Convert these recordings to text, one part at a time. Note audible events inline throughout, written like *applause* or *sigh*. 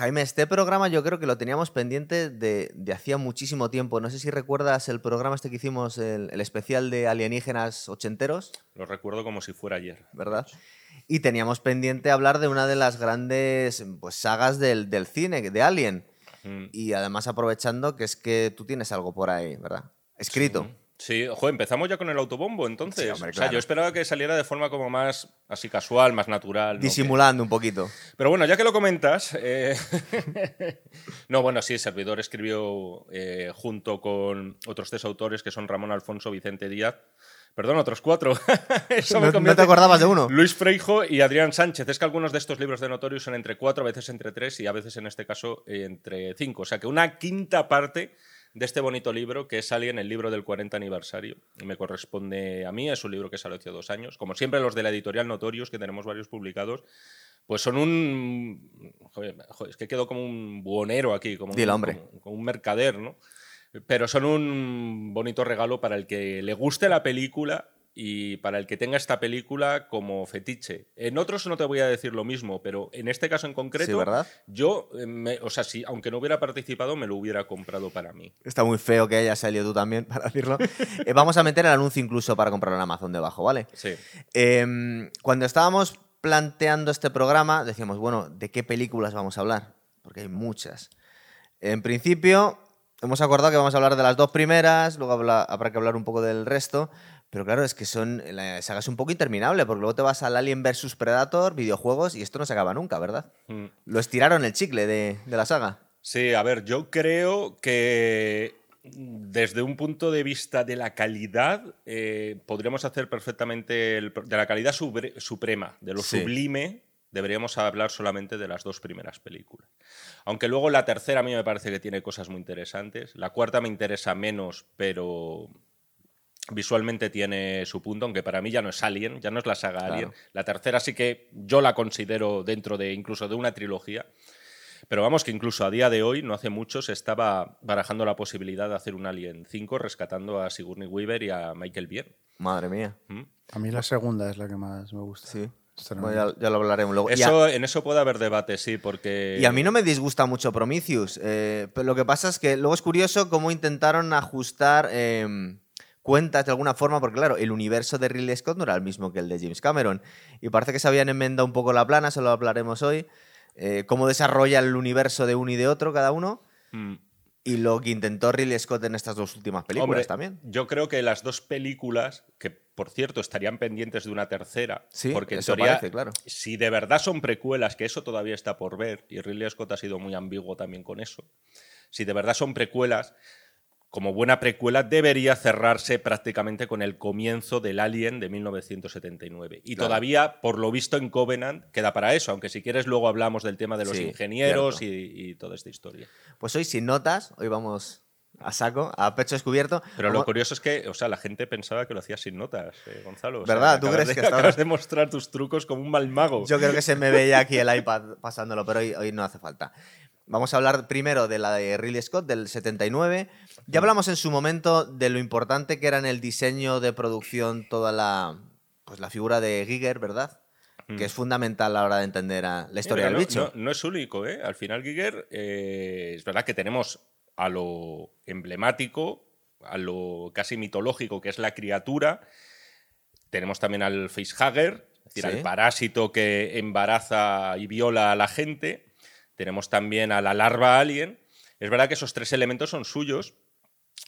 Jaime, este programa yo creo que lo teníamos pendiente de, de hacía muchísimo tiempo. No sé si recuerdas el programa este que hicimos, el, el especial de alienígenas ochenteros, Lo recuerdo como si fuera ayer. ¿verdad? Y teníamos pendiente hablar de una de las grandes pues, sagas del, del cine, de Alien. Mm. Y además aprovechando que es que tú tienes algo por ahí, ¿verdad? Escrito. Sí, ojo, empezamos ya con el autobombo, entonces. Sí, hombre, o sea, yo esperaba que saliera de forma como más así casual, más natural. ¿no? Disimulando un poquito. Pero bueno, ya que lo comentas. eh, *laughs* no, bueno, sí, el servidor escribió eh, junto con otros tres autores que son Ramón Alfonso, Vicente Díaz. Perdón, otros cuatro. *laughs* Eso me ¿No, no convierte- te acordabas de uno? Luis Freijo y Adrián Sánchez. Es que algunos de estos libros de Notorious son entre cuatro, a veces entre tres y a veces en este caso eh, entre cinco. O sea que una quinta parte de este bonito libro que es Alien, el libro del 40 aniversario. Me corresponde a mí, es un libro que salió hace dos años. Como siempre, los de la editorial Notorious, que tenemos varios publicados, pues son un. Joder, joder, es que quedo como un buonero aquí, como, un, hombre. como- como un mercader, ¿no? Pero son un bonito regalo para el que le guste la película y para el que tenga esta película como fetiche. En otros no te voy a decir lo mismo, pero en este caso en concreto, Sí, ¿verdad? yo, eh, me- o sea, si, aunque no hubiera participado, me lo hubiera comprado para mí. Está muy feo que hayas salido tú también, *laughs* para decirlo. Eh, vamos a meter el anuncio incluso para comprarlo en Amazon debajo, ¿vale? Sí. Em, cuando estábamos planteando este programa, decíamos, bueno, ¿de qué películas vamos a hablar? Porque hay muchas. En principio, hemos acordado que vamos a hablar de las dos primeras, luego habla- habrá que hablar un poco del resto. Pero claro, es que son. La saga es un poco interminable, porque luego te vas al Alien vs Predator, videojuegos, y esto no se acaba nunca, ¿verdad? Mm. Lo estiraron el chicle de, de la saga. Sí, a ver, yo creo que desde un punto de vista de la calidad, eh, podríamos hacer perfectamente el- de la calidad subre- suprema, de lo Sí. sublime, deberíamos hablar solamente de las dos primeras películas. Aunque luego la tercera a mí me parece que tiene cosas muy interesantes, la cuarta me interesa menos, pero visualmente tiene su punto, aunque para mí ya no es Alien, ya no es la saga Claro. Alien. La tercera sí que yo la considero dentro de incluso de una trilogía. Pero vamos, que incluso a día de hoy, no hace mucho, se estaba barajando la posibilidad de hacer un Alien 5 rescatando a Sigourney Weaver y a Michael Biehn. Madre mía. ¿Mm? A mí la segunda es la que más me gusta. Sí. Bueno, ya, ya lo hablaremos luego. A- en eso puede haber debate, sí, porque... Y a mí no me disgusta mucho Prometheus. eh, pero lo que pasa es que luego es curioso cómo intentaron ajustar eh, cuentas de alguna forma, porque claro, el universo de Ridley Scott no era el mismo que el de James Cameron. Y parece que se habían enmendado un poco la plana, eso lo hablaremos hoy. eh, cómo desarrolla el universo de uno y de otro cada uno. Mm. Y lo que intentó Ridley Scott en estas dos últimas películas Hombre, también. Yo creo que las dos películas, que por cierto estarían pendientes de una tercera, Sí, porque en eso teoría, parece, claro. si de verdad son precuelas, que eso todavía está por ver, y Ridley Scott ha sido muy ambiguo también con eso, si de verdad son precuelas, como buena precuela debería cerrarse prácticamente con el comienzo del Alien de 1979. Y Claro. todavía, por lo visto en Covenant, queda para eso, aunque si quieres luego hablamos del tema de los Sí, ingenieros y, y toda esta historia. Pues hoy sin notas, hoy vamos a saco, a pecho descubierto. Pero lo curioso es que, o sea, la gente pensaba que lo hacías sin notas, eh, Gonzalo. O ¿Verdad? ¿Tú crees de, que estaba- acabas de mostrar tus trucos como un mal mago. Yo creo que se me veía aquí el *laughs* iPad pasándolo, pero hoy, hoy no hace falta. Vamos a hablar primero de la de Ridley Scott, del 79. Ya hablamos en su momento de lo importante que era en el diseño de producción toda la, pues la figura de Giger, ¿verdad? Que es fundamental a la hora de entender a la historia Mira, del no, bicho. No, no es único, ¿eh? Al final, Giger, eh, es verdad que tenemos a lo emblemático, a lo casi mitológico que es la criatura. Tenemos también al facehugger, es decir, Sí. al parásito que embaraza y viola a la gente. Tenemos también a la larva alien. Es verdad que esos tres elementos son suyos,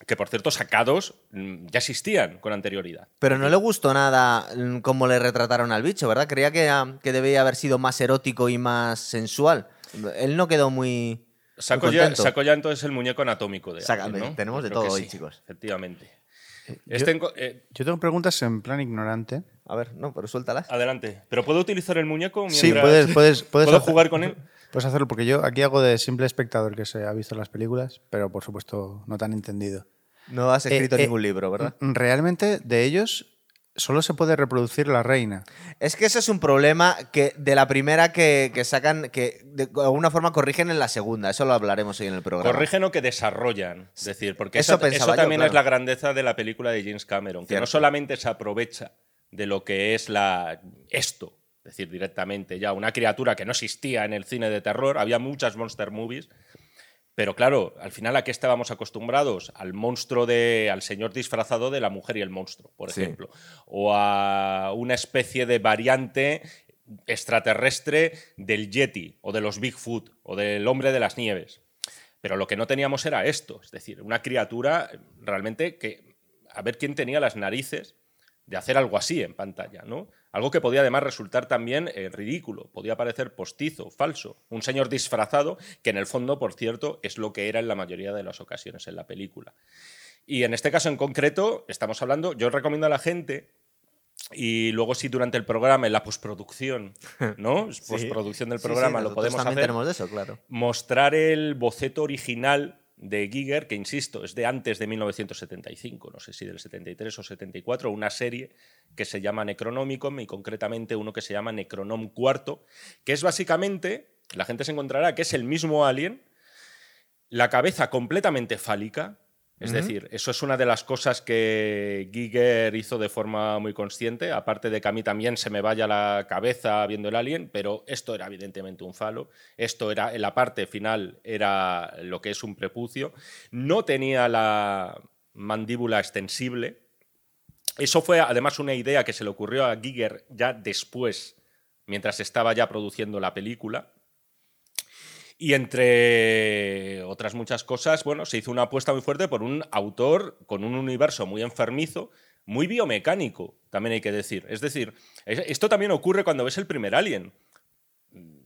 que por cierto, sacados mm, ya existían con anterioridad. Pero no le gustó nada mm, cómo le retrataron al bicho, ¿verdad? Creía que, ah, que debía haber sido más erótico y más sensual. Él no quedó muy. Saco muy ya, contento. saco ya entonces el muñeco anatómico de Saca- Alien, ¿no? tenemos de Creo todo hoy, sí, chicos. Efectivamente. yo- Este eh, Yo tengo preguntas en plan ignorante. A ver, no, pero suéltalas. adelante. ¿Pero puedo utilizar el muñeco? Sí, mientras- puedes, puedes, puedes ¿Puedo hacer- jugar con él? Puedes hacerlo porque yo aquí hago de simple espectador que se ha visto las películas, pero por supuesto no tan entendido. No has escrito Eh, eh, ningún libro, ¿verdad? Mm, Realmente de ellos solo se puede reproducir la reina. Es que ese es un problema que de la primera que, que sacan, que de alguna forma corrigen en la segunda. Eso lo hablaremos hoy en el programa. Corrigen o que desarrollan. Es decir, porque Eso yo, también claro. es la grandeza de la película de James Cameron, que Cierto. no solamente se aprovecha de lo que es la esto, es decir, directamente ya una criatura que no existía en el cine de terror, había muchas monster movies, pero claro, al final a qué estábamos acostumbrados? Al monstruo de. al señor disfrazado de la mujer y el monstruo, por Sí. ejemplo. O a una especie de variante extraterrestre del Yeti, o de los Bigfoot, o del hombre de las nieves. Pero lo que no teníamos era esto, es decir, una criatura realmente que. a ver quién tenía las narices de hacer algo así en pantalla, ¿no? Algo que podía además resultar también eh, ridículo, podía parecer postizo, falso, un señor disfrazado, que en el fondo, por cierto, es lo que era en la mayoría de las ocasiones en la película. Y en este caso en concreto, estamos hablando, yo recomiendo a la gente, y luego sí durante el programa, en la postproducción, *laughs* ¿no? Postproducción del sí, programa, lo podemos hacer de eso, claro. mostrar el boceto original de Giger, que insisto, es de antes de 1975, no sé si del 73 o 74, una serie que se llama Necronomicon y concretamente uno que se llama Necronom Cuarto, que es básicamente, la gente se encontrará que es el mismo alien, la cabeza completamente fálica, es decir, eso es una de las cosas que Giger hizo de forma muy consciente, aparte de que a mí también se me vaya la cabeza viendo el alien, pero esto era evidentemente un falo, esto era, en la parte final era lo que es un prepucio, no tenía la mandíbula extensible, eso fue además una idea que se le ocurrió a Giger ya después, mientras estaba ya produciendo la película. Y entre otras muchas cosas, bueno, se hizo una apuesta muy fuerte por un autor con un universo muy enfermizo, muy biomecánico, también hay que decir. Es decir, es- esto también ocurre cuando ves el primer Alien.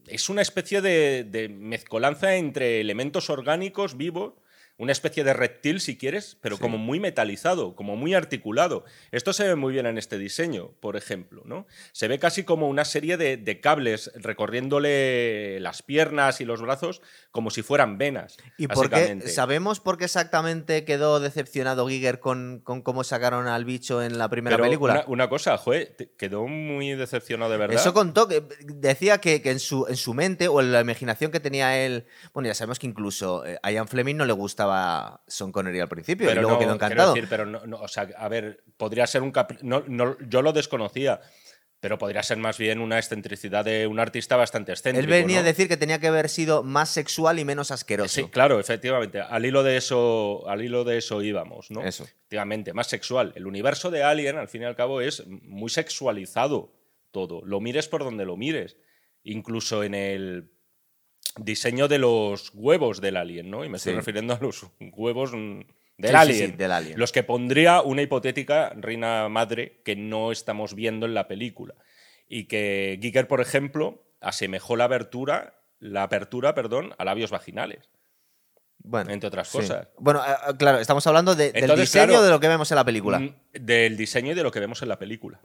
Es una especie de, de mezcolanza entre elementos orgánicos vivos, una especie de reptil, si quieres, pero Sí. como muy metalizado, como muy articulado. Esto se ve muy bien en este diseño, por ejemplo. ¿no? Se ve casi como una serie de, de cables recorriéndole las piernas y los brazos como si fueran venas. ¿Y por qué? ¿Sabemos por qué exactamente quedó decepcionado Giger con, con cómo sacaron al bicho en la primera Pero película? Una, una cosa, Joe, quedó muy decepcionado de verdad. Eso contó, que decía que, que en, su, en su mente o en la imaginación que tenía él, bueno, ya sabemos que incluso eh, a Ian Fleming no le gustaba Sean Connery al principio y luego no, quedó encantado. decir, pero no, no, o sea, a ver, podría ser un capri- yo lo desconocía, pero podría ser más bien una excentricidad de un artista bastante excéntrico. él venía a decir que tenía que haber sido más sexual y menos asqueroso. Sí, claro, efectivamente. Al hilo de eso, al hilo de eso íbamos, ¿no? Eso. Efectivamente, más sexual. El universo de Alien, al fin y al cabo, es muy sexualizado todo. Lo mires por donde lo mires. Incluso en el diseño de los huevos del Alien, ¿no? Y me estoy Sí. refiriendo a los huevos del Sí, Alien. sí, del Alien. Los que pondría una hipotética reina madre que no estamos viendo en la película. Y que Giger, por ejemplo, asemejó la abertura, la apertura, perdón, a labios vaginales. Bueno, entre otras cosas. Bueno, eh, eh, claro, estamos hablando de- del diseño claro, de lo que vemos en la película. Del diseño y de lo que vemos en la película.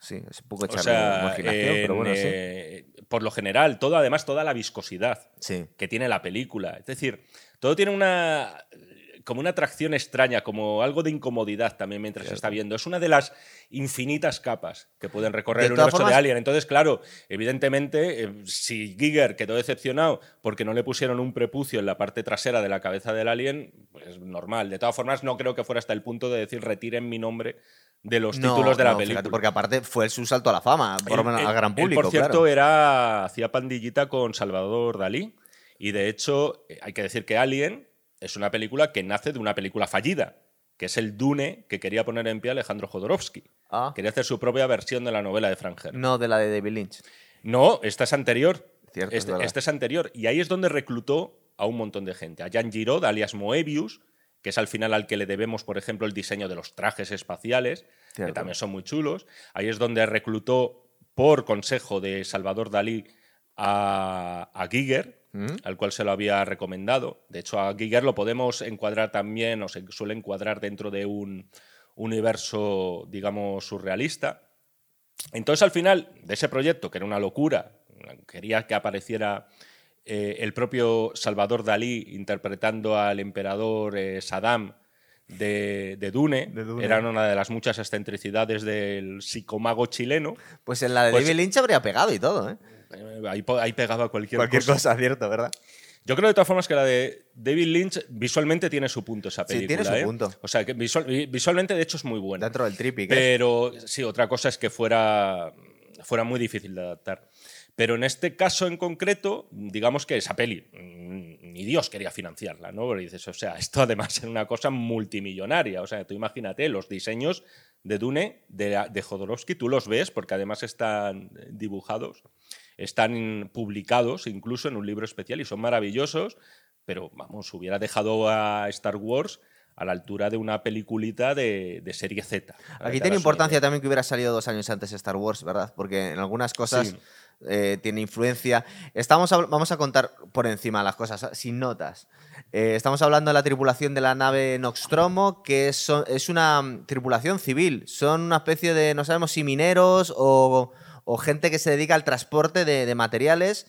Sí, es un poco O echarle sea, imaginación, pero en, bueno, sí. Por lo general, todo, además, toda la viscosidad Sí. que tiene la película. Es decir, todo tiene una como una atracción extraña, como algo de incomodidad también mientras se está viendo. Es una de las infinitas capas que pueden recorrer el universo formas- de Alien. Entonces, claro, evidentemente, eh, si Giger quedó decepcionado porque no le pusieron un prepucio en la parte trasera de la cabeza del Alien, pues normal. De todas formas, no creo que fuera hasta el punto de decir retiren mi nombre de los No, títulos de la no, película. fíjate, porque aparte fue su salto a la fama, por lo menos al gran él, público. por cierto, claro. era hacía pandillita con Salvador Dalí. Y de hecho, eh, hay que decir que Alien es una película que nace de una película fallida, que es el Dune que quería poner en pie Alejandro Jodorowsky. Ah, Quería hacer su propia versión de la novela de Frank Herbert. no de la de David Lynch. No, esta es anterior. Cierto, es este, verdad. este es anterior. Y ahí es donde reclutó a un montón de gente. A Jan Giraud, alias Moebius, que es al final al que le debemos, por ejemplo, el diseño de los trajes espaciales, que también son muy chulos. Ahí es donde reclutó, por consejo de Salvador Dalí, a, a Giger, ¿Mm? al cual se lo había recomendado. De hecho, a Giger lo podemos encuadrar también, o se suele encuadrar dentro de un universo, digamos, surrealista. Entonces, al final de ese proyecto, que era una locura, quería que apareciera eh, el propio Salvador Dalí interpretando al emperador eh, Saddam de, de Dune. De Dune. Era una de las muchas excentricidades del psicomago chileno. Pues en la de Pues- David Lynch habría pegado y todo, ¿eh? Ahí, ahí pegaba cualquier, Cualquier cosa. cosa, cierto, ¿verdad? Yo creo de todas formas que la de David Lynch visualmente tiene su punto esa Sí, película. tiene su ¿eh? punto. O sea, que visual- visualmente de hecho es muy buena. Dentro del trippy. es. Pero sí, otra cosa es que fuera fuera muy difícil de adaptar. Pero en este caso en concreto, digamos que esa peli, mm, ni Dios quería financiarla, ¿no? Porque dices, o sea, *laughs* esto además era una cosa multimillonaria. O sea, tú imagínate los diseños de Dune, de, de Jodorowsky, tú los ves porque además están dibujados, están publicados incluso en un libro especial y son maravillosos, pero vamos, hubiera dejado a Star Wars a la altura de una peliculita de, de serie Z. Aquí tiene importancia también que hubiera salido dos años antes Star Wars, ¿verdad? Porque en algunas cosas Sí. eh, tiene influencia. Estamos, vamos a contar por encima las cosas, ¿eh? sin notas. Eh, estamos hablando de la tripulación de la nave Nostromo, que es, es una mm, tripulación civil. Son una especie de, no sabemos si mineros o, o gente que se dedica al transporte de, de materiales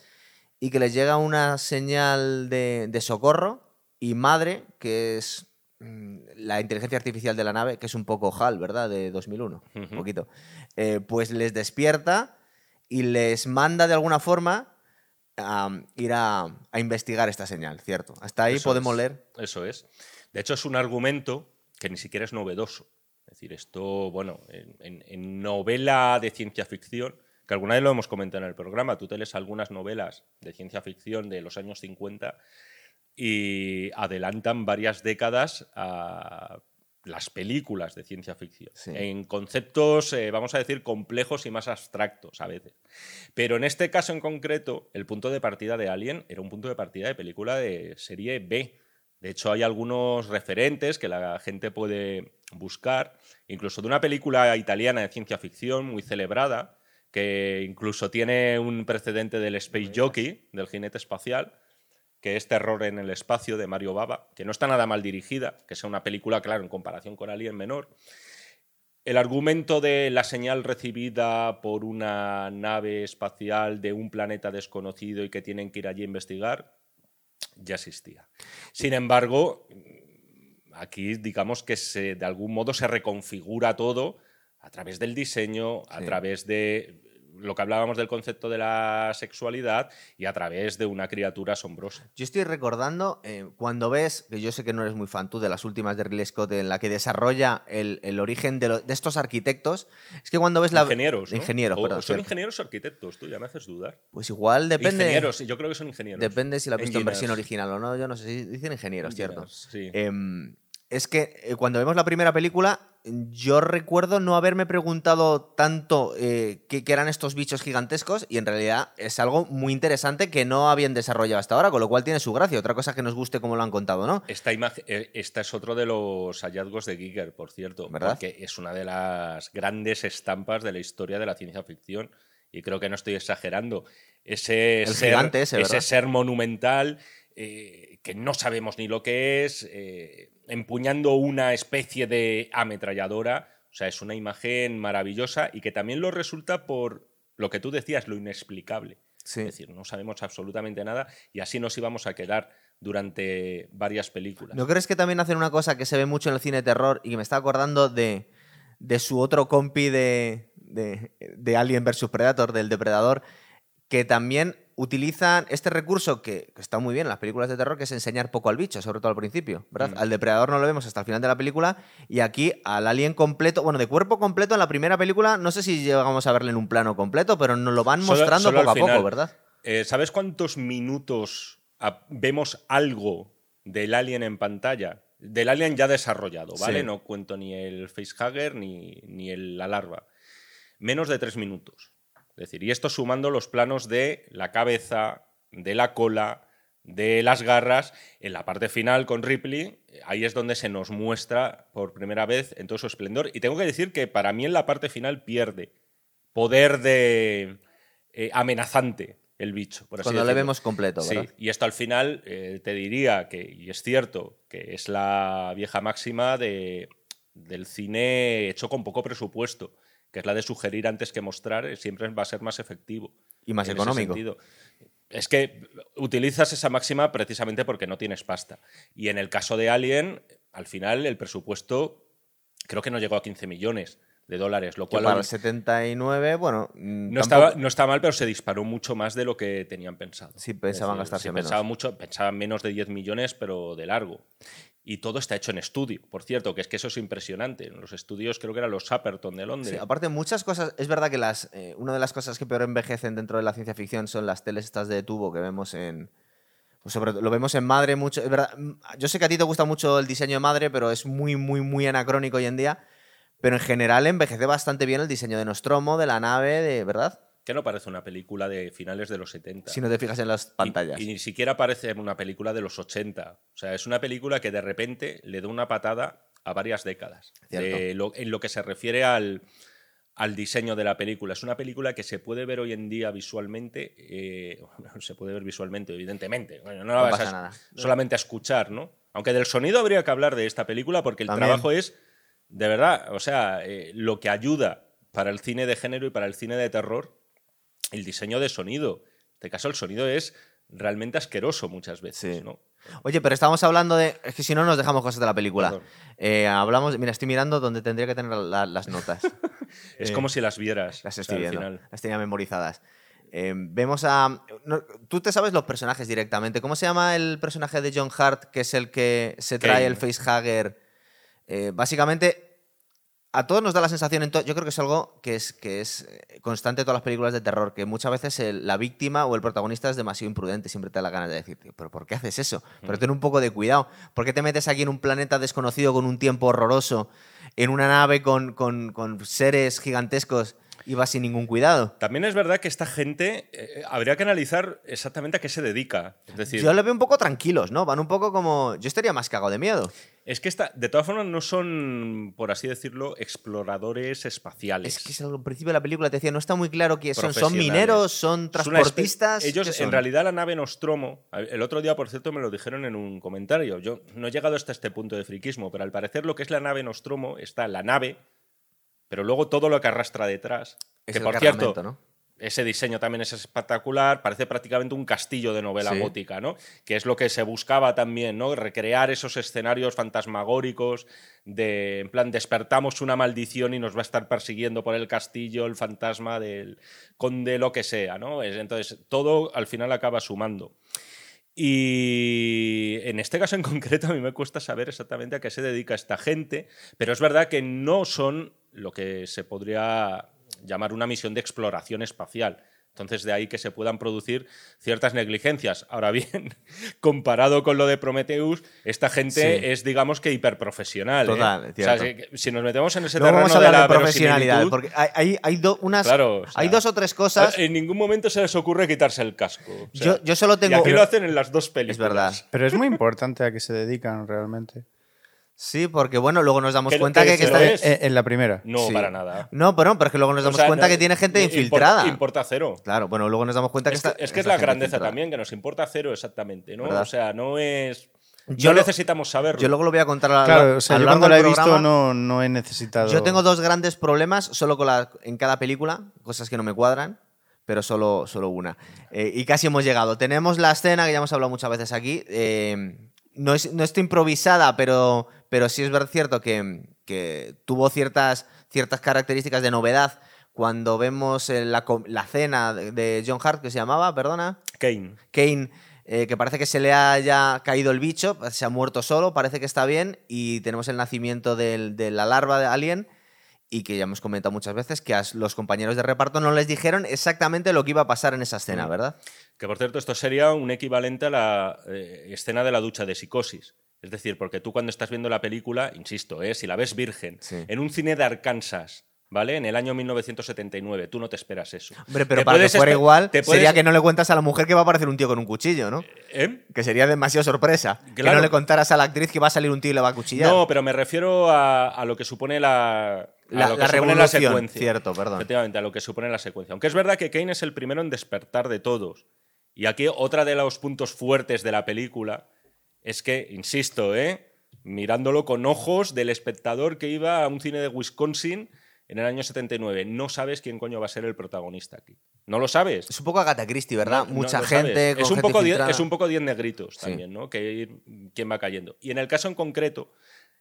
y que les llega una señal de, de socorro y madre, que es mm, la inteligencia artificial de la nave, que es un poco HAL, ¿verdad? De 2001, un poquito. Eh, pues les despierta y les manda de alguna forma a ir a, a investigar esta señal, ¿cierto? Hasta ahí Eso podemos es, leer. Eso es. De hecho, es un argumento que ni siquiera es novedoso. Es decir, esto, bueno, en, en- en novela de ciencia ficción, que alguna vez lo hemos comentado en el programa, tú te lees algunas novelas de ciencia ficción de los años 50 y adelantan varias décadas a las películas de ciencia ficción, Sí. en conceptos, eh, vamos a decir, complejos y más abstractos a veces. Pero en este caso en concreto, el punto de partida de Alien era un punto de partida de película de serie B. De hecho, hay algunos referentes que la gente puede buscar, incluso de una película italiana de ciencia ficción muy celebrada, que incluso tiene un precedente del Space Jockey, del jinete espacial, que es Terror en el espacio de Mario Bava, que no está nada mal dirigida, que sea una película, claro, en comparación con Alien menor. El argumento de la señal recibida por una nave espacial de un planeta desconocido y que tienen que ir allí a investigar, ya existía. Sin embargo, aquí digamos que se, de algún modo se reconfigura todo a través del diseño, a Sí. través de lo que hablábamos del concepto de la sexualidad y a través de una criatura asombrosa. Yo estoy recordando eh, cuando ves, que yo sé que no eres muy fan tú de las últimas de Ridley Scott, en la que desarrolla el, el origen de, lo- de estos arquitectos, es que cuando ves la... Ingenieros, ¿no? Ingenieros, O- perdón, ¿Son cierto. ingenieros o arquitectos? Tú ya me haces dudar. Pues igual depende... Ingenieros, yo creo que son ingenieros. Depende si la has visto en versión original o no, yo no sé si dicen ingenieros, ¿cierto? Sí. Em, es que eh, cuando vemos la primera película, yo recuerdo no haberme preguntado tanto eh, qué, qué eran estos bichos gigantescos y en realidad es algo muy interesante que no habían desarrollado hasta ahora, con lo cual tiene su gracia. Otra cosa que nos guste como lo han contado, ¿no? Esta, imagen, eh, esta es otro de los hallazgos de Giger, por cierto, ¿Verdad? porque es una de las grandes estampas de la historia de la ciencia ficción. Y creo que no estoy exagerando. Ese, El ser, gigante ese, ser monumental eh, que no sabemos ni lo que es, eh, empuñando una especie de ametralladora. O sea, es una imagen maravillosa y que también lo resulta por lo que tú decías, lo inexplicable. Sí. Es decir, no sabemos absolutamente nada y así nos íbamos a quedar durante varias películas. ¿No crees que también hacen una cosa que se ve mucho en el cine de terror y que me está acordando de, de su otro compi de, de, de Alien vs Predator, del Depredador, que también utilizan este recurso que, que está muy bien en las películas de terror, que es enseñar poco al bicho, sobre todo al principio, ¿verdad? Mm. Al Depredador no lo vemos hasta el final de la película y aquí al Alien completo, bueno, de cuerpo completo en la primera película, no sé si llegamos a verle en un plano completo, pero nos lo van Solo- mostrando solo poco a poco. ¿verdad? Eh, ¿Sabes cuántos minutos vemos algo del alien en pantalla? Del alien ya desarrollado, ¿vale? Sí. No cuento ni el facehugger ni, ni el- la larva. Menos de tres minutos. Es decir, y esto sumando los planos de la cabeza, de la cola, de las garras. En la parte final con Ripley, eh, ahí es donde se nos muestra por primera vez en todo su esplendor. Y tengo que decir que para mí en la parte final pierde poder de eh, amenazante el bicho. Por así Cuando le vemos completo, Sí, ¿verdad? y esto al final eh, te diría que, y es cierto, que es la vieja máxima de, del cine hecho con poco presupuesto, que es la de sugerir antes que mostrar, eh, siempre va a ser más efectivo. Y más en económico. Es que utilizas esa máxima precisamente porque no tienes pasta. Y en el caso de Alien, al final el presupuesto creo que no llegó a 15 millones de dólares, lo Que cual para el 79, bueno, no, tampoco- estaba, no está mal, pero se disparó mucho más de lo que tenían pensado. Sí, pensaban gastarse menos. Pensaban, mucho, pensaban menos de 10 millones, pero de largo. Y todo está hecho en estudio. Por cierto, que es que eso es impresionante. En los estudios creo que eran los Shepperton de Londres. Sí, aparte, muchas cosas. Es verdad que las, eh, una de las cosas que peor envejecen dentro de la ciencia ficción son las teles estas de tubo que vemos en. Pues sobre lo vemos en Madre mucho. Es verdad, mm, yo sé que a ti te gusta mucho el diseño de Madre, pero es muy, muy, muy anacrónico hoy en día. Pero en general envejece bastante bien el diseño de Nostromo, de la nave, de verdad. Que no parece una película de finales de los 70. Si no te fijas en las pantallas. Y, y ni siquiera parece una película de los 80. O sea, es una película que de repente le da una patada a varias décadas. Cierto. de lo- en lo que se refiere al, al diseño de la película. Es una película que se puede ver hoy en día visualmente. eh, *laughs* se puede ver visualmente, evidentemente. Bueno, no la No vas pasa a, nada. solamente a escuchar, ¿no? Aunque del sonido habría que hablar de esta película porque el También. trabajo es, de verdad, o sea, eh, lo que ayuda para el cine de género y para el cine de terror, el diseño de sonido. En este caso, el sonido es realmente asqueroso muchas veces, Sí. ¿no? Oye, pero estábamos hablando de. Es que si no nos dejamos cosas de la película. Eh, hablamos. Mira, estoy mirando donde tendría que tener la- las notas. *laughs* Es Eh, como si las vieras. Las estoy viendo. final. Las tenía memorizadas. Eh, vemos a. no, Tú te sabes los personajes directamente. ¿Cómo se llama el personaje de John Hart, que es el que se trae Kane. el facehugger? Eh, básicamente, a todos nos da la sensación. Yo creo que es algo que es, que es eh, constante en todas las películas de terror, que muchas veces el- la víctima o el protagonista es demasiado imprudente. Siempre te da la ganas de decir, "Tío, ¿pero por qué haces eso? Pero ten un poco de cuidado. ¿Por qué te metes aquí en un planeta desconocido con un tiempo horroroso, en una nave con, con- con seres gigantescos y sin ningún cuidado? También es verdad que esta gente eh, habría que analizar exactamente a qué se dedica. Es decir, Yo lo veo un poco tranquilos, ¿no? Van un poco como. Yo estaría más cagado de miedo. es que esta, de todas formas no son, por así decirlo, exploradores espaciales. Es que al principio de la película te decía, no está muy claro quiénes son. ¿Son mineros? ¿son transportistas? Ellos, ¿Qué en realidad, la nave Nostromo, el otro día, por cierto, me lo dijeron en un comentario. Yo no he llegado hasta este punto de friquismo, pero al parecer lo que es la nave Nostromo está la nave, pero luego todo lo que arrastra detrás. Es que por cierto, ¿no? ese diseño también es espectacular, parece prácticamente un castillo de novela Sí. gótica, ¿no? Que es lo que se buscaba también, ¿no? Recrear esos escenarios fantasmagóricos de, en plan, despertamos una maldición y nos va a estar persiguiendo por el castillo el fantasma del conde, lo que sea, ¿no? Es- Entonces, todo al final acaba sumando. Y en este caso en concreto a mí me cuesta saber exactamente a qué se dedica esta gente, pero es verdad que no son lo que se podría llamar una misión de exploración espacial. Entonces de ahí que se puedan producir ciertas negligencias. Ahora bien, *laughs* comparado con lo de Prometheus, esta gente Sí. es digamos que hiperprofesional. ¿eh? Total, O sea, cierto. si, si nos metemos en ese Luego terreno vamos a de la de, profesionalidad, porque hay, hay, hay do- unas, Claro, o sea, hay dos o tres cosas. en ningún momento se les ocurre quitarse el casco. O sea, Yo- yo solo tengo- Y aquí Pero- lo hacen en las dos películas. Es verdad. Pero es muy importante a qué se dedican realmente. Sí, porque bueno, luego nos damos cuenta que está- es. En la primera. No, Sí. para nada. No, pero no, pero es que luego nos O damos sea, cuenta no- que tiene gente infiltrada. Importa cero. Claro, bueno, luego nos damos cuenta que Es que, está. es, que es esta la grandeza infiltrada. también, que nos importa cero exactamente, ¿no? ¿Verdad? O sea, no es. Yo no lo- necesitamos saberlo. Yo luego lo voy a contar a, Claro, o sea, a lo yo cuando la he visto no, no he necesitado. Yo tengo dos grandes problemas solo con la, en cada película, cosas que no me cuadran, pero solo, solo una. Eh, y casi hemos llegado. Tenemos la escena que ya hemos hablado muchas veces aquí. eh, no, es, no está improvisada, pero, pero sí es ver cierto que, que tuvo ciertas, ciertas características de novedad. Cuando vemos eh, la, la cena de- John Hart, que se llamaba, perdona, Kane. Kane, eh, que parece que se le haya caído el bicho, se ha muerto solo, parece que está bien, y tenemos el nacimiento del- de la larva de Alien, y que ya hemos comentado muchas veces que a los compañeros de reparto no les dijeron exactamente lo que iba a pasar en esa escena, Mm. ¿verdad? Que por cierto, esto sería un equivalente a la eh, escena de la ducha de psicosis. Es decir, porque tú cuando estás viendo la película, insisto, ¿eh? si la ves virgen, Sí. en un cine de Arkansas, ¿vale? En el año 1979, tú no te esperas eso. Hombre, pero para que fuera igual, puedes- sería que no le cuentas a la mujer que va a aparecer un tío con un cuchillo, ¿no? ¿Eh? Que sería demasiado sorpresa. Que no le contaras a la actriz que va a salir un tío y le va a cuchillar. No, pero me refiero a, a lo que supone la, a la, lo que la supone revolución, secuencia. cierto, perdón. Efectivamente, a lo que supone la secuencia. Aunque es verdad que Kane es el primero en despertar de todos. Y aquí otra de los puntos fuertes de la película es que, insisto, ¿eh? mirándolo con ojos del espectador que iba a un cine de Wisconsin en el año 79, no sabes quién coño va a ser el protagonista aquí. No lo sabes. Es un poco Agatha Christie, ¿verdad? No, Mucha gente con es un gente poco es un poco diez negritos Sí. también, ¿no? Que quién va cayendo. Y en el caso en concreto,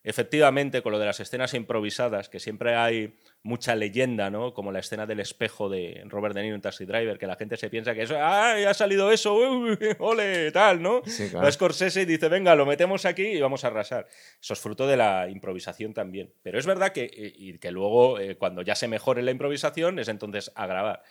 efectivamente, con lo de las escenas improvisadas, que siempre hay mucha leyenda, ¿no? Como la escena del espejo de Robert De Niro en Taxi Driver, que la gente se piensa que eso, ¡ay, ha salido eso! uy, ¡Ole! Tal, ¿no? Sí, claro. Va Scorsese y dice, venga, lo metemos aquí y vamos a arrasar. Eso es fruto de la improvisación también. Pero es verdad que, eh, y que luego, eh, cuando ya se mejore la improvisación, es entonces a grabar.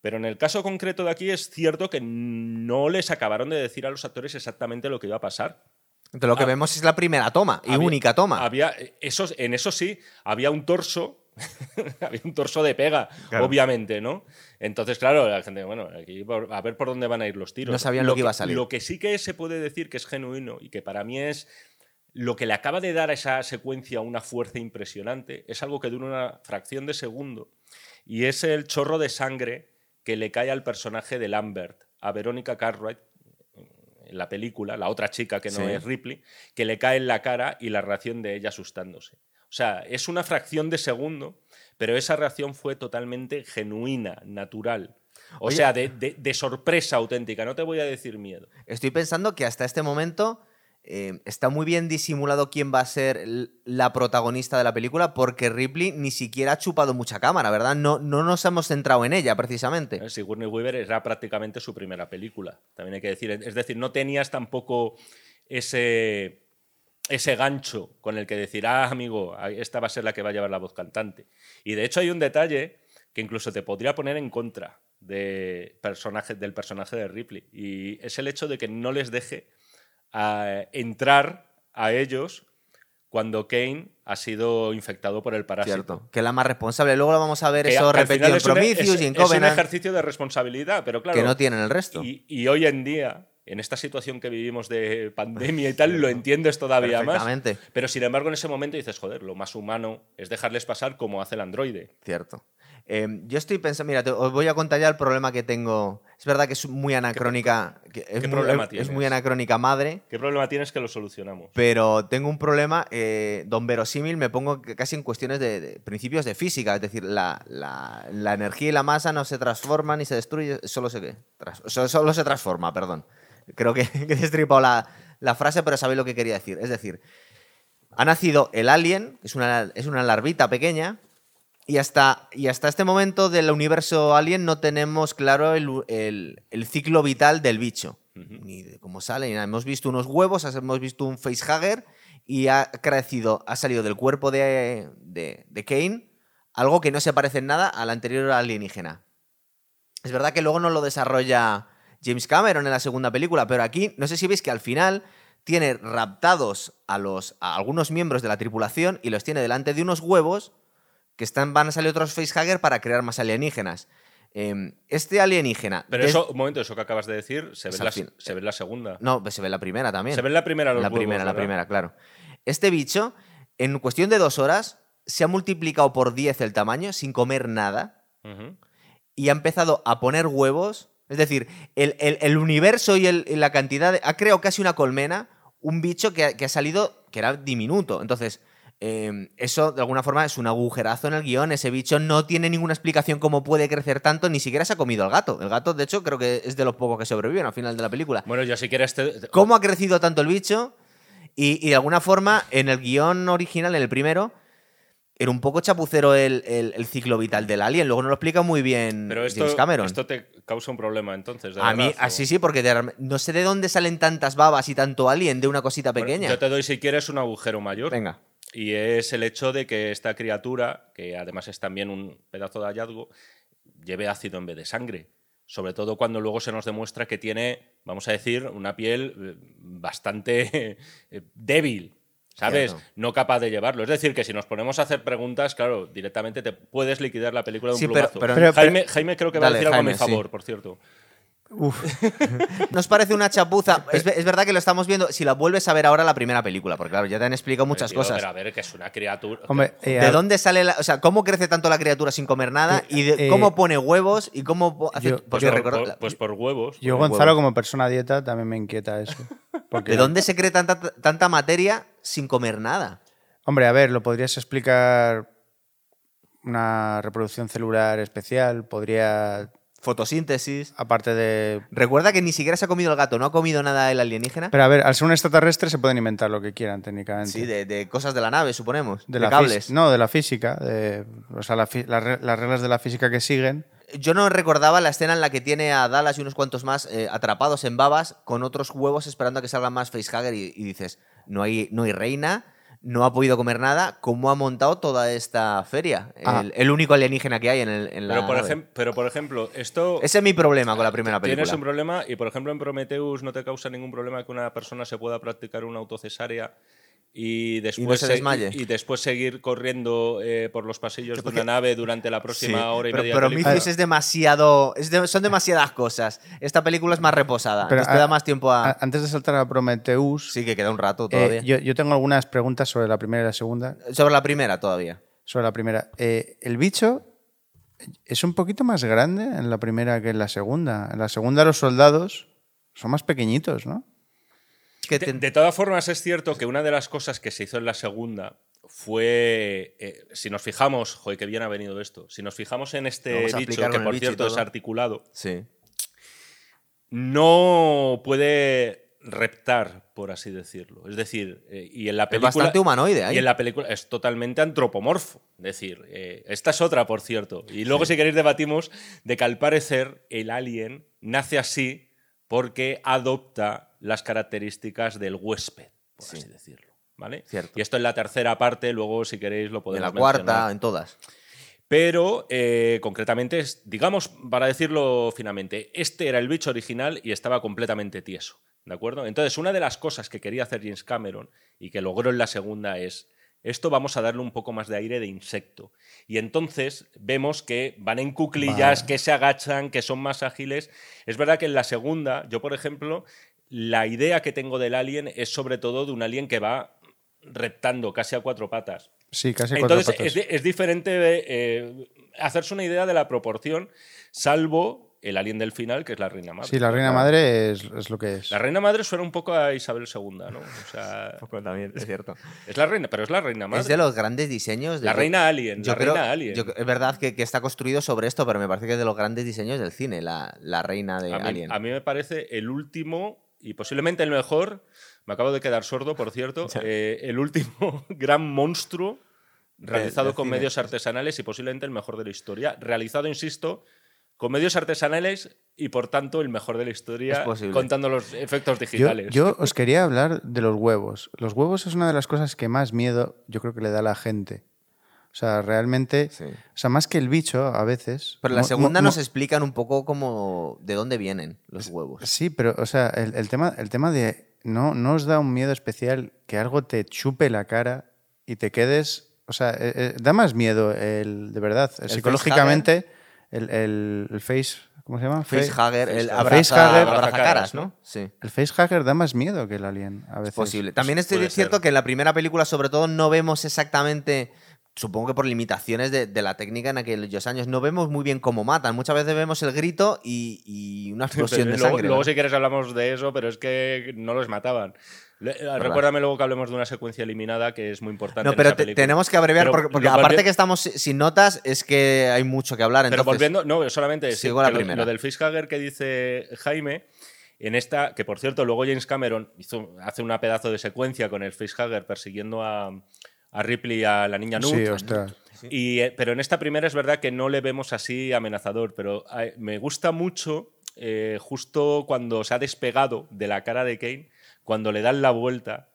Pero en el caso concreto de aquí es cierto que no les acabaron de decir a los actores exactamente lo que iba a pasar. Entonces, lo que Ah. vemos es la primera toma y Había- única toma. Había, esos, en eso sí, había un torso, *laughs* había un torso de pega, Claro. obviamente, ¿no? Entonces, claro, la gente, bueno, aquí por- a ver por dónde van a ir los tiros. No sabían lo que iba a salir. Lo que sí que se puede decir que es genuino y que para mí es lo que le acaba de dar a esa secuencia una fuerza impresionante, es algo que dura una fracción de segundo y es el chorro de sangre que le cae al personaje de Lambert, a Verónica Cartwright, en la película, la otra chica que no Sí. es Ripley, que le cae en la cara y la reacción de ella asustándose. O sea, es una fracción de segundo, pero esa reacción fue totalmente genuina, natural. O Oye- sea, de, de- de sorpresa auténtica, no te voy a decir miedo. Estoy pensando que hasta este momento eh, está muy bien disimulado quién va a ser la protagonista de la película porque Ripley ni siquiera ha chupado mucha cámara, ¿verdad? No, no nos hemos centrado en ella, precisamente. ¿eh? Sigourney Weaver era prácticamente su primera película, también hay que decir. Es decir, no tenías tampoco ese, ese gancho con el que decir, ah, amigo, esta va a ser la que va a llevar la voz cantante. Y de hecho hay un detalle que incluso te podría poner en contra de personaje, del personaje de Ripley, y es el hecho de que no les deje a entrar a ellos cuando Kane ha sido infectado por el parásito. Cierto. Que es la más responsable. Luego lo vamos a ver Que eso repetido en un- Prometheus es- y en es un Covenant, ejercicio de responsabilidad, pero claro. que no tienen el resto. y, y hoy en día, en esta situación que vivimos de pandemia y tal, lo entiendes todavía más. Pero sin embargo, en ese momento dices, joder, lo más humano es dejarles pasar como hace el androide. Cierto. Eh, yo estoy pensando, mira, te- os voy a contar ya el problema que tengo. Es verdad que es muy anacrónica. que es, qué muy, problema es tienes? muy anacrónica madre. ¿Qué problema tienes que lo solucionamos? Pero tengo un problema, eh, don verosímil, me pongo casi en cuestiones de, de principios de física, es decir, la, la- la energía y la masa no se transforman ni se destruye, solo se, tras- so- solo se transforma, perdón. Creo que, *laughs* que he destripado la, la frase, pero sabéis lo que quería decir. Es decir, ha nacido el alien, que es una, es una larvita pequeña, y hasta, y hasta este momento del universo alien no tenemos claro el, el- el ciclo vital del bicho. Ni de cómo sale, ni nada. Hemos visto unos huevos, hemos visto un facehugger y ha crecido, ha salido del cuerpo de, de, de Kane algo que no se parece en nada al anterior alienígena. Es verdad que luego no lo desarrolla James Cameron en la segunda película, pero aquí no sé si veis que al final tiene raptados a, los, a algunos miembros de la tripulación y los tiene delante de unos huevos que están, van a salir otros facehugger para crear más alienígenas. Em, este alienígena... Pero eso, un momento, eso que acabas de decir, se ve, Es la, al fin. se ve en la segunda. No, pues se ve en la primera también. Se ve en la primera los la huevos, primera, la primera, claro. Este bicho, en cuestión de dos horas, se ha multiplicado por 10 el tamaño sin comer nada y ha empezado a poner huevos. Es decir, el, el- el universo y, el- y la cantidad de- ha creado casi una colmena, un bicho que ha, que ha salido que era diminuto. Entonces, eh, eso de alguna forma es un agujerazo en el guion. Ese bicho no tiene ninguna explicación cómo puede crecer tanto, ni siquiera se ha comido al gato. El gato, de hecho, creo que es de los pocos que sobreviven al final de la película. Bueno, yo si quieres te- ¿Cómo ha crecido tanto el bicho? Y, y de alguna forma, en el guion original, en el primero, era un poco chapucero el, el- el ciclo vital del alien. Luego no lo explica muy bien Pero esto, James Cameron. esto te causa un problema entonces. de a mí, así sí, porque de- no sé de dónde salen tantas babas y tanto alien de una cosita Bueno, pequeña. yo te doy, si quieres, un agujero mayor. Venga. Y es el hecho de que esta criatura, que además es también un pedazo de hallazgo, lleve ácido en vez de sangre. Sobre todo cuando luego se nos demuestra que tiene, vamos a decir, una piel eh, bastante *laughs* eh, débil. ¿Sabes? Cierto. No capaz de llevarlo. Es decir, que si nos ponemos a hacer preguntas, claro, directamente te puedes liquidar la película de un Sí, pero- plumazo. pero- Pero- Jaime, Jaime creo que va a decir algo a mi sí. favor, por cierto. *laughs* Nos parece una chapuza. Es, es verdad que lo estamos viendo. Si la vuelves a ver ahora la primera película, porque claro, ya te han explicado muchas tío, cosas. Pero a ver, que es una criatura. Hombre, eh, ¿De dónde sale la, O sea, cómo crece tanto la criatura sin comer nada? Y de eh, cómo pone huevos y cómo hace. yo- pues, por, pues por huevos. yo. Gonzalo, como persona dieta, también me inquieta eso. Porque, ¿De dónde se cree tanta, tanta materia sin comer nada? Hombre, a ver, lo podrías explicar una reproducción celular especial, podría fotosíntesis. Aparte de... Recuerda que ni siquiera se ha comido el gato, no ha comido nada el alienígena. Pero a ver, al ser un extraterrestre se pueden inventar lo que quieran técnicamente. Sí, de, de cosas de la nave, suponemos. De, de la cables. No, de la física. de- o sea, la las reglas de la física que siguen. Yo no recordaba la escena en la que tiene a Dallas y unos cuantos más eh, atrapados en babas con otros huevos esperando a que salgan más facehugger y, y dices, no hay, no hay reina, no ha podido comer nada, ¿cómo ha montado toda esta feria? Ah. El, el único alienígena que hay en, el, en la Pero por, nave. pero por ejemplo, esto Ese es mi problema con la primera película. tienes un problema y por ejemplo en Prometheus no te causa ningún problema que una persona se pueda practicar una autocesárea y después, se se- desmaye. y después seguir corriendo eh, por los pasillos de porque- una nave durante la próxima Sí, hora y pero media. de Prometheus película. es demasiado. es de- son demasiadas cosas. Esta película es más reposada. Pero entonces te a- da más tiempo a. a- antes de saltar a Prometheus, sí, que queda un rato eh, todavía. yo, yo tengo algunas preguntas sobre la primera y la segunda. Sobre la primera todavía. Sobre la primera. Eh, el bicho es un poquito más grande en la primera que en la segunda. En la segunda los soldados son más pequeñitos, ¿no? Que De, te- de todas formas, es cierto que una de las cosas que se hizo en la segunda fue, eh, si nos fijamos, joder, qué bien ha venido esto, si nos fijamos en este aplicar que por cierto es articulado, Sí. no puede reptar, por así decirlo. Es decir, eh, y en la Es película... bastante humanoide ahí. Y en la película es totalmente antropomorfo. Es decir, eh, esta es otra, por cierto. Y luego, si queréis, debatimos de que al parecer el alien nace así porque adopta las características del huésped, por Sí. así decirlo. ¿Vale? Cierto. Y esto en la tercera parte, luego, si queréis, lo En podemos la cuarta, en todas. Pero, eh, concretamente, digamos, para decirlo finamente, este era el bicho original y estaba completamente tieso. ¿De acuerdo? Entonces, una de las cosas que quería hacer James Cameron y que logró en la segunda es. Esto vamos a darle un poco más de aire de insecto. Y entonces vemos que van en cuclillas, Vale. que se agachan, que son más ágiles. Es verdad que en la segunda, yo por ejemplo, la idea que tengo del alien es sobre todo de un alien que va reptando casi a cuatro patas. Sí, casi cuatro Entonces patas. es, es diferente eh, hacerse una idea de la proporción, salvo el alien del final, que es la reina madre. Sí, la reina madre es, es lo que es. La reina madre suena un poco a Isabel II, ¿no? O sea, *laughs* también, es cierto. es la reina, pero es la reina madre. Es de los grandes diseños. de- La reina alien, Yo la creo- reina alien. yo- es verdad que, que está construido sobre esto, pero me parece que es de los grandes diseños del cine, la, la reina de a, mí, Alien. a mí me parece el último y posiblemente el mejor. Me acabo de quedar sordo, por cierto. *laughs* eh, el último *laughs* gran monstruo realizado con cine. medios artesanales y posiblemente el mejor de la historia. Realizado, insisto, con medios artesanales y por tanto el mejor de la historia, contando los efectos Yo, digitales. yo os quería hablar de los huevos. Los huevos es una de las cosas que más miedo yo creo que le da a la gente. O sea, realmente, Sí. o sea, más que el bicho a veces. Pero la segunda nos explican un poco cómo de dónde vienen los huevos. Sí, pero, o sea, el, el tema, el tema de. No, no os da un miedo especial que algo te chupe la cara y te quedes. O sea, eh, eh, da más miedo, el, de verdad. psicológicamente, el, el, el face. ¿Cómo se llama? Facehugger, el Facehugger. abraza, abraza caras, ¿no? Sí. El facehugger da más miedo que el alien a veces. Es posible. También es cierto ser. que en la primera película, sobre todo, no vemos exactamente. Supongo que por limitaciones de, de la técnica en aquellos años, no vemos muy bien cómo matan. Muchas veces vemos el grito y, y una *laughs* explosión de luego, sangre. luego, ¿no? si quieres, hablamos de eso, pero es que no los mataban. Le- eh, Recuérdame luego que hablemos de una secuencia eliminada que es muy importante. No, en pero esa te- película. tenemos que abreviar Pero porque, aparte que estamos si- sin notas, es que hay mucho que hablar. Pero entonces- volviendo, no, solamente la lo-. Lo, del facehugger que dice Jaime, en esta, que por cierto, luego James Cameron hizo, hace una pedazo de secuencia con el facehugger persiguiendo a, a Ripley y a la niña Nut. Sí, ostras. Y, eh, pero en esta primera es verdad que no le vemos así amenazador, pero eh, me gusta mucho eh, justo cuando se ha despegado de la cara de Kane, cuando le dan la vuelta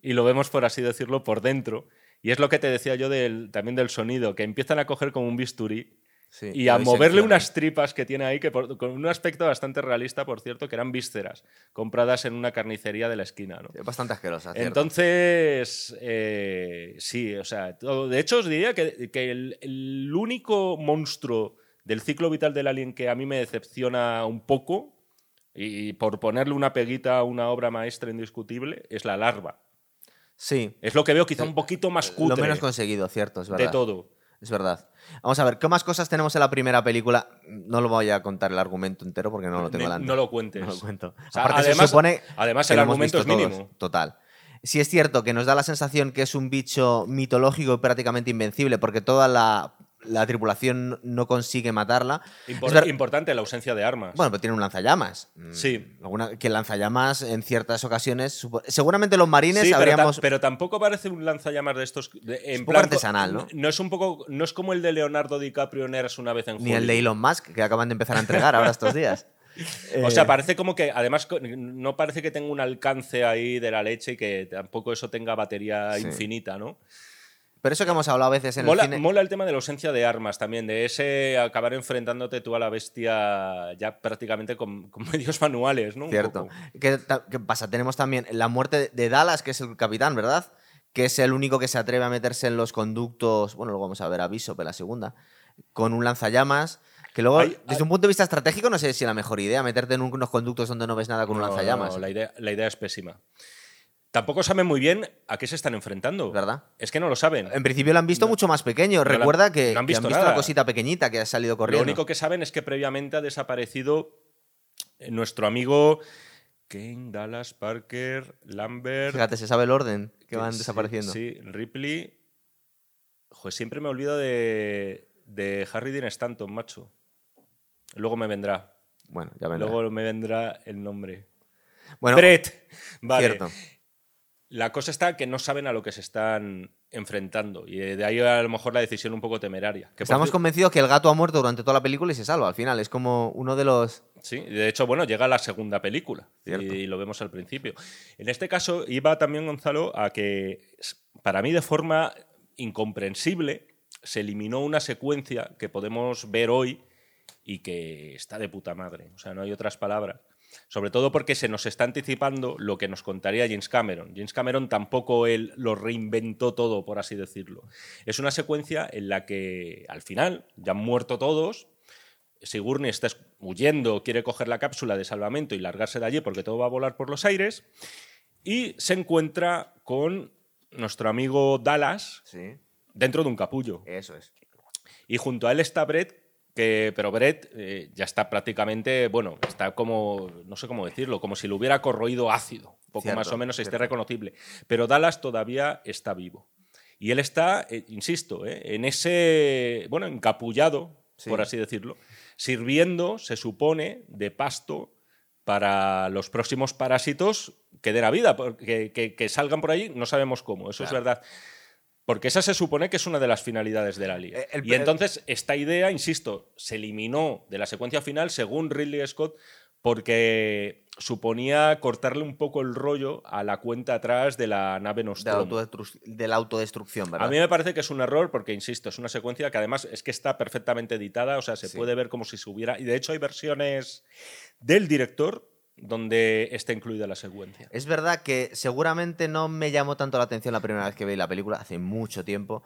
y lo vemos, por así decirlo, por dentro. Y es lo que te decía yo del, también del sonido, que empiezan a coger como un bisturí Sí, y a moverle unas tripas que tiene ahí, que por- con un aspecto bastante realista, por cierto, que eran vísceras, compradas en una carnicería de la esquina. ¿no? Bastante asquerosa. cierto. Entonces, eh, sí, o sea, todo- de hecho os diría que, que el, el único monstruo del ciclo vital del alien que a mí me decepciona un poco, y por ponerle una peguita a una obra maestra indiscutible, es la larva. sí, Es lo que veo quizá un poquito más lo cutre menos conseguido, cierto, es verdad. de todo. Es verdad. Vamos a ver, ¿qué más cosas tenemos en la primera película? No lo voy a contar el argumento entero porque no lo tengo delante. no lo cuentes. No lo cuento. O sea, Aparte, se además- supone además que el lo argumento es todos. mínimo. Total. Sí es cierto que nos da la sensación que es un bicho mitológico y prácticamente invencible porque toda la, la tripulación no consigue matarla. Impor- Es ver- Importante la ausencia de armas. Bueno, pero tiene un lanzallamas. Mm, Sí. Alguna, que lanzallamas en ciertas ocasiones. Seguramente los marines Sí, pero, habríamos. ta- pero tampoco parece un lanzallamas de estos. de- en un poco plan- artesanal, ¿no? No es un poco. No es como el de Leonardo DiCaprio en Eras una vez en Ni el de. Elon Musk, que acaban de empezar a entregar ahora estos días. *laughs* O Eh, sea, parece como que, además, no parece que tenga un alcance ahí de la leche y que tampoco eso tenga batería Sí. infinita, ¿no? Pero eso que hemos hablado a veces en Mola, el cine. mola el tema de la ausencia de armas también, de ese acabar enfrentándote tú a la bestia ya prácticamente con, *laughs* con medios manuales, ¿no? Un Cierto. ¿Qué, pasa? Tenemos también la muerte de- Dallas, que es el capitán, ¿verdad? Que es el único que se atreve a meterse en los conductos. Bueno, luego vamos a ver a Bishop en la segunda. Con un lanzallamas. Que luego, Hay- desde hay- un punto de vista estratégico, no sé si es la mejor idea meterte en un- unos conductos donde no ves nada con un lanzallamas. no, la, idea, la idea es pésima. Tampoco saben muy bien a qué se están enfrentando. ¿Verdad? Es que no lo saben. En principio lo han visto mucho más pequeño. lo Recuerda que, no han que visto la nada. cosita pequeñita que ha salido Lo corriendo. único que saben es que previamente ha desaparecido nuestro amigo Kane, Dallas, Parker, Lambert. Fíjate, se sabe el orden que Eh, van sí, desapareciendo. Sí, Ripley. Joder, siempre me olvido de, de Harry Dean Stanton, macho. Luego me vendrá. Bueno, ya vendrá. Luego me vendrá el nombre. bueno, Brett. Vale. cierto. La cosa está que no saben a lo que se están enfrentando. Y de ahí a lo mejor la decisión un poco temeraria. Que Estamos ci- convencidos que el gato ha muerto durante toda la película y se salva. Al final es como uno de los. Sí, de hecho, bueno, llega la segunda película Cierto. y lo vemos al principio. En este caso, iba también Gonzalo a que, para mí, de forma incomprensible, se eliminó una secuencia que podemos ver hoy y que está de puta madre. O sea, no hay otras palabras. Sobre todo porque se nos está anticipando lo que nos contaría James Cameron. James Cameron tampoco él lo reinventó todo, por así decirlo. Es una secuencia en la que al final ya han muerto todos, Sigourney está es- huyendo, quiere coger la cápsula de salvamento y largarse de allí porque todo va a volar por los aires. Y se encuentra con nuestro amigo Dallas Sí, dentro de un capullo. eso es. Y junto a él está Brett, que, pero Brett eh, ya está prácticamente, bueno, está como, no sé cómo decirlo, como si lo hubiera corroído ácido, poco Cierto, más o menos esté cierto. reconocible. Pero Dallas todavía está vivo. Y él está, eh, insisto, eh, en ese, bueno, encapullado, Sí. por así decirlo, sirviendo, se supone, de pasto para los próximos parásitos que den a vida, porque, que, que salgan por allí, no sabemos cómo, eso es Claro. verdad. Porque esa se supone que es una de las finalidades de la Alien. Eh, el- y entonces esta idea, insisto, se eliminó de la secuencia final según Ridley Scott porque suponía cortarle un poco el rollo a la cuenta atrás de la nave De la, Nostromo. autodestru- de la autodestrucción, ¿verdad? A mí me parece que es un error porque, insisto, es una secuencia que además es que está perfectamente editada, o sea, se Sí. puede ver como si se hubiera... Y de hecho hay versiones del director donde está incluida la secuencia. Es verdad que seguramente no me llamó tanto la atención la primera vez que vi la película, hace mucho tiempo,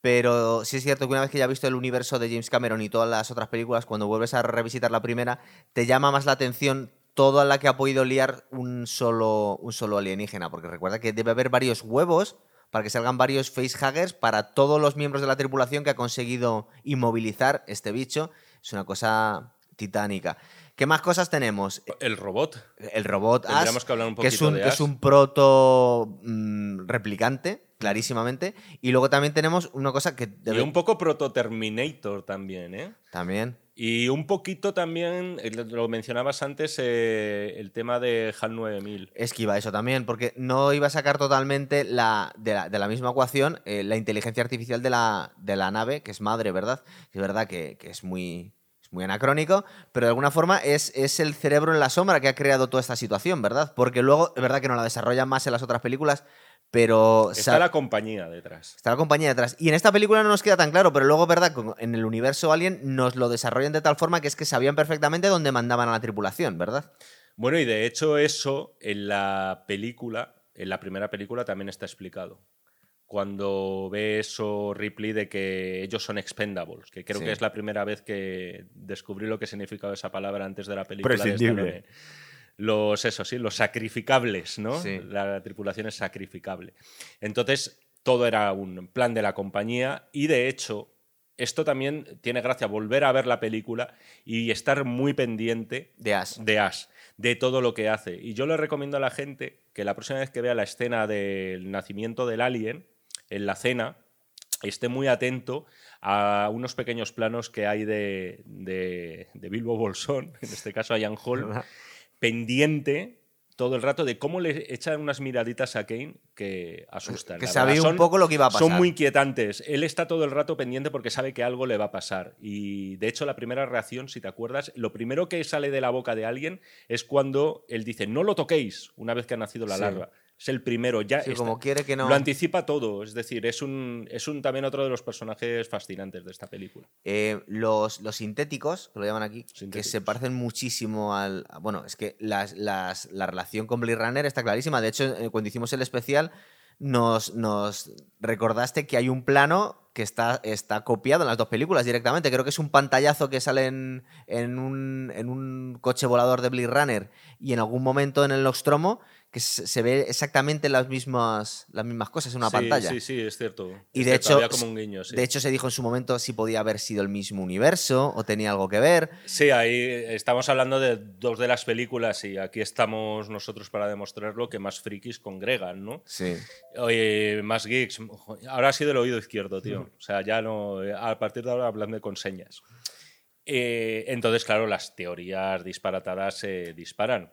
pero sí es cierto que una vez que ya has visto el universo de James Cameron y todas las otras películas, cuando vuelves a revisitar la primera, te llama más la atención toda la que ha podido liar un solo, un solo alienígena, porque recuerda que debe haber varios huevos para que salgan varios facehuggers para todos los miembros de la tripulación que ha conseguido inmovilizar este bicho. Es una cosa titánica. ¿Qué más cosas tenemos? El robot. El robot Ash, Tendríamos que hablar un que es poquito un, de que es un proto mm, replicante, clarísimamente. Y luego también tenemos una cosa que Y un poco proto-Terminator también, ¿eh? también. Y un poquito también, eh, lo- mencionabas antes, eh, el tema de HAL 9000. Esquiva eso también, porque no iba a sacar totalmente la, de, la, de la misma ecuación eh, la inteligencia artificial de la, de la nave, que es madre, ¿verdad? Es verdad que, que es muy, muy anacrónico, pero de alguna forma es, es el cerebro en la sombra que ha creado toda esta situación, ¿verdad? Porque luego, es verdad que no la desarrollan más en las otras películas, pero... Está la compañía detrás. Está la compañía detrás. Y en esta película no nos queda tan claro, pero luego, ¿verdad? En el universo Alien nos lo desarrollan de tal forma que es que sabían perfectamente dónde mandaban a la tripulación, ¿verdad? Bueno, y de hecho eso en la película, en la primera película también está explicado. Cuando ve eso Ripley de que ellos son expendables, que creo Sí. que es la primera vez que descubrí lo que significaba esa palabra antes de la película. Prescindible. Los, eso sí, los sacrificables, ¿no? Sí. La tripulación es sacrificable. Entonces, todo era un plan de la compañía y de hecho, esto también tiene gracia volver a ver la película y estar muy pendiente De Ash. de Ash, de todo lo que hace. Y yo le recomiendo a la gente que la próxima vez que vea la escena del nacimiento del alien, en la cena, esté muy atento a unos pequeños planos que hay de, de, de Bilbo Bolsón, *laughs* en este caso a Ian Hall, pendiente todo el rato de cómo le echan unas miraditas a Kane que asustan. Que sabía verdad. un poco lo que iba a pasar. Son muy inquietantes. Él está todo el rato pendiente porque sabe que algo le va a pasar. Y de hecho, la primera reacción, si te acuerdas, lo primero que sale de la boca de alguien es cuando él dice, no lo toquéis, una vez que ha nacido la Sí. larva. Es el primero, ya Sí, está. como quiere que no. Lo anticipa todo, es decir, es un, es un también otro de los personajes fascinantes de esta película. Eh, los, los sintéticos, que lo llaman aquí, que se parecen muchísimo al. Bueno, es que las, las- la relación con Blade Runner está clarísima. De hecho, eh, cuando hicimos el especial, nos, nos recordaste que hay un plano que está, está copiado en las dos películas directamente. Creo que es un pantallazo que sale en, en un, en un coche volador de Blade Runner y en algún momento en el Nostromo que se, ve exactamente las mismas, las mismas cosas en una Sí, pantalla. Sí, sí, es cierto. Y Es de cierto, hecho, había como un guiño, sí. De hecho, se dijo en su momento si podía haber sido el mismo universo o tenía algo que ver. Sí, ahí estamos hablando de dos de las películas y aquí estamos nosotros para demostrarlo que más frikis congregan, ¿no? Sí. Oye, más geeks. Ahora ha sido el oído izquierdo, tío. O sea, ya no. A partir de ahora hablando con señas. Eh, entonces, claro, las teorías disparatadas se disparan.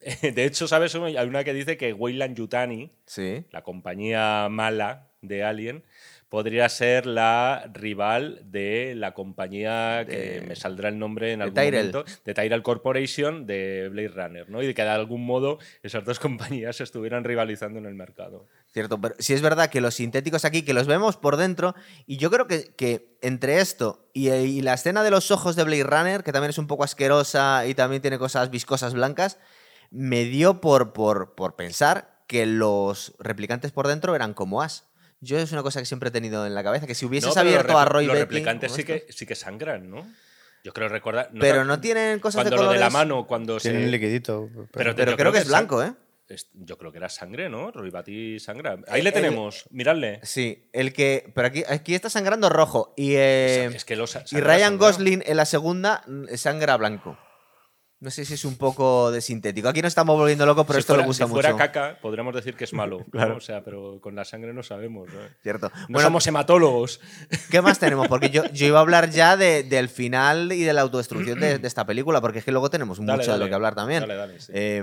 *laughs* De hecho, ¿sabes? Hay una que dice que Weyland Yutani, Sí. la compañía mala de Alien, podría ser la rival de la compañía que De- me saldrá el nombre en algún Tyrell. momento, de Tyrell Corporation de Blade Runner, ¿no? Y de que de algún modo esas dos *laughs* compañías estuvieran rivalizando en el mercado. Cierto, pero sí es verdad que los sintéticos aquí, que los vemos por dentro, y yo creo que, que entre esto y, y la escena de los ojos de Blade Runner, que también es un poco asquerosa y también tiene cosas viscosas blancas, me dio por, por, por pensar que los replicantes por dentro eran como As. Yo es una cosa que siempre he tenido en la cabeza, que si hubieses No, pero abierto a Roy Los Betty replicantes sí que, sí que sangran, ¿no? Yo creo recordar. Pero no tienen cosas Cuando de lo colores... de la mano, cuando se. Tiene un liquidito. Pero- Pero yo creo que es blanco, ¿eh? Yo creo que era sangre, ¿no? Ribati sangra. Ahí Eh, le el- tenemos, miradle. Sí, el que... Pero aquí, aquí está sangrando rojo y... eh, es que los Y Ryan Gosling en la segunda mm, sangra blanco. No sé si es un poco de sintético. Aquí no estamos volviendo locos, pero si esto fuera, le gusta si fuera mucho. caca, podríamos decir que es malo. *laughs* ¿no? Claro. O sea, pero con la sangre no sabemos. ¿no? Cierto. No Bueno, somos hematólogos. *laughs* ¿qué más tenemos? Porque yo, yo iba a hablar ya de- del final y de la autodestrucción de, de esta película, porque es que luego tenemos mucho Dale, de lo que hablar también. Dale, dale, sí. Eh,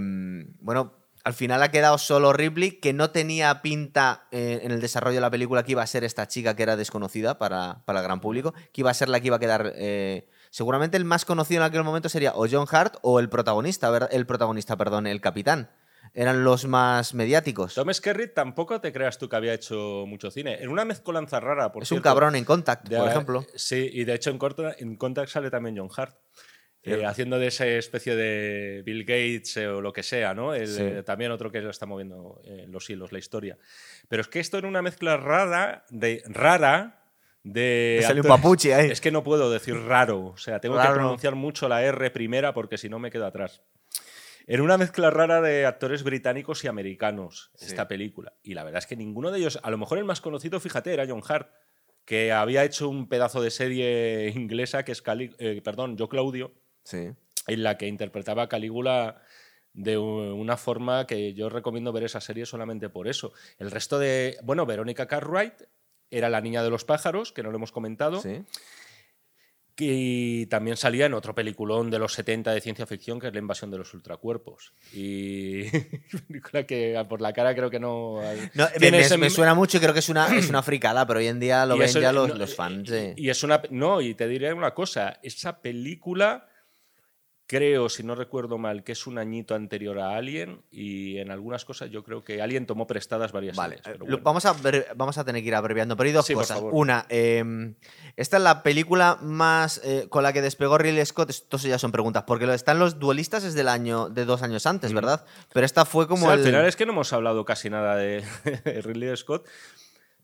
bueno, al final ha quedado solo Ripley, que no tenía pinta eh, en el desarrollo de la película que iba a ser esta chica que era desconocida para, para el gran público, que iba a ser la que iba a quedar. eh, seguramente el más conocido en aquel momento sería o John Hart o el protagonista, el protagonista, perdón, el capitán. Eran los más mediáticos. Tom Skerritt tampoco te creas tú que había hecho mucho cine. En una mezcolanza rara, por es un cabrón en Contact, de- por ejemplo. Sí, y de hecho en, Contact sale también John Hart. eh, haciendo de esa especie de Bill Gates eh, o lo que sea, ¿no? El, Sí. eh, también otro que está moviendo los hilos, la historia. Pero es que esto era una mezcla rara de. rara de. Un actores- papuchi ahí. Es que no puedo decir raro. O sea, tengo Raro. que pronunciar mucho la R primera porque si no me quedo atrás. Era una mezcla rara de actores británicos y americanos Sí. esta película. Y la verdad es que ninguno de ellos, a lo mejor el más conocido, fíjate, era John Hart, que había hecho un pedazo de serie inglesa que es Cali- eh, perdón, Yo Claudio, Sí. en la que interpretaba a Calígula de una forma que yo recomiendo ver esa serie solamente por eso. El resto de, bueno, Verónica Cartwright era la niña de los pájaros, que no lo hemos comentado, sí. y también salía en otro peliculón de los 70 de ciencia ficción, que es La invasión de los ultracuerpos. Y *laughs* película que por la cara creo que no... No, me, tiene me- ese- me suena mucho y creo que es una, es una fricada, pero hoy en día lo y ven eso- ya los, no, los fans. Y, es una. No, y te diré una cosa. Esa película, creo, si no recuerdo mal, que es un añito anterior a Alien. Y en algunas cosas yo creo que Alien tomó prestadas varias Vale, pero bueno. vamos, a ver- vamos a tener que ir abreviando, pero hay dos Sí, cosas. Una, eh, esta es la película más eh, con la que despegó Ridley Scott. Esto ya son preguntas, porque lo están los duelistas es del año de dos años antes, Mm. ¿verdad? Pero esta fue O como sea, el. Al final es que no hemos hablado casi nada *laughs* de Ridley Scott.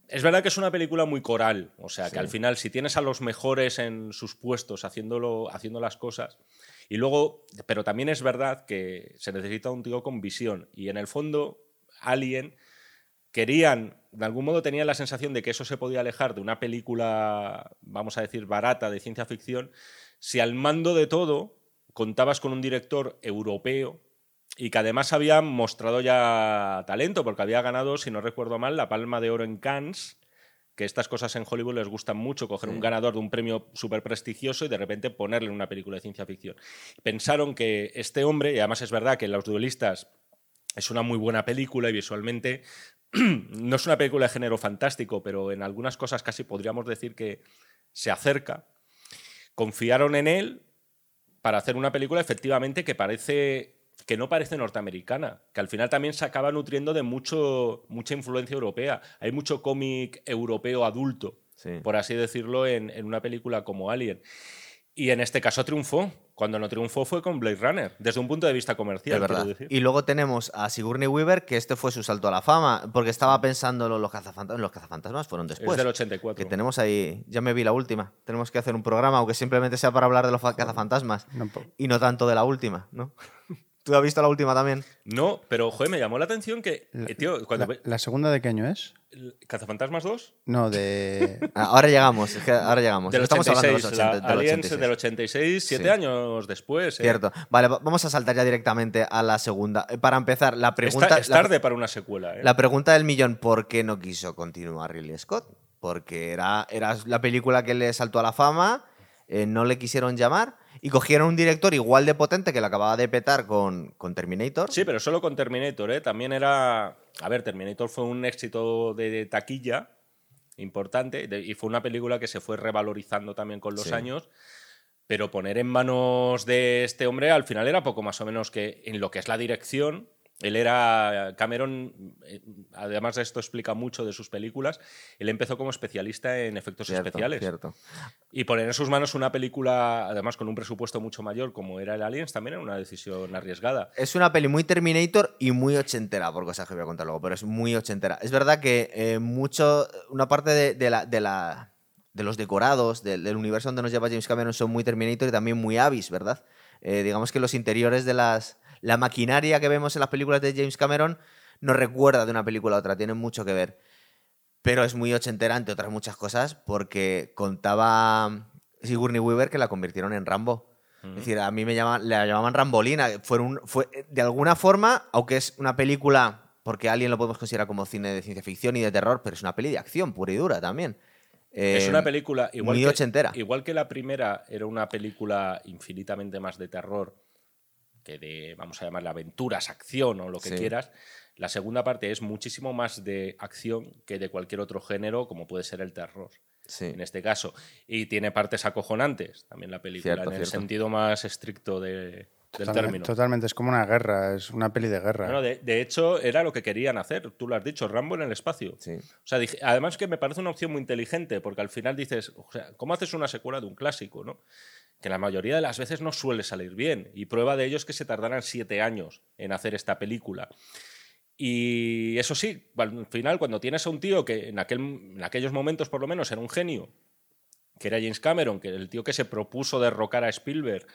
Es verdad que es una película muy coral, o sea, Sí. que al final si tienes a los mejores en sus puestos haciéndolo, haciendo las cosas, y luego, pero también es verdad que se necesita un tío con visión, y en el fondo Alien querían, de algún modo tenían la sensación de que eso se podía alejar de una película, vamos a decir, barata de ciencia ficción, si al mando de todo contabas con un director europeo y que además había mostrado ya talento, porque había ganado, si no recuerdo mal, la Palma de Oro en Cannes, que estas cosas en Hollywood les gustan mucho, coger un ganador de un premio súper prestigioso y de repente ponerle en una película de ciencia ficción. Pensaron que este hombre, y además es verdad que Los Duelistas es una muy buena película y visualmente *clears throat* no es una película de género fantástico, pero en algunas cosas casi podríamos decir que se acerca. Confiaron en él para hacer una película efectivamente que parece que no parece norteamericana, que al final también se acaba nutriendo de mucho, mucha influencia europea. Hay mucho cómic europeo adulto, por así decirlo, en, en, una película como Alien. Y en este caso triunfó. Cuando no triunfó fue con Blade Runner, desde un punto de vista comercial. verdad. Y luego tenemos a Sigourney Weaver, que este fue su salto a la fama, porque estaba pensando en los cazafantasmas. Los cazafantasmas fueron después. Es del 84. Que tenemos ahí, ya me vi la última. Tenemos que hacer un programa, aunque simplemente sea para hablar de los cazafantasmas. y no tanto de la última, ¿no? *laughs* ¿Tú has visto la última también? No, pero joder, me llamó la atención que. La, tío, cuando la, segunda de qué año es? ¿Cazafantasmas 2? No, de. *laughs* Ah, ahora llegamos, es que ahora llegamos. Del Estamos 86, hablando de los 80, la Aliens del 86, siete años después. ¿eh? Cierto. Vale, vamos a saltar ya directamente a la segunda. Eh, para empezar, la pregunta. Está, es tarde para una secuela. ¿eh? La pregunta del millón: ¿por qué no quiso continuar Ridley Scott? Porque era, era la película que le saltó a la fama, eh, no le quisieron llamar. Y cogieron un director igual de potente que le acababa de petar con, con Terminator. Sí, pero solo con Terminator, ¿eh? También era. A ver, Terminator fue un éxito de taquilla importante y fue una película que se fue revalorizando también con los años. Pero poner en manos de este hombre al final era poco más o menos que en lo que es la dirección él era, Cameron, eh, además de esto explica mucho de sus películas, él empezó como especialista en efectos especiales. Cierto. Y poner en sus manos una película, además con un presupuesto mucho mayor como era el Aliens, también era una decisión arriesgada. Es una peli muy Terminator y muy ochentera, por cosas que voy a contar luego, pero es muy ochentera. Es verdad que eh, mucho, una parte de, la, de, la, de los decorados del, universo donde nos lleva James Cameron son muy Terminator y también muy Avis, ¿verdad? Eh, digamos que los interiores de las la maquinaria que vemos en las películas de James Cameron nos recuerda de una película a otra, tiene mucho que ver. Pero es muy ochentera, entre otras muchas cosas, porque contaba Sigourney Weaver que la convirtieron en Rambo. Es decir, a mí me llaman, la llamaban Rambolina. Fue, de alguna forma, aunque es una película, porque alguien lo podemos considerar como cine de ciencia ficción y de terror, pero es una peli de acción pura y dura también. es una eh, película igual muy ochentera. Igual que la primera era una película infinitamente más de terror de, vamos a llamarle aventuras, acción o lo que quieras, la segunda parte es muchísimo más de acción que de cualquier otro género, como puede ser el terror. En este caso. Y tiene partes acojonantes también la película, en el sentido más estricto de, del término. Totalmente, es como una guerra, es una peli de guerra. de, hecho, era lo que querían hacer, tú lo has dicho, Rambo en el espacio. O sea, además que me parece una opción muy inteligente, porque al final dices, o sea, ¿cómo haces una secuela de un clásico? ¿no? que la mayoría de las veces no suele salir bien. Y prueba de ello es que se tardaran siete años en hacer esta película. Y eso sí, al final, cuando tienes a un tío que en, aquel, en aquellos momentos por lo menos era un genio, que era James Cameron, que el tío que se propuso derrocar a Spielberg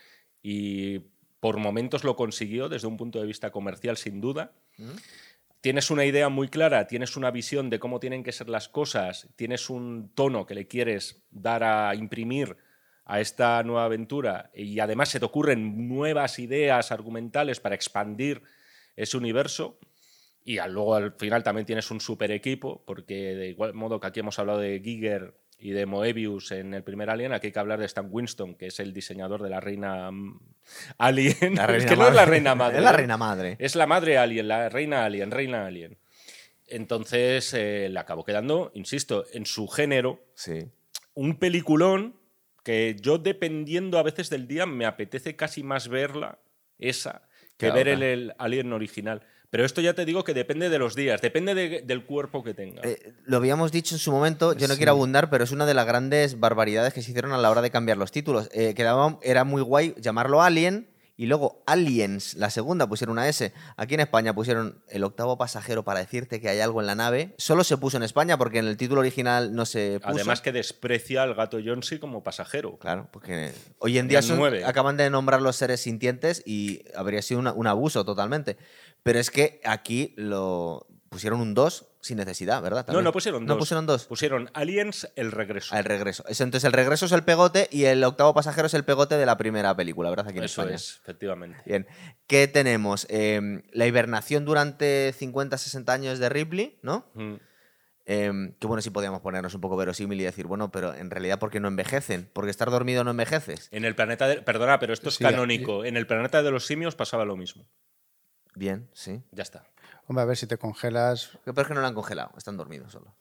y por momentos lo consiguió desde un punto de vista comercial, sin duda. Tienes una idea muy clara, tienes una visión de cómo tienen que ser las cosas, tienes un tono que le quieres dar a imprimir a esta nueva aventura y además se te ocurren nuevas ideas argumentales para expandir ese universo. Y luego al final también tienes un super equipo, porque de igual modo que aquí hemos hablado de Giger y de Moebius en el primer Alien, aquí hay que hablar de Stan Winston, que es el diseñador de la reina mm, Alien. *laughs* es que no es la reina *laughs* madre. Es la reina madre. Es la madre Alien, la reina Alien, reina Alien. Entonces eh, le acabó quedando, insisto, en su género, sí. un peliculón que yo dependiendo a veces del día me apetece casi más verla, esa, que ver el, Alien original. Pero esto ya te digo que depende de los días, depende del cuerpo que tenga. Eh, lo habíamos dicho en su momento, yo no quiero abundar, pero es una de las grandes barbaridades que se hicieron a la hora de cambiar los títulos. Eh, quedaba, era muy guay llamarlo Alien y luego Aliens, la segunda, pusieron una S. Aquí en España pusieron el octavo pasajero para decirte que hay algo en la nave. Solo se puso en España porque en el título original no se puso. Además que desprecia al gato Jonesy como pasajero. Claro, porque hoy en día acaban de nombrar los seres sintientes y habría sido un abuso totalmente. Pero es que aquí lo pusieron un 2 sin necesidad, ¿verdad? No, no pusieron dos. No pusieron dos. Pusieron Aliens el regreso. el regreso. Entonces el regreso es el pegote y el octavo pasajero es el pegote de la primera película, ¿verdad? Aquí en Eso es, efectivamente. Bien. ¿Qué tenemos? Em, la hibernación durante 50, 60 años de Ripley, ¿no? em, que bueno, sí podíamos ponernos un poco verosímil y decir, bueno, pero en realidad, ¿por qué no envejecen? Porque estar dormido no envejeces. En el planeta de... Perdona, pero esto es Sí, canónico. En el planeta de los simios pasaba lo mismo. Bien, sí. Ya está. Hombre, a ver si te congelas. Pero es que no lo han congelado, están dormidos solo.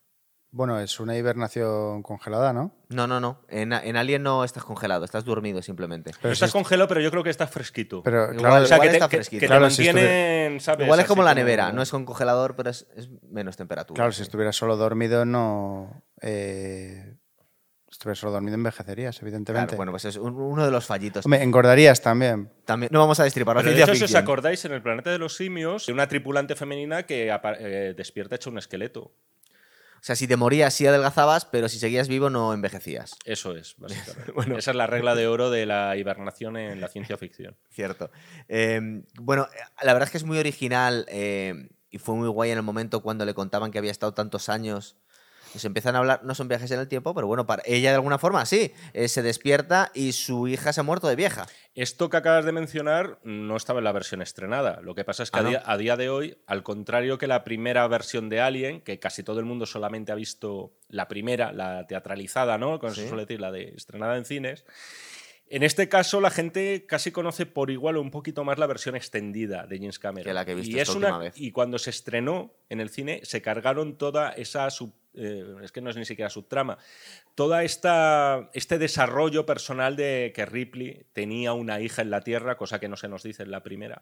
Bueno, es una hibernación congelada, ¿no? No, no, no. En, en Alien no estás congelado, estás dormido simplemente. Pero estás si- congelado, pero yo creo que estás fresquito. Pero Igual- claro, o sea, igual que te, está fresquito. que te Claro, mantienen, ¿sabes? Igual es como la nevera, no es con congelador, pero es, es menos temperatura. claro, si estuvieras solo dormido, no. Eh, si estuvieras solo dormido, envejecerías, evidentemente. Claro, bueno, pues es un- uno de los fallitos. Hombre, engordarías también. También, no vamos a destripar la Pero de ciencia hecho, si os ficción. acordáis, en el planeta de los simios, hay una tripulante femenina que apa- eh, despierta hecho un esqueleto. O sea, si te morías sí adelgazabas, pero si seguías vivo no envejecías. Eso es, *laughs* básicamente. Bueno. Esa es la regla de oro de la hibernación en la ciencia ficción. *laughs* Cierto. Eh, bueno, la verdad es que es muy original eh, y fue muy guay en el momento cuando le contaban que había estado tantos años. Se empiezan a hablar, no son viajes en el tiempo, pero bueno, para ella de alguna forma sí. Eh, se despierta y su hija se ha muerto de vieja. Esto que acabas de mencionar no estaba en la versión estrenada. Lo que pasa es que Ah, a, ¿no? día, a día de hoy, al contrario que la primera versión de Alien, que casi todo el mundo solamente ha visto la primera, la teatralizada, ¿no? Como Sí. se suele decir, la de estrenada en cines. En este caso, la gente casi conoce por igual o un poquito más la versión extendida de James Cameron. Que la que he visto y, esta es una- última vez. y cuando se estrenó en el cine, se cargaron toda esa sub- eh, es que no es ni siquiera subtrama, toda esta este desarrollo personal de que Ripley tenía una hija en la Tierra, cosa que no se nos dice en la primera.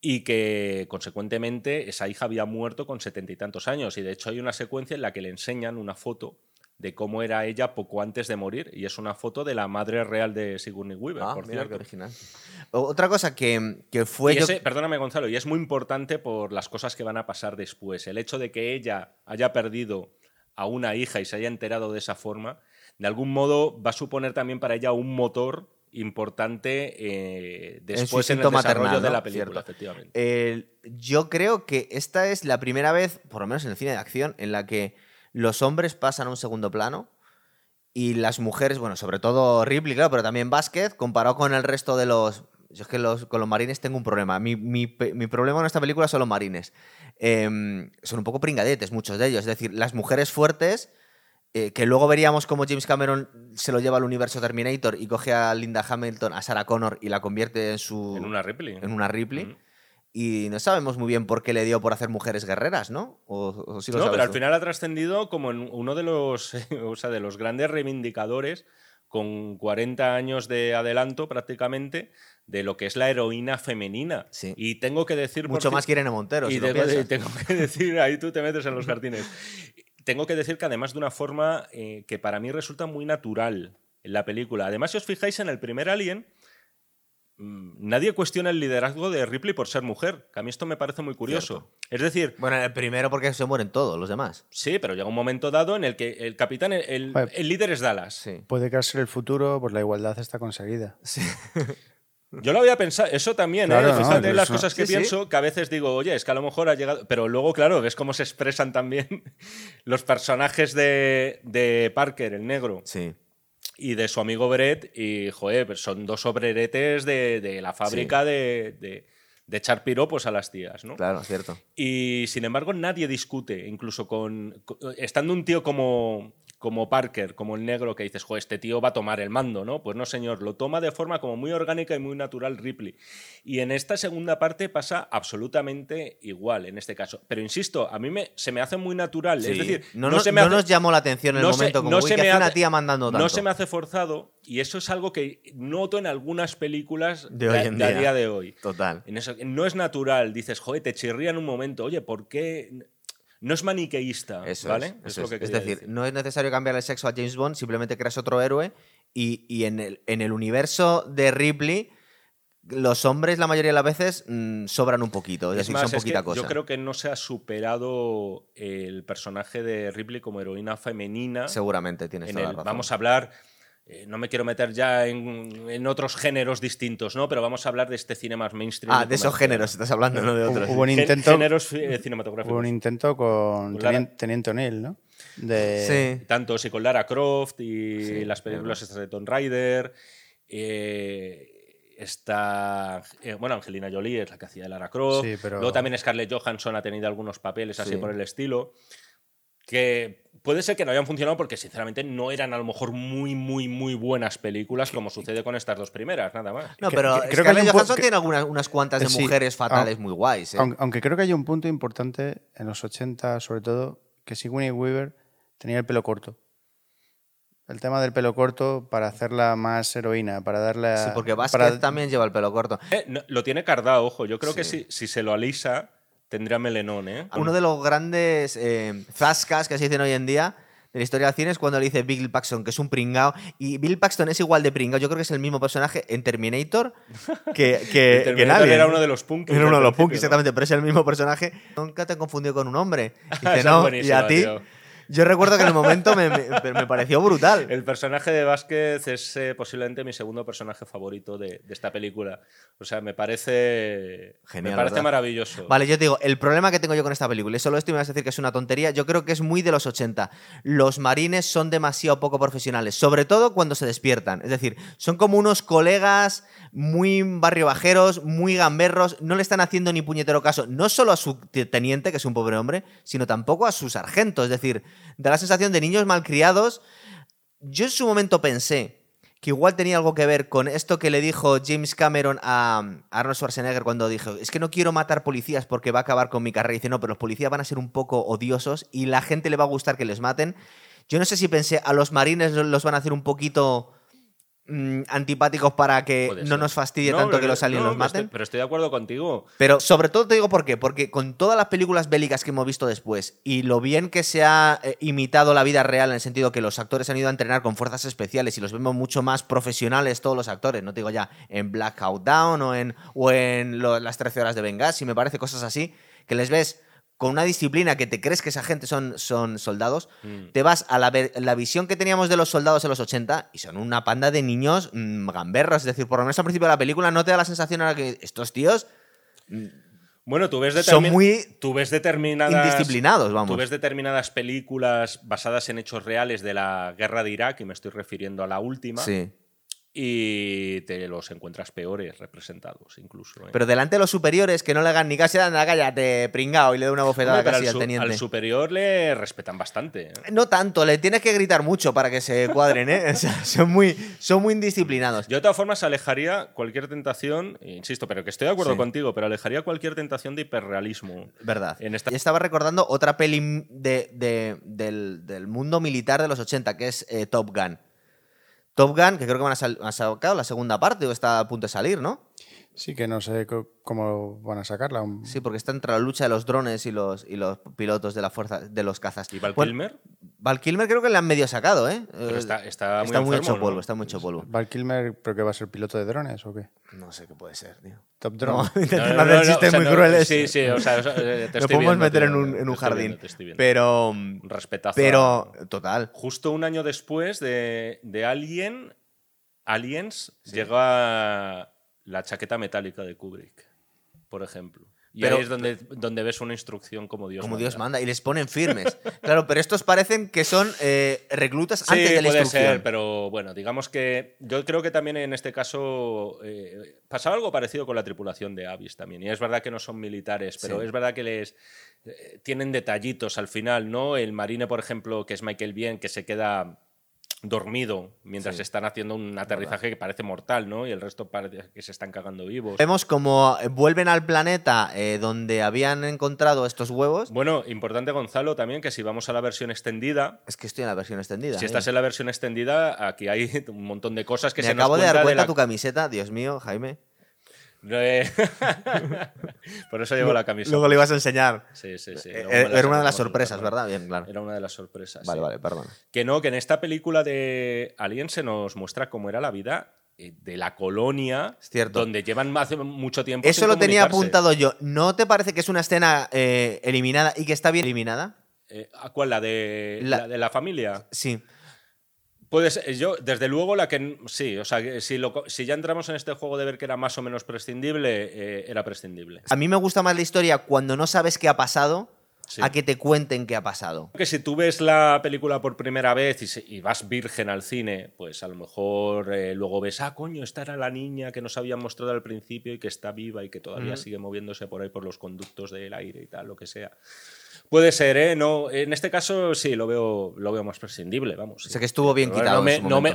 Y que, consecuentemente, esa hija había muerto con setenta y tantos años. Y de hecho, hay una secuencia en la que le enseñan una foto de cómo era ella poco antes de morir. Y es una foto de la madre real de Sigourney Weaver, Ah, por mira qué cierto. original. Otra cosa que, que fue Y yo- ese- perdóname, Gonzalo, y es muy importante por las cosas que van a pasar después. El hecho de que ella haya perdido a una hija y se haya enterado de esa forma, de algún modo va a suponer también para ella un motor importante eh, después en, el desarrollo maternal, de ¿no? la película, Cierto. efectivamente. El- yo creo que esta es la primera vez, por lo menos en el cine de acción, en la que los hombres pasan a un segundo plano y las mujeres, bueno, sobre todo Ripley, claro, pero también Vázquez, comparado con el resto de los... Yo es que los- con los marines tengo un problema. Mi, mi mi problema en esta película son los marines. Em, son un poco pringadetes, muchos de ellos. Es decir, las mujeres fuertes, eh, que luego veríamos cómo James Cameron se lo lleva al universo Terminator y coge a Linda Hamilton, a Sarah Connor y la convierte en su... En una Ripley. en una Ripley. Mm. Y no sabemos muy bien por qué le dio por hacer mujeres guerreras, ¿no? O, o sí lo No, pero al tú. final ha trascendido como en uno de los, *laughs* o sea, de los grandes reivindicadores con 40 años de adelanto prácticamente de lo que es la heroína femenina. Sí. Y tengo que decir... Mucho más que Irene Montero, y si lo tengo, piensas. tengo *laughs* que decir, ahí tú te metes en los jardines. Tengo que decir que además de una forma eh, que para mí resulta muy natural en la película. Además, si os fijáis en el primer Alien, nadie cuestiona el liderazgo de Ripley por ser mujer, que a mí esto me parece muy curioso. Es decir, Bueno, el primero porque se mueren todos los demás. sí, pero llega un momento dado en el que el capitán, el, el- Vale. el líder es Dallas. Sí. Puede que ser el futuro, pues la igualdad está conseguida. Yo lo había pensado, eso también, Claro, ¿eh? no, Fíjate las cosas que Sí, sí. pienso, que a veces digo, oye, es que a lo mejor ha llegado. Pero luego, claro, ves cómo se expresan también *laughs* los personajes de, de Parker, el negro, Sí. Y de su amigo Brett, y joder, son dos obreretes de, de la fábrica de, de, de echar piropos a las tías, ¿no? Claro, cierto. Y sin embargo, nadie discute, incluso con. con- estando un tío como, como Parker, como el negro, que dices, joder, este tío va a tomar el mando, ¿no? Pues no, señor, lo toma de forma como muy orgánica y muy natural Ripley. Y en esta segunda parte pasa absolutamente igual, en este caso. Pero insisto, a mí me, se me hace muy natural. Es decir, no, no, nos, se me no hace- nos llamó la atención en el se- momento como no "Uy, se ¿qué me hace una tía mandando tanto. No se me hace forzado y eso es algo que noto en algunas películas De hoy en día. día de hoy. Total. En eso, no es natural, dices, joder, te chirría en un momento, oye, ¿por qué? No es maniqueísta, Eso ¿vale? es. eso lo que Es decir, decir. no es necesario cambiar el sexo a James Bond, simplemente creas otro héroe y, y en, el, en el universo de Ripley los hombres la mayoría de las veces mm, sobran un poquito, es, decir, más, son es que poquita cosa. yo creo que no se ha superado el personaje de Ripley como heroína femenina. Seguramente tienes en toda el- la razón. vamos a hablar, eh, no me quiero meter ya en, en otros géneros distintos, ¿no? Pero vamos a hablar de este cine más mainstream. Ah, de esos géneros estás hablando, no de otros. Hubo un Gen- intento, Géneros eh, cinematográficos. hubo un intento con Teniente O'Neill, ¿no? De, Sí. Tanto sí con Lara Croft y Sí, las películas estas de Tomb Raider. eh, está. eh, bueno, Angelina Jolie es la que hacía de Lara Croft. Sí, pero- Luego también Scarlett Johansson ha tenido algunos papeles así Sí. por el estilo. que puede ser que no hayan funcionado porque sinceramente no eran a lo mejor muy, muy, muy buenas películas como sucede con estas dos primeras, nada más. No, Que- pero que- creo que hay Scarlett un Johansson que- tiene algunas unas cuantas de Sí, mujeres fatales aun- muy guays. ¿eh? Aunque, aunque creo que hay un punto importante en los 80, sobre todo, que Sigourney Weaver tenía el pelo corto. El tema del pelo corto para hacerla más heroína, para darle... Sí, porque Vázquez para- también lleva el pelo corto. Eh, no, lo tiene cardado, ojo. Yo creo que Sí. si, si se lo alisa, tendría melenón, ¿eh? Uno de los grandes eh, zascas que se dicen hoy en día de la historia del cine es cuando le dice Bill Paxton que es un pringao. Y Bill Paxton es igual de pringao. Yo creo que es el mismo personaje en Terminator *laughs* que, que, El que en Terminator Alien. era uno de los punkis Era uno de los punks, ¿no? exactamente, pero es el mismo personaje. Nunca te he confundido con un hombre. *laughs* Dice, no, y a ti. tío. Yo recuerdo que en el momento me, me- me pareció brutal. El personaje de Vázquez es eh, posiblemente mi segundo personaje favorito de, de esta película. O sea, me parece. Genial, Me parece ¿verdad? maravilloso. Vale, yo te digo, el problema que tengo yo con esta película, y solo esto y me vas a decir que es una tontería, yo creo que es muy de los 80. Los marines son demasiado poco profesionales, sobre todo cuando se despiertan. Es decir, son como unos colegas muy barrio bajeros, muy gamberros, no le están haciendo ni puñetero caso, no solo a su teniente, que es un pobre hombre, sino tampoco a su sargento. Es decir, da la sensación de niños malcriados. Yo en su momento pensé que igual tenía algo que ver con esto que le dijo James Cameron a a Arnold Schwarzenegger cuando dijo, es que no quiero matar policías porque va a acabar con mi carrera. Y dice, no, pero los policías van a ser un poco odiosos y la gente le va a gustar que les maten. Yo no sé si pensé, a los marines los van a hacer un poquito mm, antipáticos para que Puede no ser. nos fastidie No, tanto que los aliens no, los pero estoy- maten. pero estoy de acuerdo contigo. Pero sobre todo te digo por qué. Porque con todas las películas bélicas que hemos visto después y lo bien que se ha eh, imitado la vida real en el sentido que los actores han ido a entrenar con fuerzas especiales y los vemos mucho más profesionales todos los actores, no te digo ya en Blackout Down o en, o en lo- las 13 horas de Benghazi, me parece cosas así, que les ves con una disciplina que te crees que esa gente son, son soldados, Mm. te vas a la, la visión que teníamos de los soldados en los 80 y son una panda de niños mm, gamberros. Es decir, por lo menos al principio de la película no te da la sensación ahora que estos tíos Bueno, tú ves, son muy tú ves determinadas. indisciplinados, vamos. Tú ves determinadas películas basadas en hechos reales de la guerra de Irak, y me estoy refiriendo a la última, Sí. Y te los encuentras peores representados, incluso. ¿eh? Pero delante de los superiores que no le hagan ni casi nada, cállate, pringao, y le da una bofetada Hombre, casi al, al teniente. al superior le respetan bastante. ¿eh? No tanto, le tienes que gritar mucho para que se cuadren, ¿eh? *laughs* O sea, son muy, son muy indisciplinados. Yo de todas formas alejaría cualquier tentación, insisto, pero que estoy de acuerdo Sí. contigo, pero alejaría cualquier tentación de hiperrealismo. Verdad. En esta- estaba recordando otra peli de, de- del, del mundo militar de los 80, que es eh, Top Gun. Top Gun, que creo que van a, sal- han sacado la segunda parte o está a punto de salir, ¿no? Sí, que no sé cómo van a sacarla. Sí, porque está entre la lucha de los drones y los, y los pilotos de la fuerza de los cazas. ¿Y Val Bueno, Kilmer? Val Kilmer creo que le han medio sacado, ¿eh? Pero Eh, está, está muy, está muy enfermo, hecho ¿no? polvo, está muy hecho polvo. Val Kilmer, ¿pero que va a ser piloto de drones o qué? No sé qué puede ser, tío. Top Drone. No, *laughs* no, no, chistes o sea, muy no, crueles. Sí, sí, o sea, o sea, eh, te podemos viendo, meter en un, en un jardín. viendo, te estoy viendo. pero. Un respetazo. Pero. a- Total. Justo un año después de, de Alien, Aliens, llega la chaqueta metálica de Kubrick, por ejemplo. Y Pero- ahí es donde, donde ves una instrucción como Dios Como manda. Dios manda. Y les ponen firmes. *laughs* claro, pero estos parecen que son eh, reclutas Sí, antes de la puede instrucción. ser, pero bueno, digamos que yo creo que también en este caso eh, pasaba algo parecido con la tripulación de Avis también. Y es verdad que no son militares, pero Sí. es verdad que les eh, tienen detallitos al final, ¿no? El marine, por ejemplo, que es Michael Bien, que se queda dormido mientras Sí. están haciendo un aterrizaje que parece mortal, ¿no? Y el resto parece que se están cagando vivos. Vemos como eh, vuelven al planeta eh, donde habían encontrado estos huevos. Bueno, importante Gonzalo también que si vamos a la versión extendida, Es que estoy en la versión extendida. si ¿eh? estás en la versión extendida, aquí hay *laughs* un montón de cosas que Me se nos acabo de dar cuenta la- tu camiseta, Dios mío, Jaime. Eh, *laughs* Por eso llevo la camisa. Luego le ibas a enseñar. Sí, sí, sí. Eh, me la Era una de las sorpresas, ¿verdad? Bien, claro. Era una de las sorpresas. Vale, sí. vale, perdón. Que no, que en esta película de Alien se nos muestra cómo era la vida eh, de la colonia cierto. donde llevan hace mucho tiempo. Eso sin lo tenía apuntado yo. ¿No te parece que es una escena eh, eliminada y que está bien eliminada? Eh, ¿a ¿Cuál? ¿La de La- la, de la familia? Sí. Puede ser, yo, desde luego, la que. Sí, o sea, lo si ya entramos en este juego de ver que era más o menos prescindible, eh, era prescindible. A mí me gusta más la historia cuando no sabes qué ha pasado, a que te cuenten qué ha pasado. Que si tú ves la película por primera vez y, vas virgen al cine, pues a lo mejor eh, luego ves, ah, coño, esta era la niña que nos habían mostrado al principio y que está viva y que todavía sigue moviéndose por ahí por los conductos del aire y tal, lo que sea. Puede ser, ¿eh? No, en este caso sí, lo veo, lo veo más prescindible, vamos. O sea que estuvo bien quitado. No me,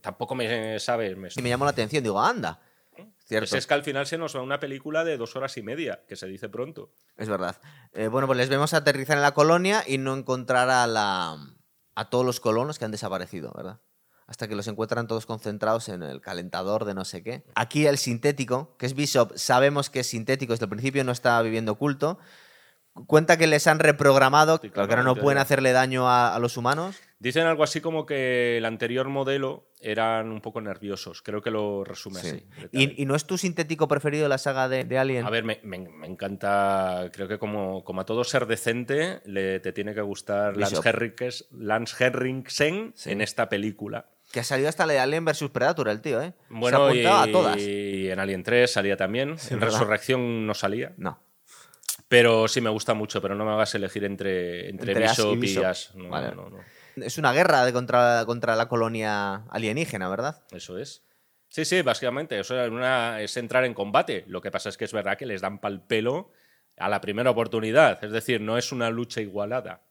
tampoco me sabe. Me... Y me llamó la atención, digo, anda. Pues es que al final se nos va una película de dos horas y media, que se dice pronto. Es verdad. Eh, bueno, pues les vemos aterrizar en la colonia y no encontrar a, la, a todos los colonos que han desaparecido, ¿verdad? Hasta que los encuentran todos concentrados en el calentador de no sé qué. Aquí el sintético, que es Bishop, sabemos que es sintético, desde el principio no está viviendo oculto. Cuenta que les han reprogramado, que ahora no pueden hacerle daño a los humanos. Dicen algo así como que el anterior modelo eran un poco nerviosos. Creo que lo resume así. ¿Y, no es tu sintético preferido de la saga de, Alien? A ver, me, encanta. Creo que como, como, a todo ser decente, le, te tiene que gustar Lance, Henriksen en esta película. Que ha salido hasta la de Alien vs Predator, el tío, ¿eh? Bueno, y, a todas. y en Alien 3 salía también. en Resurrección no salía. No. Pero sí me gusta mucho, pero no me hagas elegir entre, entre, Bishop y, Ash. No, no, no. Es una guerra de contra, contra la colonia alienígena, ¿verdad? Eso es. Sí, sí, básicamente. Eso es entrar en combate. Lo que pasa es que es verdad que les dan pal pelo a la primera oportunidad. Es decir, no es una lucha igualada.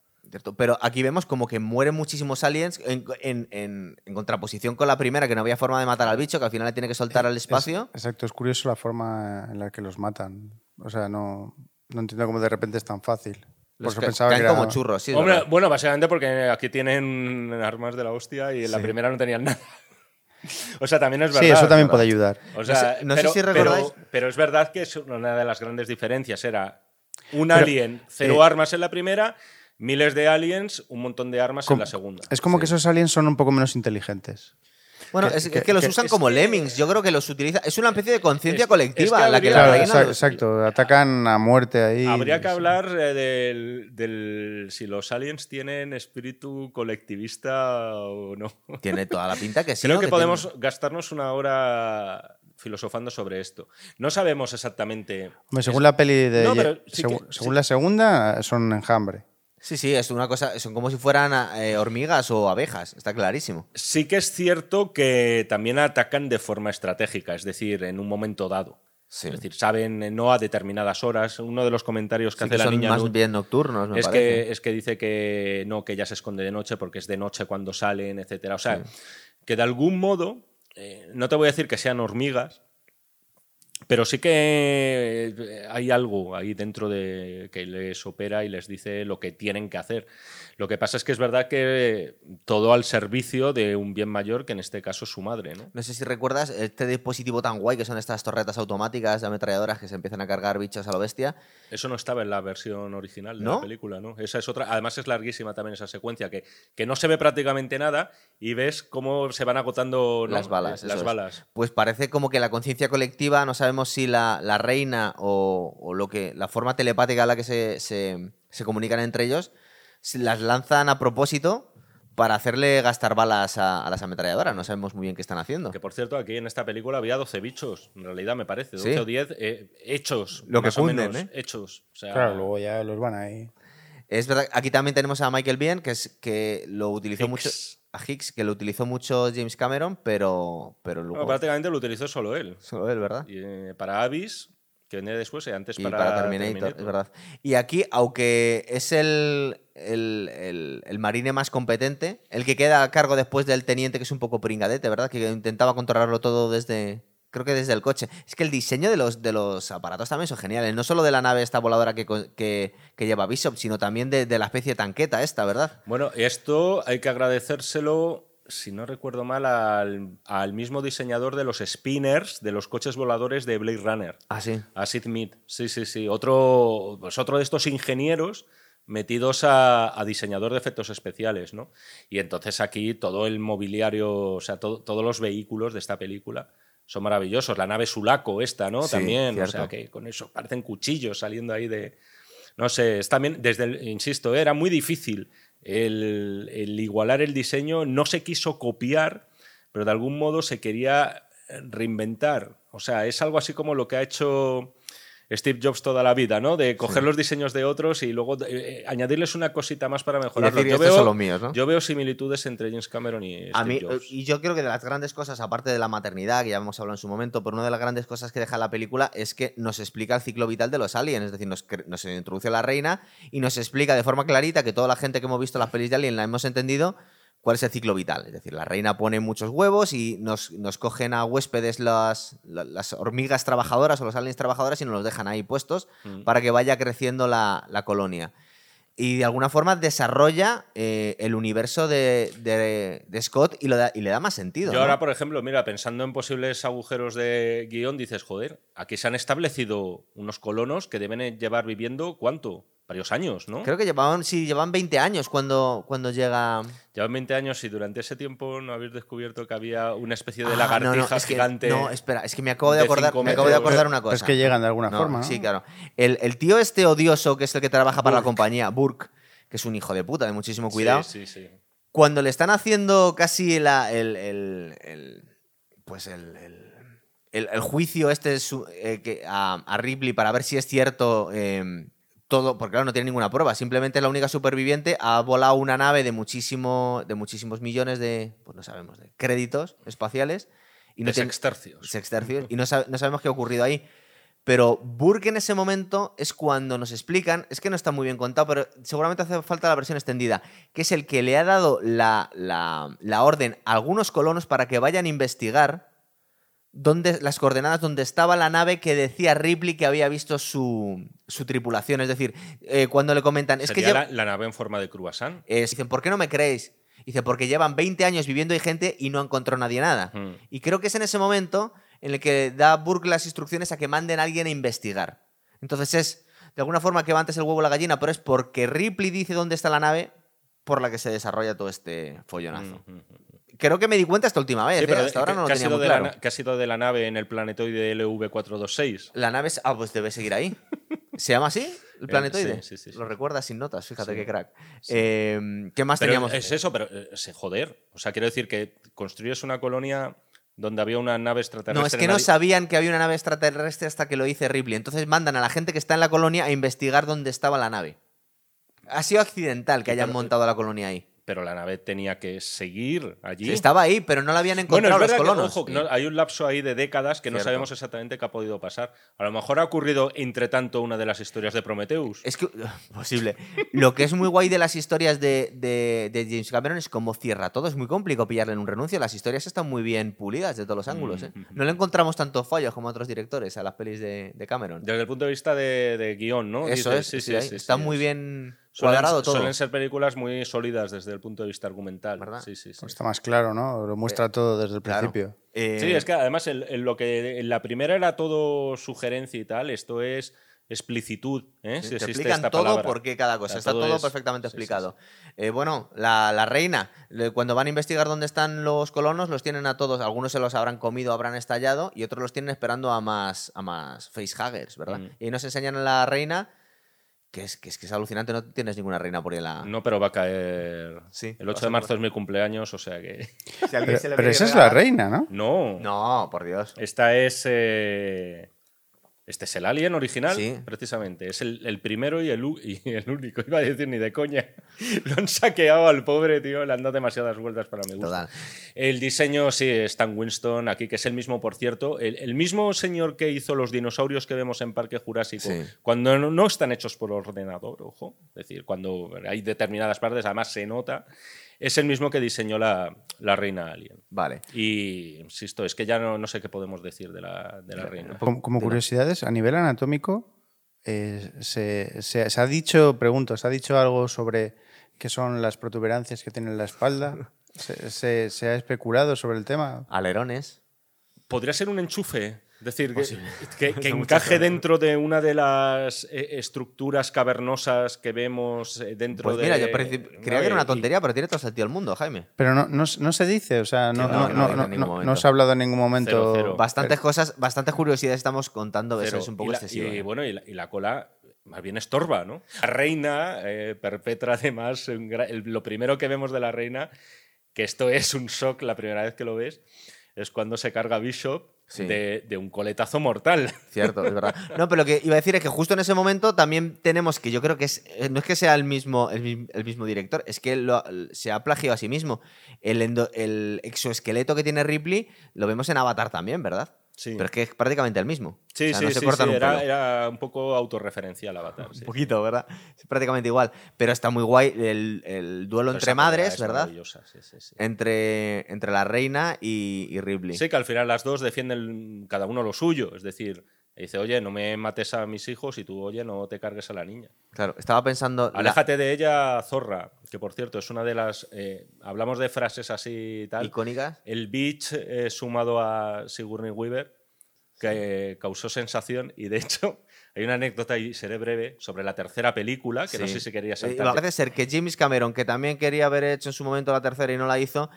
Pero aquí vemos como que mueren muchísimos aliens en, contraposición con la primera, que no había forma de matar al bicho, que al final le tiene que soltar al espacio. exacto, es curioso la forma en la que los matan. O sea, no, no entiendo cómo de repente es tan fácil. Los que, pensaba que como churros, sí. bueno, básicamente porque aquí tienen armas de la hostia y en la primera no tenían nada. *laughs* O sea, también es verdad. Sí, eso también puede ayudar. O sea, no, sé, si recordáis. Pero, es verdad que es una de las grandes diferencias. Era un alien, cero eh, armas en la primera, miles de aliens, un montón de armas en la segunda. Es como que esos aliens son un poco menos inteligentes. Bueno, es, que, los usan como lemmings. Yo creo que los utiliza. Es una especie de conciencia colectiva la que la Exacto, atacan a muerte ahí. Habría que hablar eh, del, si los aliens tienen espíritu colectivista o no. Tiene toda la pinta que sí. *laughs* Creo que, podemos gastarnos una hora filosofando sobre esto. No sabemos exactamente. según la peli de. según la segunda, son enjambre. Sí, sí, es una cosa, son como si fueran eh, hormigas o abejas, está clarísimo. Sí que es cierto que también atacan de forma estratégica, es decir, en un momento dado. Es decir, saben eh, no a determinadas horas. Uno de los comentarios que hace la niña. Más bien nocturnos, es Que, es que dice que no, que ella se esconde de noche porque es de noche cuando salen, etcétera. O sea, que de algún modo, eh, no te voy a decir que sean hormigas, pero sí que eh, hay algo ahí dentro de que les opera y les dice lo que tienen que hacer. Lo que pasa es que es verdad que todo al servicio de un bien mayor, que en este caso es su madre. ¿no? no sé si recuerdas este dispositivo tan guay que son estas torretas automáticas de ametralladoras que se empiezan a cargar bichos a lo bestia. Eso no estaba en la versión original de la película, ¿no? Esa es otra. Además es larguísima también esa secuencia, que, que no se ve prácticamente nada y ves cómo se van agotando las balas. las balas. Pues parece como que la conciencia colectiva, no sabemos si la, la reina o, lo que la forma telepática a la que se, se, se comunican entre ellos las lanzan a propósito para hacerle gastar balas a, las ametralladoras. No sabemos muy bien qué están haciendo. Que por cierto, aquí en esta película había 12 bichos, en realidad me parece, 12 o 10 eh, hechos. Lo que funden, ¿eh? Hechos. claro, luego ya los van ahí. Es verdad, aquí también tenemos a Michael Biehn, que, es, que lo utilizó mucho. A Hicks, que lo utilizó mucho James Cameron, pero, pero luego. prácticamente lo utilizó solo él. Solo él, ¿verdad? Y, eh, para Avis, que venía después y antes para, Terminator, es verdad. Y aquí, aunque es el, el, marine más competente, el que queda a cargo después del teniente, que es un poco pringadete, ¿verdad? Que intentaba controlarlo todo desde, creo que desde el coche. Es que el diseño de los, de los aparatos también son geniales. No solo de la nave esta voladora que, que, lleva Bishop, sino también de, de, la especie tanqueta esta, ¿verdad? Bueno, esto hay que agradecérselo si no recuerdo mal, al, mismo diseñador de los spinners de los coches voladores de Blade Runner. Ah, sí. A Sid Mead. Sí, sí, sí. Otro, pues otro de estos ingenieros metidos a, diseñador de efectos especiales, ¿no? Y entonces aquí todo el mobiliario, o sea, todos los vehículos de esta película son maravillosos. La nave Sulaco esta, ¿no? también, o sea, que con eso parecen cuchillos saliendo ahí de... No sé, es también, desde el, insisto, era muy difícil el, igualar el diseño no se quiso copiar, pero de algún modo se quería reinventar. O sea, es algo así como lo que ha hecho Steve Jobs toda la vida, ¿no? De coger los diseños de otros y luego eh, añadirles una cosita más para mejorarlo. decir, yo, "Estos veo, son los míos", ¿no? yo veo similitudes entre James Cameron y Steve A mí, Jobs. y yo creo que de las grandes cosas, aparte de la maternidad, que ya hemos hablado en su momento, pero una de las grandes cosas que deja la película es que nos explica el ciclo vital de los aliens, es decir, nos, nos introduce a la reina y nos explica de forma clarita que toda la gente que hemos visto las pelis de Alien la hemos entendido cuál es el ciclo vital. Es decir, la reina pone muchos huevos y nos, nos cogen a huéspedes las, la- las hormigas trabajadoras o los aliens trabajadoras y nos los dejan ahí puestos Mm. para que vaya creciendo la, la colonia. Y de alguna forma desarrolla eh, el universo de, de- de Scott y, lo da- y le da más sentido. Yo ¿no? ahora, por ejemplo, mira, pensando en posibles agujeros de guion, dices, joder, aquí se han establecido unos colonos que deben llevar viviendo, ¿cuánto? Varios años, ¿no? Creo que llevaban, sí, llevan 20 años cuando, cuando llega. Llevan 20 años y durante ese tiempo no habéis descubierto que había una especie de Ah, lagartija no, no, es que- gigante. No, espera, es que me acabo de de acordar, me acabo de acordar una Pero cosa. es que llegan de alguna No, forma. ¿no? Sí, claro. El, el tío este odioso, que es el que trabaja para la compañía, Burke, que es un hijo de puta, de muchísimo Sí, cuidado. Sí, sí, Cuando le están haciendo casi la- el, el- el- Pues el. el- el- el juicio este su- eh, que- a, a Ripley para ver si es cierto eh, todo, porque claro, no tiene ninguna prueba, simplemente es la única superviviente, ha volado una nave de, muchísimo, de muchísimos millones de, pues no sabemos, de créditos espaciales. Y no De tiene- sextercios. sextercios, y no, no sabemos qué ha ocurrido ahí. Pero Burke en ese momento es cuando nos explican, es que no está muy bien contado, pero seguramente hace falta la versión extendida, que es el que le ha dado la, la- la orden a algunos colonos para que vayan a investigar dónde, las coordenadas donde estaba la nave que decía Ripley que había visto su, su tripulación. Es decir, eh, cuando le comentan, es que lleva- la, la nave en forma de croissant. es- dicen, ¿por qué no me creéis? Dice, porque llevan 20 años viviendo ahí gente y no encontró nadie nada. Mm. Y creo que es en ese momento en el que da Burke las instrucciones a que manden a alguien a investigar. Entonces es, de alguna forma, que va antes el huevo o la gallina, pero es porque Ripley dice dónde está la nave por la que se desarrolla todo este follonazo. Mm. Creo que me di cuenta esta última vez, Sí, ¿eh? pero hasta ahora no lo tenía muy la claro. que ha sido de la nave en el planetoide LV426. La nave es... Ah, pues debe seguir ahí. ¿Se llama así? ¿El *laughs* Eh, planetoide? sí, sí, sí, sí. Lo recuerdas sin notas, fíjate Sí. qué crack. Eh, ¿Qué más Pero teníamos? es eso, pero eh, se joder. O sea, quiero decir que construyes una colonia donde había una nave extraterrestre. No, es que no sabían que había una nave extraterrestre hasta que lo dice Ripley. Entonces mandan a la gente que está en la colonia a investigar dónde estaba la nave. Ha sido accidental que hayan Pero- montado la colonia ahí. Pero la nave tenía que seguir allí. Sí, estaba ahí, pero no la habían Bueno, encontrado es los que, colonos. ojo, que no- hay un lapso ahí de décadas que no sabemos exactamente qué ha podido pasar. A lo mejor ha ocurrido entre tanto una de las historias de Prometheus. Es que, *laughs* posible. Lo que es muy guay de las historias de, de- de James Cameron es cómo cierra todo. Es muy complicado pillarle en un renuncio. Las historias están muy bien pulidas de todos los ángulos. ¿eh? Mm. No le encontramos tantos fallos como a otros directores a las pelis de, de Cameron. Desde el punto de vista de, de guion, ¿no? Eso Dices, es. sí, sí, sí, ahí sí, está sí, muy es- bien Suelen, cuadrado todo. suelen ser películas muy sólidas desde el punto de vista argumental. ¿Verdad? Sí, sí, sí. Pues está más claro, ¿no? Lo muestra todo desde el Claro. principio. Eh, Sí, es que además en, en lo que en la primera era todo sugerencia y tal, esto es explicitud. ¿eh? Si te existe explican esta todo palabra. por qué cada cosa. Está todo todo es- perfectamente sí, sí, explicado. Eh, bueno, la, la reina, cuando van a investigar dónde están los colonos, los tienen a todos. Algunos se los habrán comido, habrán estallado, y otros los tienen esperando a más, a más facehuggers, ¿verdad? Mm. Y nos enseñan a la reina, que es, que es que es alucinante, no tienes ninguna reina por ahí en la... No, pero va a caer. Sí, el va a 8 de marzo es mi cumpleaños, o sea que. Si Pero, se pero esa es la reina, ¿no? No. No, por Dios. Esta es. eh, Este es el Alien original, Sí. precisamente. Es el, el primero y el, y el único. *laughs* Iba a decir ni de coña. *laughs* Lo han saqueado al pobre, tío. Le han dado demasiadas vueltas para mi gusto. Total. El diseño, sí, Stan Winston, aquí, que es el mismo, por cierto. El, el mismo señor que hizo los dinosaurios que vemos en Parque Jurásico, Sí. cuando no, no están hechos por ordenador, ojo. Es decir, cuando hay determinadas partes, además se nota. Es el mismo que diseñó la, la reina Alien. Vale. Y insisto, es que ya no, no sé qué podemos decir de la, de la reina. Como, como curiosidades, a nivel anatómico, eh, se, se- se ha dicho, pregunto, ¿se ha dicho algo sobre qué son las protuberancias que tiene en la espalda? *laughs* ¿Se, se- se ha especulado sobre el tema? Alerones. Podría ser un enchufe. Es decir, que, que- *laughs* que encaje dentro de una de las eh, estructuras cavernosas que vemos eh, dentro Pues de. mira, yo creía que era una y- tontería, pero tiene todo el sentido del mundo, Jaime. Pero no, no, no se dice, o sea, no, no, no, que no, no, no- en ningún no- momento. no se ha hablado en ningún momento. Cero, cero. Bastantes cosas, bastantes curiosidades estamos contando, eso es un poco y la- excesivo. Y, ¿eh? bueno, y la, y la cola más bien estorba, ¿no? La reina eh, perpetra además un el- lo primero que vemos de la reina, que esto es un shock la primera vez que lo ves, es cuando se carga Bishop Sí. de, de un coletazo mortal. *laughs* Cierto, es verdad. No, pero lo que iba a decir es que justo en ese momento también tenemos que yo creo que es, eh, no es que sea el mismo, el, el mismo director, es que lo- se ha plagiado a sí mismo. El, endo- el exoesqueleto que tiene Ripley lo vemos en Avatar también, ¿verdad? Sí. Pero es que es prácticamente el mismo. Sí, O sea, sí, no se sí, cortan sí, un era, era un poco autorreferencial Avatar. Un poquito, ¿verdad? Es prácticamente igual. Pero está muy guay el, el duelo Pero entre madres, es ¿verdad? maravillosa, sí, sí, sí. Entre, entre la reina y, y Ripley. Sí, que al final las dos defienden cada uno lo suyo. Es decir, dice, oye, no me mates a mis hijos y tú, oye, no te cargues a la niña. Claro, estaba pensando. la- Aléjate de ella, zorra, que por cierto es una de las... eh, hablamos de frases así y tal. icónicas. El Beach eh, sumado a Sigourney Weaver, que causó sensación y de hecho *laughs* hay una anécdota y seré breve sobre la tercera película, que no Sí. sé si quería Eh, saltar. Parece ser que James Cameron, que también quería haber hecho en su momento la tercera y no la hizo,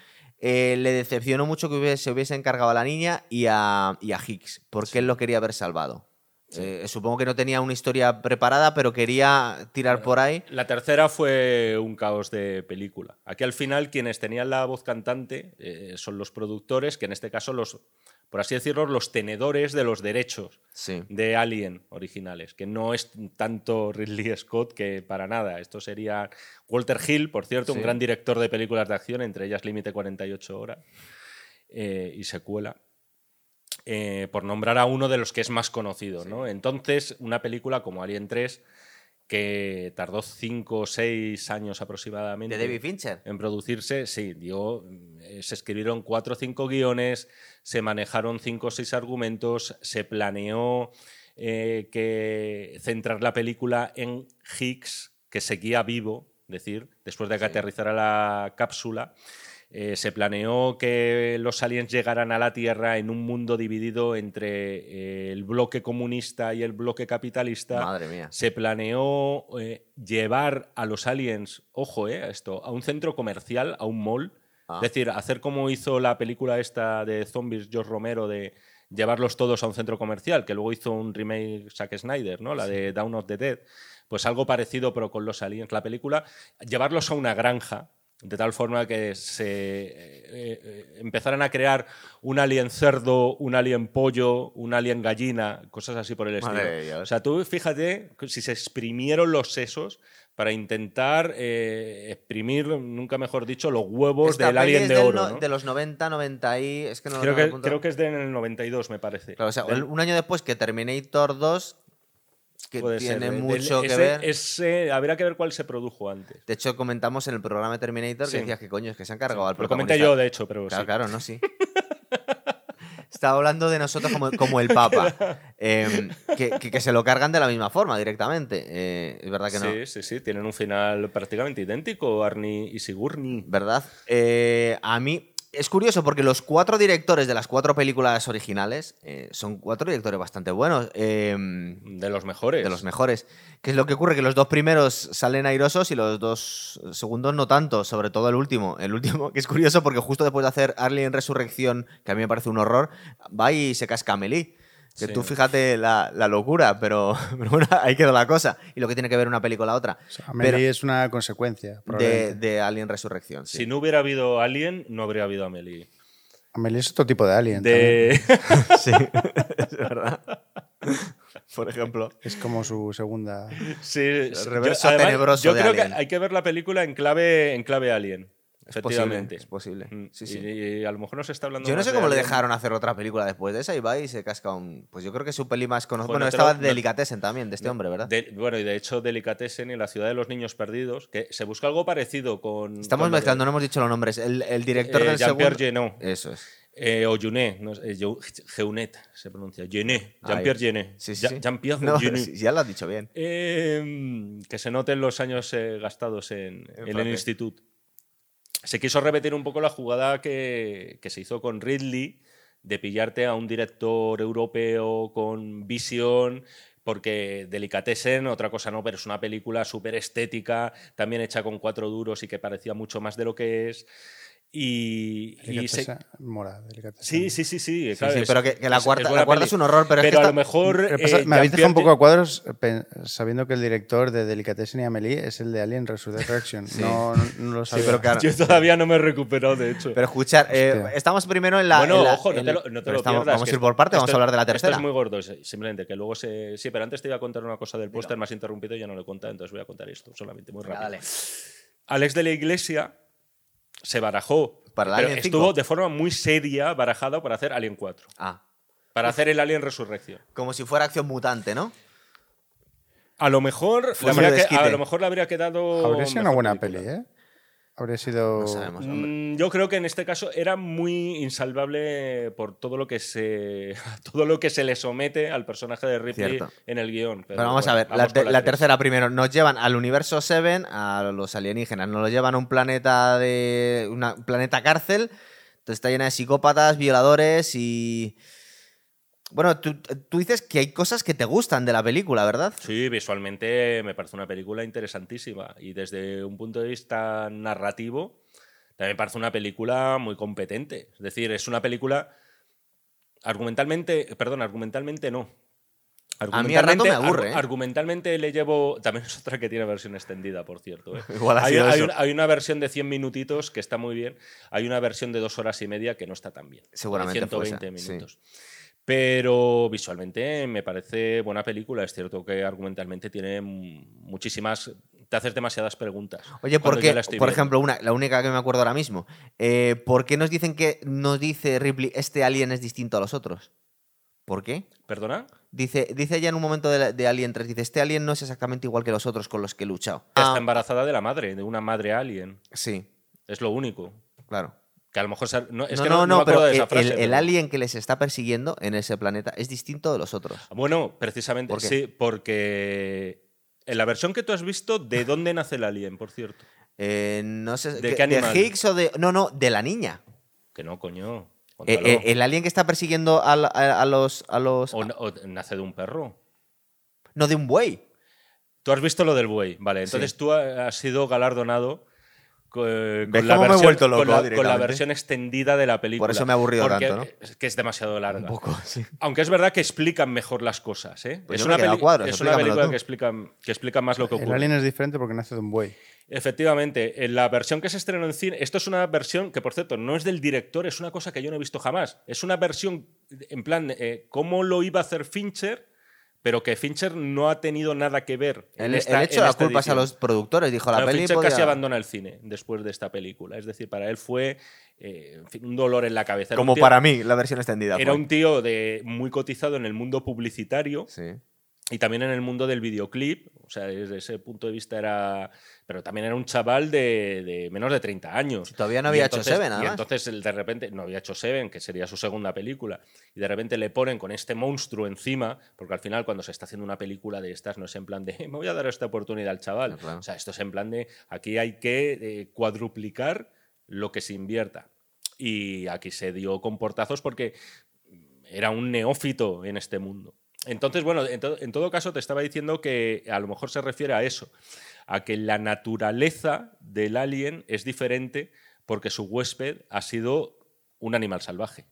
eh, le decepcionó mucho que hubiese, se hubiese encargado a la niña y a, y a Higgs, porque él lo quería haber salvado. Eh, supongo que no tenía una historia preparada, pero quería tirar por ahí. La tercera fue un caos de película. Aquí al final quienes tenían la voz cantante eh, son los productores, que en este caso los, por así decirlo, los tenedores de los derechos Sí. de Alien originales, que no es tanto Ridley Scott que para nada. Esto sería Walter Hill, por cierto, Sí. un gran director de películas de acción, entre ellas Límite 48 horas eh, y secuela. eh, por nombrar a uno de los que es más conocido, ¿no? Entonces, una película como Alien 3, que tardó 5 o 6 años aproximadamente De David Fincher. en producirse, sí, dio, eh, se escribieron cuatro o cinco guiones, se manejaron cinco o seis argumentos, se planeó eh, que centrar la película en Higgs, que seguía vivo, es decir, después de que Sí. aterrizara la cápsula. Eh, se planeó que los aliens llegaran a la Tierra en un mundo dividido entre eh, el bloque comunista y el bloque capitalista. Madre mía. Se planeó eh, llevar a los aliens, ojo, eh, a esto, a un centro comercial, a un mall. Ah. Es decir, hacer como hizo la película esta de zombies George Romero de llevarlos todos a un centro comercial, que luego hizo un remake Zack Snyder, ¿no? La de Dawn of the Dead. Pues algo parecido, pero con los aliens. La película, llevarlos a una granja, de tal forma que se eh, eh, empezaran a crear un alien cerdo, un alien pollo, un alien gallina, cosas así por el estilo. O sea, tú fíjate si se exprimieron los sesos para intentar eh, exprimir, nunca mejor dicho, los huevos Esta del alien de del oro. no- ¿no? De los 90, 90 y... Es que no Creo que, creo que es del 92, me parece. Claro, o sea, Del- un año después que Terminator 2, que puede tiene del- mucho que ese- ver. ese- habría que ver cuál se produjo antes. De hecho, comentamos en el programa Terminator Sí. que decías que coño, es que se han cargado al Lo comenté protagonista. yo, de hecho, pero Claro, sí. claro, no, sí. *laughs* Estaba hablando de nosotros como, como el Papa. *laughs* eh, que, que- que se lo cargan de la misma forma directamente. Eh, es verdad que no. Sí, sí, sí, tienen un final prácticamente idéntico, Arnie y Sigourney. ¿Verdad? Eh, a mí es curioso porque los cuatro directores de las cuatro películas originales eh, son cuatro directores bastante buenos. eh, De los mejores. de los mejores. ¿Qué es lo que ocurre? Que los dos primeros salen airosos y los dos segundos no tanto, sobre todo el último. El último, que es curioso porque justo después de hacer Alien Resurrección, que a mí me parece un horror, va y se casca a Amelie. Que Sí. tú fíjate la, la locura, pero, *laughs* pero bueno, ahí quedó la cosa. Y lo que tiene que ver una peli con la otra. O sea, Amelie Pero- es una consecuencia. de, de Alien Resurrección. sí. Si no hubiera habido Alien, no habría habido Amelie. Amelie es otro tipo de alien. De... *laughs* Sí, *laughs* es verdad. Por ejemplo. Es como su segunda. Sí, reverso además, tenebroso yo de creo Alien. que hay que ver la película en clave, en clave Alien. Es posible, efectivamente. es posible. Mm, Sí, sí. Y, y a lo mejor no se está hablando Yo no sé de cómo le dejaron hacer otra película después de esa y va y se casca un. Pues yo creo que es su peli más conocida. Bueno, estaba lo- Delicatessen también, de este hombre, ¿verdad? De- bueno, y de hecho, Delicatessen y La ciudad de los niños perdidos, que se busca algo parecido con. Estamos con lo de- mezclando, no hemos dicho los nombres. El, el director Eh, del Jean-Pierre segundo. Eso es. Eh, o Junet, no eh, se pronuncia. Jeunet, Jean-Pierre. Jeunet. Sí, sí. Jean-Pierre No, ya lo has dicho bien. Eh, que se noten los años eh, gastados en, en el instituto. Se quiso repetir un poco la jugada que, se hizo con Ridley de pillarte a un director europeo con visión, porque Delicatessen, otra cosa no, pero es una película súper estética, también hecha con cuatro duros y que parecía mucho más de lo que es. Y, y se- delicatesa. Sí, sí, sí, sí. Sí, claro, sí, es- pero que, que la es- cuarta, es buena la cuarta peli. es un horror, pero, es que Pero a lo mejor. Eh, me habéis dejado un poco a cuadros sabiendo que el director de Delicatessen y Amelie es el de Alien Resurrection. No, no, no lo sabía. pero claro. *laughs* Yo todavía no me he recuperado, de hecho. Pero escuchar, eh, estamos primero en la. bueno, en la- ojo, no te lo, no te lo estamos- pierdas. Vamos a ir por parte, vamos esto- a hablar de la Esto tercera. es muy gordo, simplemente que luego se. Sí, pero antes te iba a contar una cosa del póster, más interrumpido y ya no lo he contado, entonces voy a contar esto solamente muy rápido. Alex de la Iglesia se barajó. Para el pero Alien estuvo 5. de forma muy seria barajado para hacer Alien 4. Ah, Para hacer el Alien Resurrección. como si fuera acción mutante, ¿no? A lo mejor, habría que- a lo mejor le habría quedado. Habría sido una buena película. peli, ¿eh? Habría sido. No sabemos. hombre. Mm, Yo creo que en este caso era muy insalvable por todo lo que se *laughs* todo lo que se le somete al personaje de Ripley Cierto. en el guion. Pero vamos bueno, a ver, la, vamos tercera primero. Nos llevan al universo Seven, a los alienígenas. Nos lo llevan a un planeta de. una- un planeta cárcel. Entonces está llena de psicópatas, violadores y. Bueno, tú, tú dices que hay cosas que te gustan de la película, ¿verdad? Sí, visualmente me parece una película interesantísima y desde un punto de vista narrativo también me parece una película muy competente. Es decir, es una película argumentalmente, perdón, argumentalmente no. A mí a rato me Argumentalmente- aburre, ¿eh? Argumentalmente le llevo. También es otra que tiene versión extendida, por cierto. ¿eh? *laughs* Igual ha hay, sido hay eso. una, hay una versión de 100 minutitos que está muy bien. Hay una versión de dos horas y media que no está tan bien. Seguramente fue 120 esa, sí. Pero visualmente me parece buena película. Es cierto que argumentalmente tiene muchísimas. Te haces demasiadas preguntas. Oye, ¿por qué? Por viendo. ejemplo, una, la única que me acuerdo ahora mismo. Eh, ¿Por qué nos dicen que nos dice Ripley este alien es distinto a los otros? ¿Por qué? ¿Perdona? Dice, dice ella en un momento de, la- de Alien 3, dice, este alien no es exactamente igual que los otros con los que he luchado. Está Ah, embarazada de la madre, de una madre alien. sí, Es lo único. claro. Que a lo mejor. se- No, es no, que no, no, no, me acuerdo pero de esa el, frase, el alien que les está persiguiendo en ese planeta es distinto de los otros. Bueno, precisamente, sí, porque en la versión que tú has visto, ¿de *laughs* dónde nace el alien, por cierto? Eh, no sé, ¿De ¿que- qué animal? Higgs o de...? No, no, de la niña. Que no, coño. Eh, eh, el alien que está persiguiendo a, la- a- a los... A los o, o nace de un perro. no, de un buey. Tú has visto lo del buey, vale. Entonces Sí. tú ha- has sido galardonado co- con, ¿Ves la versión, vuelto loco con la- con la directamente? versión extendida de la película. Por eso me ha aburrido Porque tanto, ¿no? Es que es demasiado larga. Un poco, sí. Aunque es verdad que explican mejor las cosas, ¿eh? Pues es una, cuadros, es película tú. que explica, que explica más lo que ocurre. El alien es diferente porque nace de un buey. Efectivamente, en la versión que se estrenó en cine, esto es una versión que, por cierto, no es del director, es una cosa que yo no he visto jamás. Es una versión, en plan, eh, cómo lo iba a hacer Fincher, pero que Fincher no ha tenido nada que ver. en El, esta- el hecho en la culpa es a los productores, dijo la Claro, peli. Fincher podía- casi abandona el cine después de esta película. Es decir, para él fue eh, un dolor en la cabeza. Era Como tío- para mí, la versión extendida. Era fue. un tío de, muy cotizado en el mundo publicitario Sí. Y también en el mundo del videoclip. O sea, desde ese punto de vista era. Pero también era un chaval de, de menos de 30 años. Si todavía no Y había hecho entonces- Seven, Y además. entonces de repente no había hecho Seven, que sería su segunda película. Y de repente le ponen con este monstruo encima, porque al final cuando se está haciendo una película de estas no es en plan de *laughs* me voy a dar esta oportunidad al chaval. Claro. O sea, esto es en plan de aquí hay que eh, cuadruplicar lo que se invierta. Y aquí se dio con portazos porque era un neófito en este mundo. Entonces, bueno, en, to- en todo caso te estaba diciendo que a lo mejor se refiere a eso, a que la naturaleza del alien es diferente porque su huésped ha sido un animal salvaje.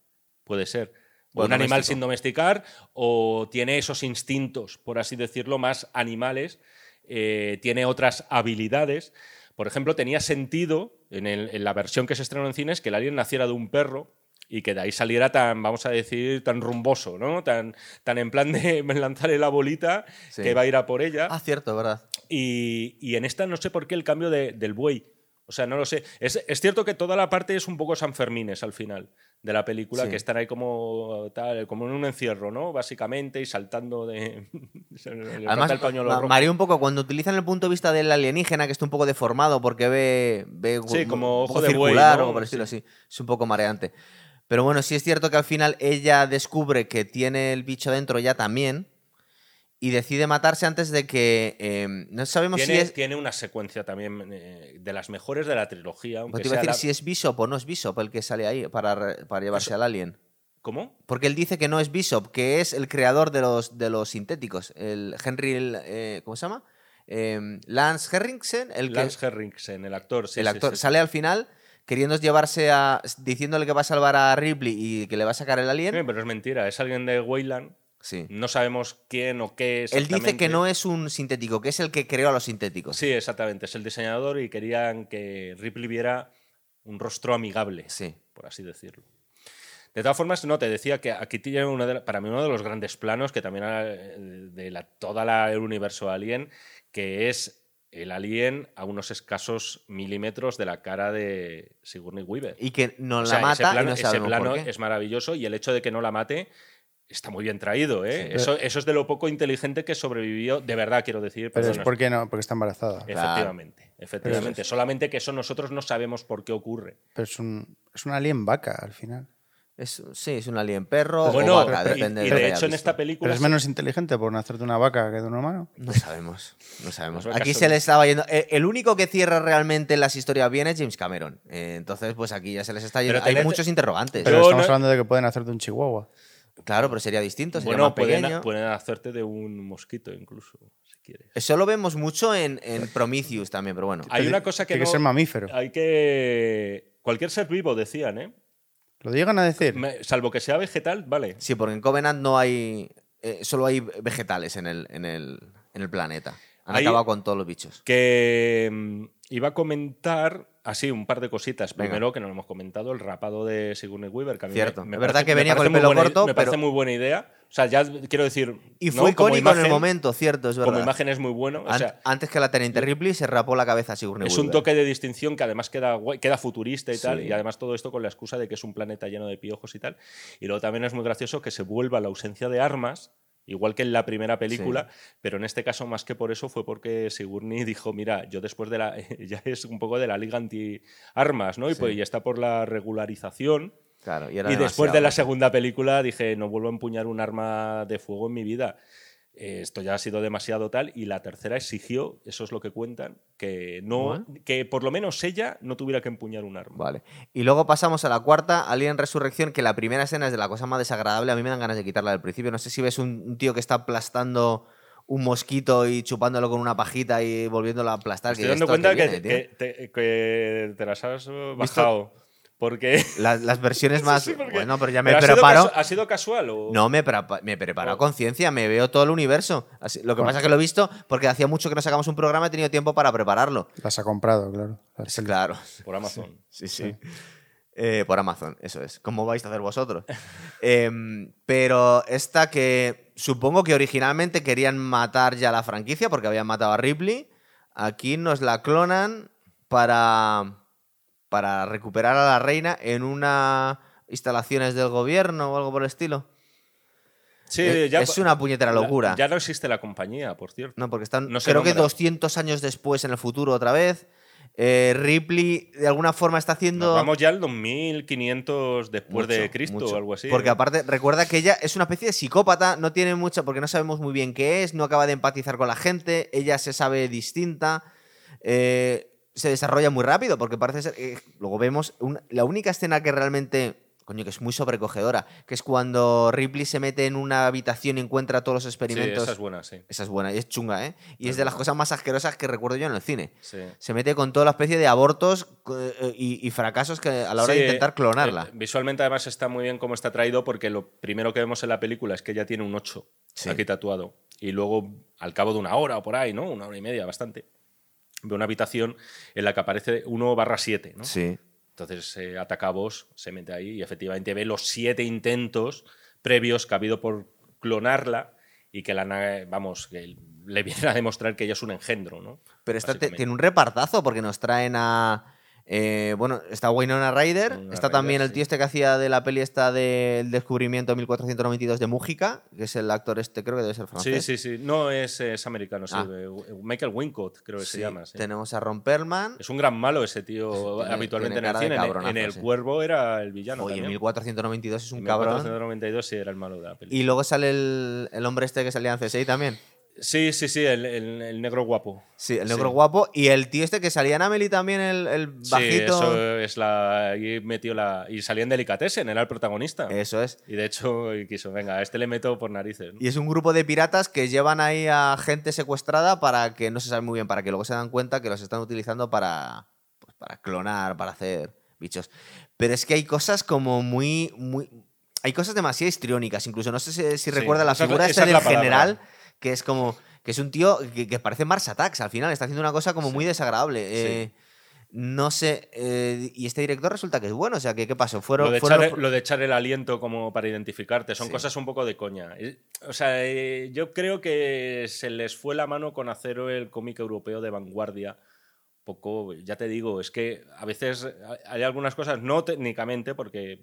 Puede ser. O un animal sin domesticar o tiene esos instintos, por así decirlo, más animales, eh, tiene otras habilidades. Por ejemplo, tenía sentido en, el- en la versión que se estrenó en cines que el alien naciera de un perro y que de ahí saliera tan, vamos a decir, tan rumboso, ¿no? Tan, tan en plan de *laughs* lanzarle la bolita Sí. que va a ir a por ella. Ah, cierto, ¿verdad? Y, y en esta no sé por qué el cambio de- del buey. O sea, no lo sé. Es, es cierto que toda la parte es un poco Sanfermines al final de la película, Sí. que están ahí como, tal, como en un encierro, ¿no? Básicamente, y saltando de. *laughs* Además, el pañuelo ma- mareó un poco cuando utilizan el punto de vista del alienígena, que está un poco deformado porque ve, ve Sí, como ojo de buey, ¿no? o por el estilo así. Es un poco mareante. Pero bueno, sí es cierto que al final ella descubre que tiene el bicho dentro ya también y decide matarse antes de que. eh, no sabemos Tiene, si es. tiene una secuencia también eh, de las mejores de la trilogía. Aunque pues te iba a decir la- si es Bishop o no es Bishop el que sale ahí para, para llevarse Eso- al alien. ¿Cómo? Porque él dice que no es Bishop, que es el creador de los, de los sintéticos. El Henry. el, eh, ¿Cómo se llama? Eh, Lance Henriksen, el que. Lance Henriksen, el actor. sí, el actor sí, sí. sale al final queriendo llevarse a. diciéndole que va a salvar a Ripley y que le va a sacar el alien. Sí, pero es mentira, es alguien de Weyland. Sí. No sabemos quién o qué Él dice que no es un sintético, que es el que creó a los sintéticos. Sí, exactamente, es el diseñador y querían que Ripley viera un rostro amigable, Sí. por así decirlo. De todas formas, no, te decía que aquí tiene uno de para mí uno de los grandes planos que también eh, de la, toda la, el universo Alien, que es el Alien a unos escasos milímetros de la cara de Sigourney Weaver. Y que no O la ese mata plano, y no ese plano por qué. es maravilloso y el hecho de que no la mate está muy bien traído. ¿eh? Sí. eso, eso es de lo poco inteligente que sobrevivió, de verdad quiero decir. Pero es porque no, porque está embarazada. Claro. Efectivamente, efectivamente. Solamente que eso nosotros no sabemos por qué ocurre. Pero es un, es un alien vaca al final. Es, sí, es un alien perro bueno, o vaca, y- depende y, de lo de hecho en esta película... Pero es menos inteligente por nacer de una vaca que de un humano. No sabemos, no sabemos. Pues Aquí se le estaba yendo. eh, El único que cierra realmente las historias bien es James Cameron. Eh, Entonces, pues aquí ya se les está yendo. Pero Hay muchos interrogantes. Pero estamos no- hablando de que pueden hacer de un chihuahua. Claro, pero sería distinto, sería Bueno, más pueden, pequeño. pueden hacerte de un mosquito incluso, si quieres. Eso lo vemos mucho en, en Prometheus también, pero bueno. Hay una cosa que Tiene que ser mamífero. Hay que... Cualquier ser vivo, decían, ¿eh? ¿Lo llegan a decir? Me- salvo que sea vegetal, vale. Sí, porque en Covenant no hay. eh, solo hay vegetales en el, en el, en el planeta. Han Hay- acabado con todos los bichos. Que mm, iba a comentar así un par de cositas. Venga. Primero, que no lo hemos comentado, el rapado de Sigourney Weaver. Que a mí Cierto. Me, me Es verdad parece- que venía con parece el pelo buena- corto, Me parece pero- muy buena idea. O sea, ya quiero decir. Y ¿no? fue Como icónico en el imagen- momento, cierto, es verdad. Como imagen es muy bueno. O sea, Antes que la teniente Ripley se rapó la cabeza a Sigourney es un toque de distinción que además queda, queda futurista y tal. Sí. Y además todo esto con la excusa de que es un planeta lleno de piojos y tal. Y luego también es muy gracioso que se vuelva la ausencia de armas. Igual que en la primera película, pero en este caso más que por eso fue porque Sigourney dijo, mira, yo después de la, *laughs* ya es un poco de la liga anti-armas, ¿no? Y, Sí. pues ya está por la regularización. Claro, y, era Y después de la segunda película dije, no vuelvo a empuñar un arma de fuego en mi vida. Eh, Esto ya ha sido demasiado tal. Y la tercera exigió, eso es lo que cuentan, que, no, que por lo menos ella no tuviera que empuñar un arma. Vale. Y luego pasamos a la cuarta, Alien Resurrección, que la primera escena es de la cosa más desagradable. A mí me dan ganas de quitarla del principio. No sé si ves un, un tío que está aplastando un mosquito y chupándolo con una pajita y volviéndolo a aplastar. Me estoy que dando esto cuenta que, viene, tío. que te, que te las has bajado. Porque. Las, las versiones *laughs* más. Sí, porque- Bueno, pero ya me ¿Pero ha sido preparo. ¿Ha sido casual o.? No, me, prepa- me preparo a Oh. conciencia, me veo todo el universo. Así- lo que pasa es que lo he visto porque hacía mucho que no sacamos un programa, he tenido tiempo para prepararlo. Las ha comprado, claro. Claro. Por Amazon. Sí, sí. Eh, por Amazon, eso es. ¿Cómo vais a hacer vosotros? *laughs* Em, pero esta que supongo que originalmente querían matar ya la franquicia porque habían matado a Ripley. Aquí nos la clonan para, para recuperar a la reina en una instalaciones del gobierno o algo por el estilo. Sí, Eh, ya. es una puñetera locura. Ya no existe la compañía, por cierto. No, porque están, No creo que nombra. 200 años después en el futuro otra vez. Eh, Ripley de alguna forma está haciendo... Nos vamos ya al 2500 después de Cristo mucho. o algo así. Porque ¿eh? aparte, recuerda que ella es una especie de psicópata, no tiene mucha, porque no sabemos muy bien qué es, no acaba de empatizar con la gente, ella se sabe distinta, eh, se desarrolla muy rápido, porque parece ser. eh, luego vemos un- la única escena que realmente. Coño, que es muy sobrecogedora, que es cuando Ripley se mete en una habitación y encuentra todos los Sí, experimentos. esa es buena, sí. Esa es buena y es chunga, ¿eh? Y es de las cosas más asquerosas que recuerdo yo en el cine. sí. Se mete con toda la especie de abortos eh, y, y fracasos que a la hora Sí, de intentar clonarla. eh, visualmente, además, está muy bien cómo está traído, porque lo primero que vemos en la película es que ella tiene un 8 Sí. aquí tatuado. Y luego, al cabo de una hora o por ahí, ¿no? Una hora y media, bastante. Ve una habitación en la que aparece 1 barra 7, ¿no? Sí. Entonces eh, ataca a Boss, se mete ahí y efectivamente ve los siete intentos previos que ha habido por clonarla y que la na- vamos, que le *laughs* vienen a demostrar que ella es un engendro, ¿no? Pero esta tiene un repartazo porque nos traen a. eh, bueno, está Winona Ryder. Winona está también el sí. tío este que hacía de la peli esta del descubrimiento 1492 de Mújica, que es el actor este, creo que debe ser Sí, francés. sí, sí. No, es, es americano, sí. Ah. Michael Wincott, creo que se Sí, llama. sí. Tenemos a Ron Perlman. Es un gran malo ese tío Tiene- habitualmente tiene en el de cine. En- el sí. Cuervo era el villano. Oye, también. 1492 es un En cabrón. 1492 sí era el malo de la peli. Y luego sale el, el hombre este que salía en CSI también. Sí, sí, sí, el, el- el negro guapo. Sí, el negro Sí. guapo. Y el tío este que salía en Amelie también, el, el Sí, bajito. eso es la. Ahí metió la. Y salía en Delicatessen, era el protagonista. Eso es. Y de hecho quiso, venga, a este le meto por narices. ¿no? Y es un grupo de piratas que llevan ahí a gente secuestrada para que no se sabe muy bien, para que luego se dan cuenta que los están utilizando para, pues, para clonar, para hacer bichos. Pero es que hay cosas como muy, muy, hay cosas demasiado histriónicas, incluso no sé si, si Sí, recuerda la esa es figura esta esa es del la palabra. Que es como, que es un tío que, que parece Mars Attacks al final, está haciendo una cosa como muy desagradable. eh, no sé, eh, y este director resulta que es bueno, o sea, que ¿qué pasó? Fueron, Lo de, fueron echar, los- lo de echar el aliento como para identificarte son Sí. cosas un poco de coña. O sea, eh, yo creo que se les fue la mano con hacer el cómic europeo de vanguardia. Poco, ya te digo, es que a veces hay algunas cosas, no técnicamente, porque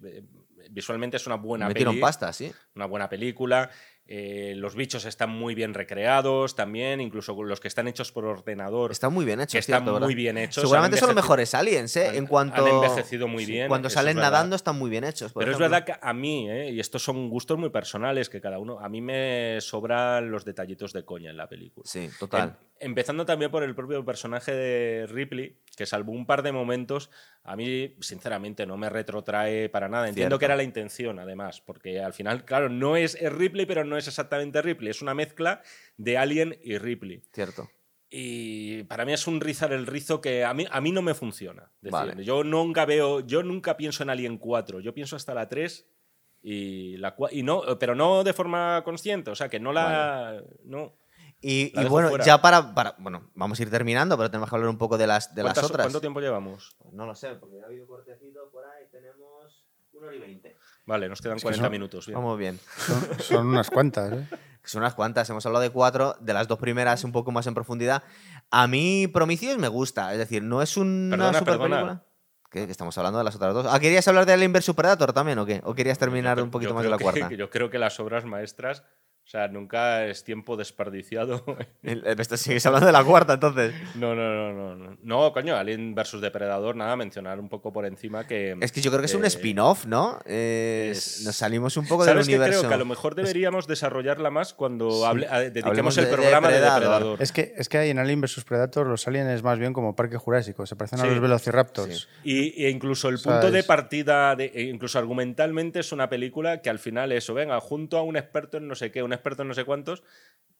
visualmente es una buena metieron peli, pasta, sí. una buena película. Eh, los bichos están muy bien recreados también, incluso los que están hechos por ordenador. Están muy bien hechos, que están muy bien hechos. Seguramente son los mejores aliens, ¿eh? han- en cuanto. han envejecido muy bien, Cuando salen es nadando están muy bien hechos. Pero es verdad que a mí, ¿eh? y estos son gustos muy personales que cada uno, a mí me sobran los detallitos de coña en la película. Sí, total. Em- empezando también por el propio personaje de Ripley, que salvo un par de momentos, a mí sinceramente no me retrotrae para nada. Entiendo Cierto. que era la intención, además, porque al final, claro, no es, es Ripley, pero no es exactamente Ripley, es una mezcla de Alien y Ripley. Cierto. Y para mí es un rizar el rizo que a mí, a mí no me funciona. Decir, Vale. Yo nunca veo, yo nunca pienso en Alien 4, yo pienso hasta la 3 y la y no, pero no de forma consciente, o sea que no la no. Y, bueno, fuera. ya para, para- Bueno, vamos a ir terminando, pero tenemos que hablar un poco de las, de las ¿Cuántas- otras. ¿Cuánto tiempo llevamos? No lo sé, porque ha habido cortecito por ahí. Tenemos 1 hora y 20. Vale, nos quedan que 40 son- minutos. bien. Vamos bien. Son, son unas cuantas, ¿eh? *laughs* Son unas cuantas, hemos hablado de cuatro, de las dos primeras un poco más en profundidad. A mí Prometheus me gusta, es decir, no es una Perdona, super perdona. película. ¿Qué? Que estamos hablando de las otras dos. Ah, ¿querías hablar de Alien vs Predator también o qué? ¿O querías terminar Yo- un poquito más de la que- cuarta? *laughs* Yo creo que las obras maestras, o sea, nunca es tiempo desperdiciado. *laughs* El- el- esto- Sigues hablando de la cuarta, entonces. No, no, no, no, no. No, coño, Alien versus Depredador, nada, mencionar un poco por encima que. Es que yo creo que es un eh, spin-off, ¿no? Es- Nos salimos un poco del ¿Sabes qué universo. creo? Que a lo mejor deberíamos desarrollarla más cuando hable- a- dediquemos el de programa de Depredador. Depredador. Es que, es que hay en Alien vs Predator los aliens es más bien como Parque Jurásico, se parecen Sí. a los Velociraptors. Sí. Y, e incluso el punto de partida, de, e incluso argumentalmente, es una película que al final eso, venga, junto a un experto en no sé qué, un experto en no sé cuántos,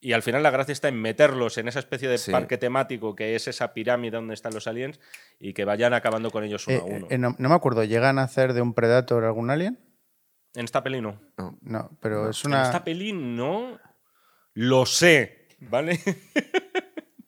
y al final la gracia está en meterlos en esa especie de Sí. parque temático que es esa pirámide donde están los aliens y que vayan acabando con ellos uno Eh, a uno. eh, no, no me acuerdo, ¿llegan a hacer de un Predator algún alien? En esta peli no. No. No, pero es En una... esta peli no. Lo sé, ¿vale? *laughs*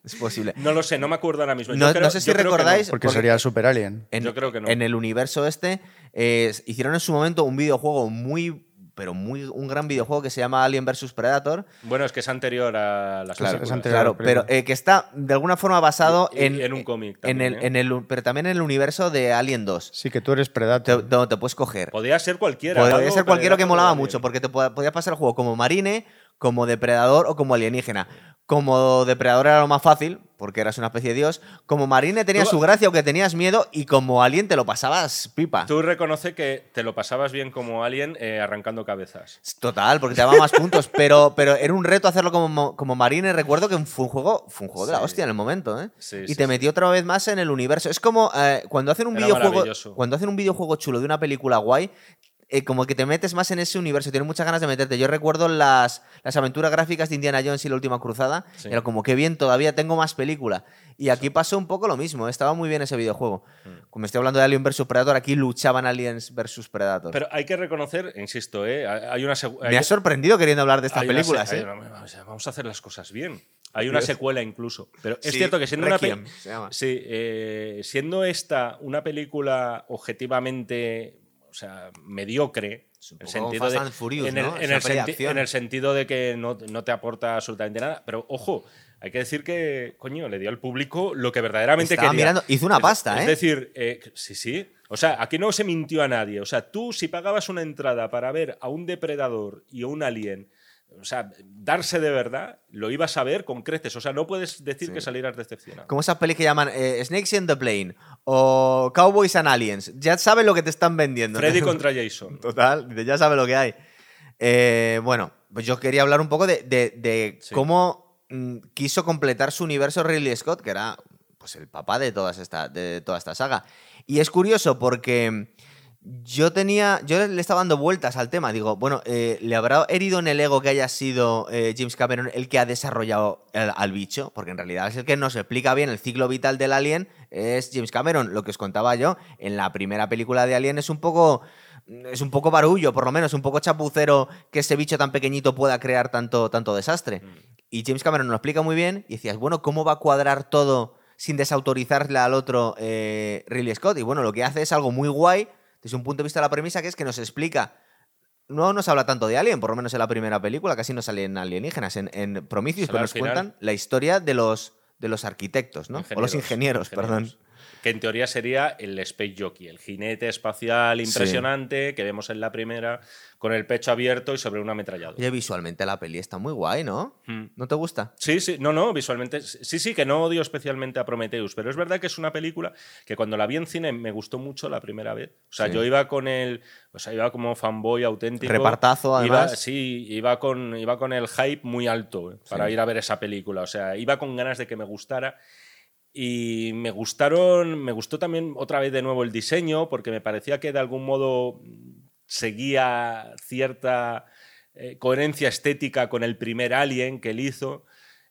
Es posible. no lo sé, no me acuerdo ahora mismo. Yo No, creo- no sé si no. recordáis. Porque sería el Super Alien. en, Yo creo que no. en el universo este eh, hicieron en su momento un videojuego muy. Pero muy. Un gran videojuego que se llama Alien vs Predator. Bueno, es que es anterior a las Claro, es anterior. a Claro, pero eh, que está de alguna forma basado Y- y en. en un cómic En también, el, ¿eh? en el, pero también en el universo de Alien 2. Sí, que tú eres Te, Predator. donde te puedes coger. Podría ser cualquiera. Podría ser cualquiera que molaba mucho, porque te pod- podías pasar el juego como marine, como depredador o como alienígena. Como depredador era lo más fácil, porque eras una especie de dios. Como marine tenía Tú- su gracia, aunque tenías miedo, y como alien te lo pasabas pipa. Tú reconoce que te lo pasabas bien como alien eh, arrancando cabezas. Total, porque te daba más puntos, *laughs* pero, pero era un reto hacerlo como, mo- como marine. Recuerdo que fue un juego, fue un juego de la hostia en el momento, ¿eh? Sí, y sí, te metió otra vez más en el universo. Es como eh, cuando hacen un Era videojuego, cuando hacen un videojuego chulo de una película guay. Eh, como que te metes más en ese universo, tienes muchas ganas de meterte. Yo recuerdo las, las aventuras gráficas de Indiana Jones y la última cruzada. Sí. Era como que bien, todavía tengo más película. Y aquí pasó un poco lo mismo, estaba muy bien ese videojuego. Mm. Como estoy hablando de Alien vs Predator, aquí luchaban Aliens vs Predator. Pero hay que reconocer, insisto, eh, hay una hay- Me ha sorprendido queriendo hablar de estas hay películas, ¿eh? una- vamos a hacer las cosas bien. Hay una secuela incluso. Pero es Sí, cierto que siendo una, pe- sí, eh, siendo esta una película objetivamente o sea, mediocre. Es en poco sentido Fast de- and Furious, en el, ¿no? Es en una el peli de senti- acción. en el sentido de que no, no te aporta absolutamente nada. Pero ojo, hay que decir que, coño, le dio al público lo que verdaderamente Estaba quería. mirando- hizo una Es- pasta, Es ¿eh? decir, eh, sí, sí. O sea, aquí no se mintió a nadie. O sea, tú si pagabas una entrada para ver a un depredador y a un alien, o sea, darse de verdad, lo ibas a ver con creces. O sea, no puedes decir Sí. que salieras decepcionado. Como esas pelis que llaman eh, Snakes in the Plane o Cowboys and Aliens. Ya saben lo que te están vendiendo. Freddy *laughs* contra Jason. Total, ya sabe lo que hay. Eh, bueno, pues yo quería hablar un poco de, de- de Sí. cómo mm, quiso completar su universo Ridley Scott, que era pues, el papá de, todas esta, de toda esta saga. Y es curioso porque Yo tenía. Yo le estaba dando vueltas al tema. Digo, bueno, eh, ¿le habrá herido en el ego que haya sido eh, James Cameron el que ha desarrollado el- al bicho? Porque en realidad es el que nos explica bien el ciclo vital del alien. Es James Cameron. Lo que os contaba yo en la primera película de Alien es un poco. Es un poco barullo, por lo menos, un poco chapucero que ese bicho tan pequeñito pueda crear tanto, tanto desastre. Y James Cameron nos lo explica muy bien. Y decías, bueno, ¿cómo va a cuadrar todo sin desautorizarle al otro eh, Ridley Scott? Y bueno, lo que hace es algo muy guay desde un punto de vista de la premisa, que es que nos explica. No nos habla tanto de Alien, por lo menos en la primera película, casi no salen alienígenas. En, en Prometheus, pero nos final. cuentan la historia de los, de los arquitectos, ¿no? o los ingenieros, perdón. Que en teoría sería el Space Jockey, el jinete espacial impresionante que vemos en la primera, con el pecho abierto y sobre una ametralladora. Oye, visualmente la peli está muy guay, ¿no? Hmm. ¿No te gusta? Sí, sí, no, no, visualmente. Sí, sí, que no odio especialmente a Prometheus, pero es verdad que es una película que cuando la vi en cine me gustó mucho la primera vez. O sea, Sí. yo iba con el. O sea, iba como fanboy auténtico. Repartazo, Iba- además. sí, iba con, iba con el hype muy alto eh, para Sí. ir a ver esa película. O sea, iba con ganas de que me gustara. Y me gustaron, me gustó también otra vez de nuevo el diseño, porque me parecía que de algún modo seguía cierta eh, coherencia estética con el primer Alien que él hizo.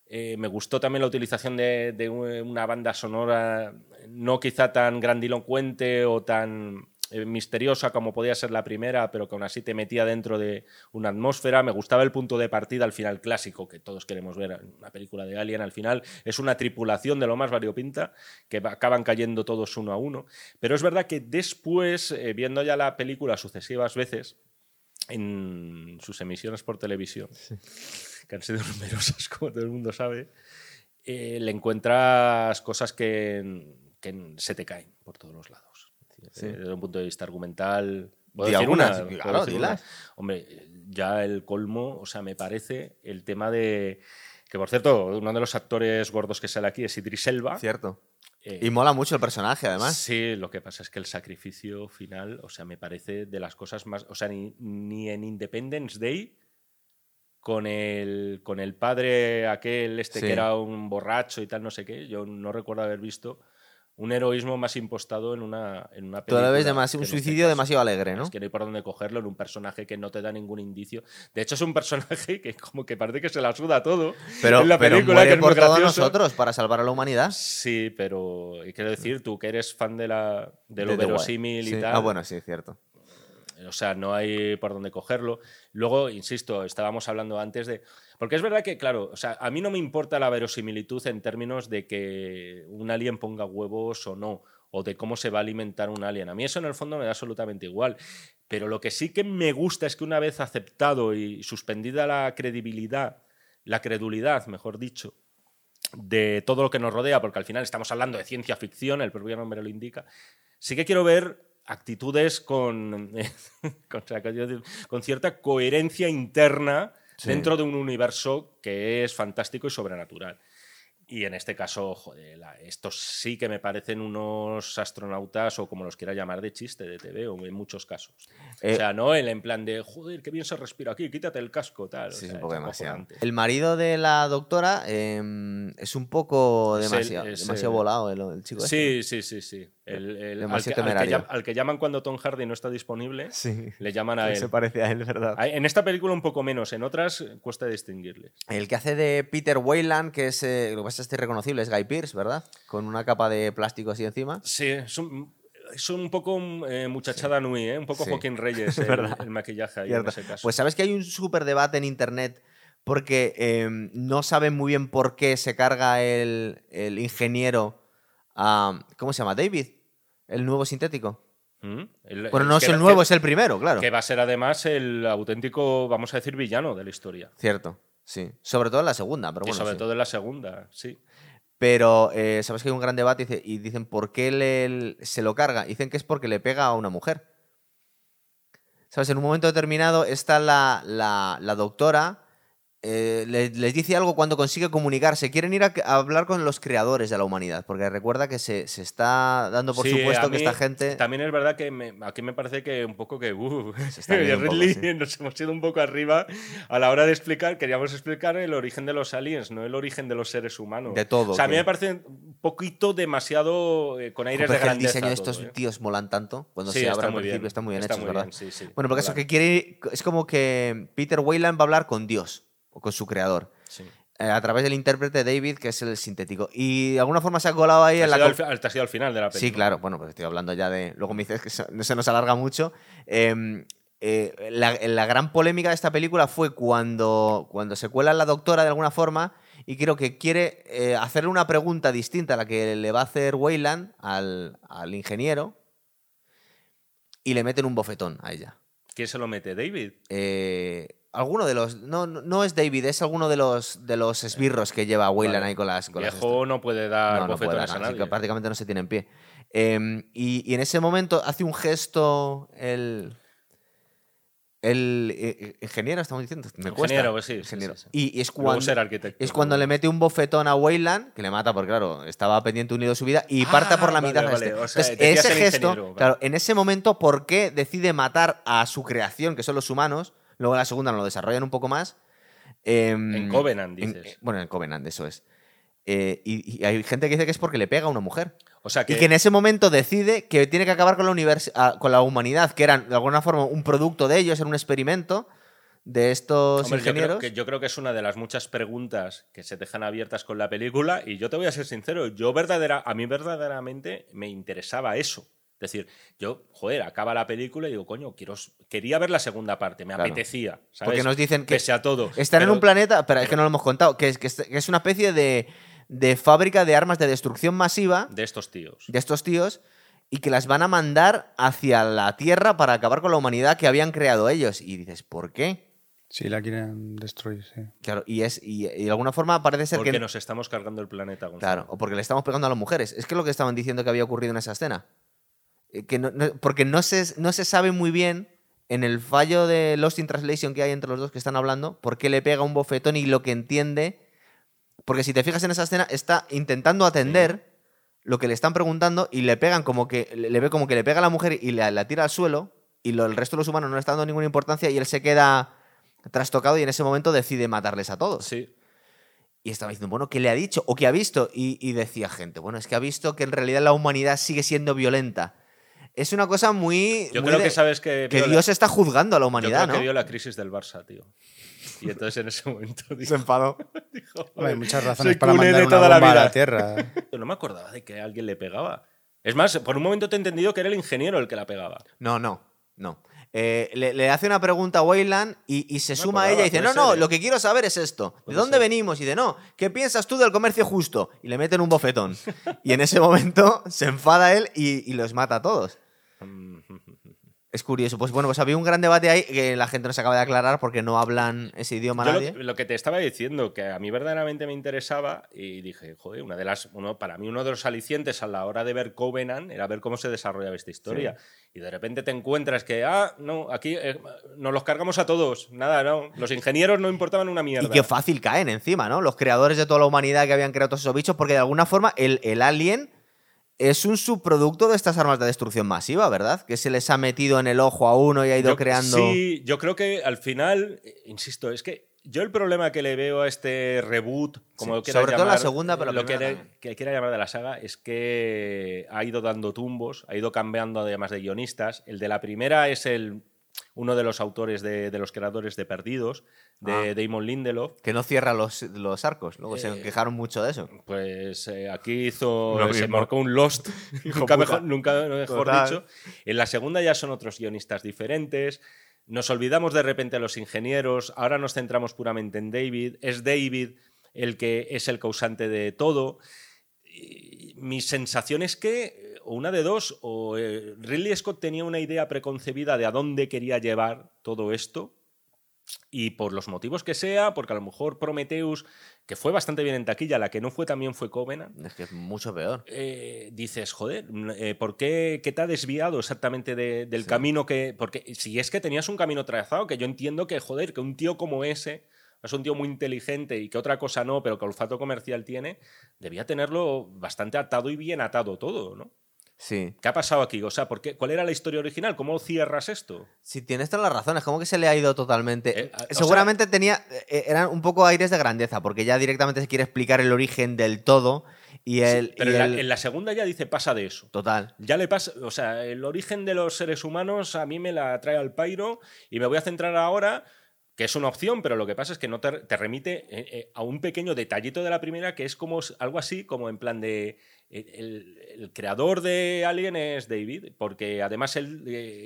Eh, me gustó también la utilización de, una banda sonora no quizá tan grandilocuente o tan misteriosa como podía ser la primera, pero que aún así te metía dentro de una atmósfera. Me gustaba el punto de partida al final clásico, que todos queremos ver en una película de Alien. Al final es una tripulación de lo más variopinta, que acaban cayendo todos uno a uno. Pero es verdad que después, eh, viendo ya la película sucesivas veces, en sus emisiones por televisión, que han sido *laughs* numerosas, como todo el mundo sabe, eh, le encuentras cosas que, que se te caen por todos los lados. Es decir, Sí. eh, Desde un punto de vista argumental. ¿puedo decir algunas, claro, decir una? Hombre, ya el colmo, o sea, me parece el tema de. Que por cierto, uno de los actores gordos que sale aquí es Idris Elba. Cierto. Eh, Y mola mucho el personaje, además. Sí, lo que pasa es que el sacrificio final, o sea, me parece de las cosas más. O sea, ni, ni en Independence Day, con el, con el padre aquel, este Sí. que era un borracho y tal, no sé qué, yo no recuerdo haber visto un heroísmo más impostado en una, en una película demasi- que un en este suicidio caso. demasiado alegre, ¿no? Es que no hay por dónde cogerlo en un personaje que no te da ningún indicio. De hecho, es un personaje que como que parece que se la suda todo Pero, en la pero película, muere que por todos nosotros para salvar a la humanidad. Sí, pero y quiero decir, tú que eres fan de, la, de lo De verosímil y Sí. tal. Ah, bueno, sí, cierto. O sea, no hay por dónde cogerlo. Luego, insisto, estábamos hablando antes de. Porque es verdad que, claro, o sea, a mí no me importa la verosimilitud en términos de que un alien ponga huevos o no, o de cómo se va a alimentar un alien. A mí eso en el fondo me da absolutamente igual. Pero lo que sí que me gusta es que una vez aceptado y suspendida la credibilidad, la credulidad, mejor dicho, de todo lo que nos rodea, porque al final estamos hablando de ciencia ficción, el propio nombre lo indica, sí que quiero ver actitudes con, *laughs* con, con cierta coherencia interna Sí. dentro de un universo que es fantástico y sobrenatural. Y en este caso, joder, la- estos sí que me parecen unos astronautas o como los quiera llamar de chiste, de TV, o en muchos casos. Eh, o sea, no el en plan de, joder, qué bien se respira aquí, quítate el casco, tal. o Sí, es sea, un poco demasiado. El marido de la doctora eh, es un poco Es el- demasiado, demasiado el- volado el, el chico. este. Sí, sí, sí, sí. El- al, que, Demasiado al que al llaman cuando Tom Hardy no está disponible, Sí. le llaman a Se él. parece a él, ¿verdad? En esta película un poco menos, en otras eh, cuesta distinguirles. El que hace de Peter Weyland, que es, eh, lo que pasa es que es irreconocible, es Guy Pearce, ¿verdad? Con una capa de plástico así encima. Sí, es un, es un poco eh, muchachada Nui, ¿eh? un poco Sí. Joaquín *laughs* Reyes el, verdad. el maquillaje ahí en ese caso. Pues sabes que hay un súper debate en internet porque eh, no saben muy bien por qué se carga el, el ingeniero a... ¿Cómo se llama? David, el nuevo sintético. ¿Mm? El- Bueno, no es el nuevo, que- es el primero, claro. Que va a ser además el auténtico, vamos a decir, villano de la historia. Cierto, sí. Sobre todo en la segunda, pero y bueno. sobre sí. todo en la segunda, sí. Pero eh, sabes que hay un gran debate y dice- y dicen por qué le- se lo carga. Dicen que es porque le pega a una mujer. ¿Sabes? En un momento determinado está la, la- la doctora eh, le- les, dice algo cuando consigue comunicarse. Quieren ir a, a hablar con los creadores de la humanidad, porque recuerda que se, se está dando por Sí, supuesto que esta gente... También es verdad que me- aquí me parece que un poco que. Uh, Se está *laughs* poco, sí. nos hemos ido un poco arriba a la hora de explicar. Queríamos explicar el origen de los aliens, no el origen de los seres humanos. De todo, O sea, a mí me parece un poquito demasiado eh, con aires Joder, de que el grandeza. diseño de estos todo, ¿eh? tíos molan tanto cuando Sí, se está abre al principio. bien, Están muy bien está hechos, muy ¿verdad? bien, bueno, porque eso molan. que quiere es como que Peter Weyland va a hablar con Dios o con su creador. Sí. eh, a través del intérprete David, que es el sintético. Y de alguna forma se ha colado ahí Te en la... al te has ido al final de la película. Sí, claro. Bueno, pues estoy hablando ya de... Luego me dices que se, no se nos alarga mucho. Eh, eh, la, la gran polémica de esta película fue cuando, cuando se cuela la doctora de alguna forma y creo que quiere eh, hacerle una pregunta distinta a la que le va a hacer Wayland al, al ingeniero y le meten un bofetón a ella. ¿Quién se lo mete? ¿David? Eh, alguno de los. No, no es David, es alguno de los de los esbirros que lleva Wayland Vale. ahí con las. Con las Viejo no puede dar no, no puede bofetones dar, a así nadie. que prácticamente no se tiene en pie. Eh, y, y en ese momento hace un gesto el. El eh, ingeniero, estamos diciendo. Me cuesta. Ingeniero, pues sí, Ingeniero. sí, sí. Y, y es cuando. ser arquitecto. Es cuando le mete un bofetón a Wayland, que le mata porque, claro, estaba pendiente unido de su vida, y Ah, parte por la vale, mitad. vale, este. o sea, Entonces, ese gesto, claro, en ese momento, ¿por qué decide matar a su creación, que son los humanos? Luego en la segunda nos lo desarrollan un poco más. Em, En Covenant, en- dices. bueno, en Covenant, eso es. Eh, y, y hay gente que dice que es porque le pega a una mujer. O sea que, Y que en ese momento decide que tiene que acabar con la, con la humanidad, que eran de alguna forma un producto de ellos, era un experimento de estos Hombre, yo creo ingenieros. que yo creo que es una de las muchas preguntas que se dejan abiertas con la película y yo te voy a ser sincero, yo verdadera, a mí verdaderamente me interesaba eso. Es decir, yo, joder, acaba la película y digo, coño, quiero, quería ver la segunda parte, me Claro. apetecía. ¿sabes? Porque nos dicen que Pese a todo. Están en un planeta, pero es que no lo hemos contado, que es, que es, una especie de, de fábrica de armas de destrucción masiva De estos tíos. de estos tíos y que las van a mandar hacia la Tierra para acabar con la humanidad que habían creado ellos. Y dices, ¿por qué? Sí, la quieren destruir, sí. Claro, y, es, y, y de alguna forma parece ser Porque que... nos estamos cargando el planeta, Gonzalo. Claro, o porque le estamos pegando a las mujeres. Es que es lo que estaban diciendo que había ocurrido en esa escena. Eh, Que no- no- porque no se, no se sabe muy bien en el fallo de Lost in Translation que hay entre los dos que están hablando, por qué le pega un bofetón y lo que entiende. Porque si te fijas en esa escena, está intentando atender lo que le están preguntando y le pegan como que. Le le ve como que le pega a la mujer y la, la tira al suelo. Y lo- el resto de los humanos no le está dando ninguna importancia y él se queda trastocado y en ese momento decide matarles a todos. Sí. Y estaba diciendo, bueno, ¿qué le ha dicho? ¿O qué ha visto? Y, y decía gente, bueno, es que ha visto que en realidad la humanidad sigue siendo violenta. Es una cosa muy. Yo muy creo de- que sabes que. que vio la- Dios está juzgando a la yo humanidad, creo que ¿no? vio la crisis del Barça, tío. Y entonces en ese momento *laughs* dijo, Se enfadó. *laughs* dijo, hay "Joder, muchas razones para mandar de una toda la bomba a vida". la Tierra. *laughs* No me acordaba de que alguien le pegaba. Es más, por un momento te he entendido que era el ingeniero el que la pegaba. No, no, no. Eh, le, le hace una pregunta a Wayland y, y se No suma a ella y dice, no, no, ser, ¿eh? lo que quiero saber es esto. ¿De dónde ser. venimos? Y de no, ¿qué piensas tú del comercio justo? Y le meten un bofetón. *laughs* y en ese momento se enfada él y, y los mata a todos. Es curioso. Pues bueno, pues había un gran debate ahí que la gente no se acaba de aclarar porque no hablan ese idioma Yo nadie. lo, lo que te estaba diciendo, que a mí verdaderamente me interesaba, y dije, joder, una de las, uno, para mí uno de los alicientes a la hora de ver Covenant era ver cómo se desarrollaba esta historia. Y de repente te encuentras que, ah, no, aquí eh, nos los cargamos a todos. Nada, no. Los ingenieros no importaban una mierda. Y qué fácil caen encima, ¿no? Los creadores de toda la humanidad que habían creado todos esos bichos, porque de alguna forma el, el alien es un subproducto de estas armas de destrucción masiva, ¿verdad? Que se les ha metido en el ojo a uno y ha ido Yo- creando. Sí, yo creo que al final, eh, insisto, es que yo el problema que le veo a este reboot, como Sí, lo sobre todo la segunda, pero lo que, que quiera llamar de la saga, es que ha ido dando tumbos, ha ido cambiando además de guionistas. El de la primera es el uno de los autores de, de los creadores de Perdidos, de Ah. Damon Lindelof. Que no cierra los, los arcos. Luego Eh, se quejaron mucho de eso. Pues eh, aquí hizo, se mismo. marcó un Lost, *laughs* nunca mejor, nunca mejor Total. dicho. En la segunda ya son otros guionistas diferentes. Nos olvidamos de repente a los ingenieros, ahora nos centramos puramente en David. Es David el que es el causante de todo. Mi sensación es que, o una de dos, o eh, Ridley Scott tenía una idea preconcebida de a dónde quería llevar todo esto, y por los motivos que sea, porque a lo mejor Prometheus, que fue bastante bien en taquilla, la que no fue también fue Covenant, Es que es mucho peor. eh, dices, joder, eh, ¿por qué, qué te ha desviado exactamente de- del camino que...? Porque si es que tenías un camino trazado, que yo entiendo que, joder, que un tío como ese es un tío muy inteligente y que otra cosa no, pero que olfato comercial tiene, debía tenerlo bastante atado y bien atado todo, ¿no? Sí. ¿Qué ha pasado aquí? O sea, ¿por qué? ¿cuál era la historia original? ¿Cómo cierras esto? Sí, tienes todas las razones. Como que se le ha ido totalmente. Eh, Seguramente tenía. eh, eran un poco aires de grandeza, porque ya directamente se quiere explicar el origen del todo. Y el. Pero y en, la, en la segunda ya dice pasa de eso. Total. Ya le pasa, o sea, el origen de los seres humanos a mí me la trae al pairo y me voy a centrar ahora, que es una opción, pero lo que pasa es que no te, te remite eh, eh, a un pequeño detallito de la primera que es como algo así, como en plan de eh, el, el creador de Alien es David, porque además él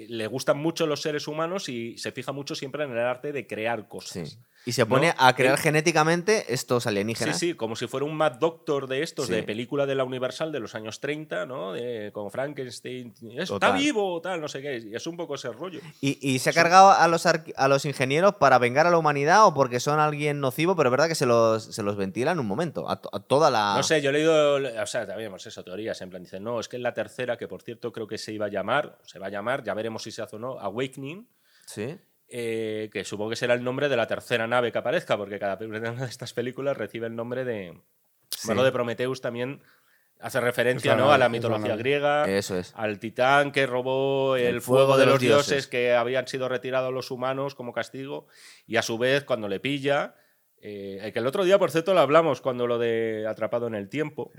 le gustan mucho los seres humanos y se fija mucho siempre en el arte de crear cosas. Y se pone No, a crear él- genéticamente estos Sí, alienígenas. sí, como si fuera un Mad Doctor de estos, Sí. de película de la Universal de los años 30, ¿no? De, con Frankenstein. Está Total. vivo, tal, no sé qué. Y es un poco ese rollo. Y, y se ha cargado a los, a los ingenieros para vengar a la humanidad o porque son alguien nocivo, pero es verdad que se los, se los ventila en un momento. A, to- a toda la. No sé, yo he leído, o sea, también hemos eso, teorías, en plan, dicen, no, es que es la tercera, que por cierto creo que se iba a llamar, se va a llamar, ya veremos si se hace o no, Awakening, Sí. Eh, que supongo que será el nombre de la tercera nave que aparezca, porque cada *laughs* una de estas películas recibe el nombre de... Sí. Bueno, de Prometheus también hace referencia ¿no? a nave, la mitología griega, Eso es. al titán que robó el, fuego, de los dioses. que habían sido retirados los humanos como castigo, y a su vez cuando le pilla... eh, que el otro día, por cierto, lo hablamos cuando lo de Atrapado en el Tiempo.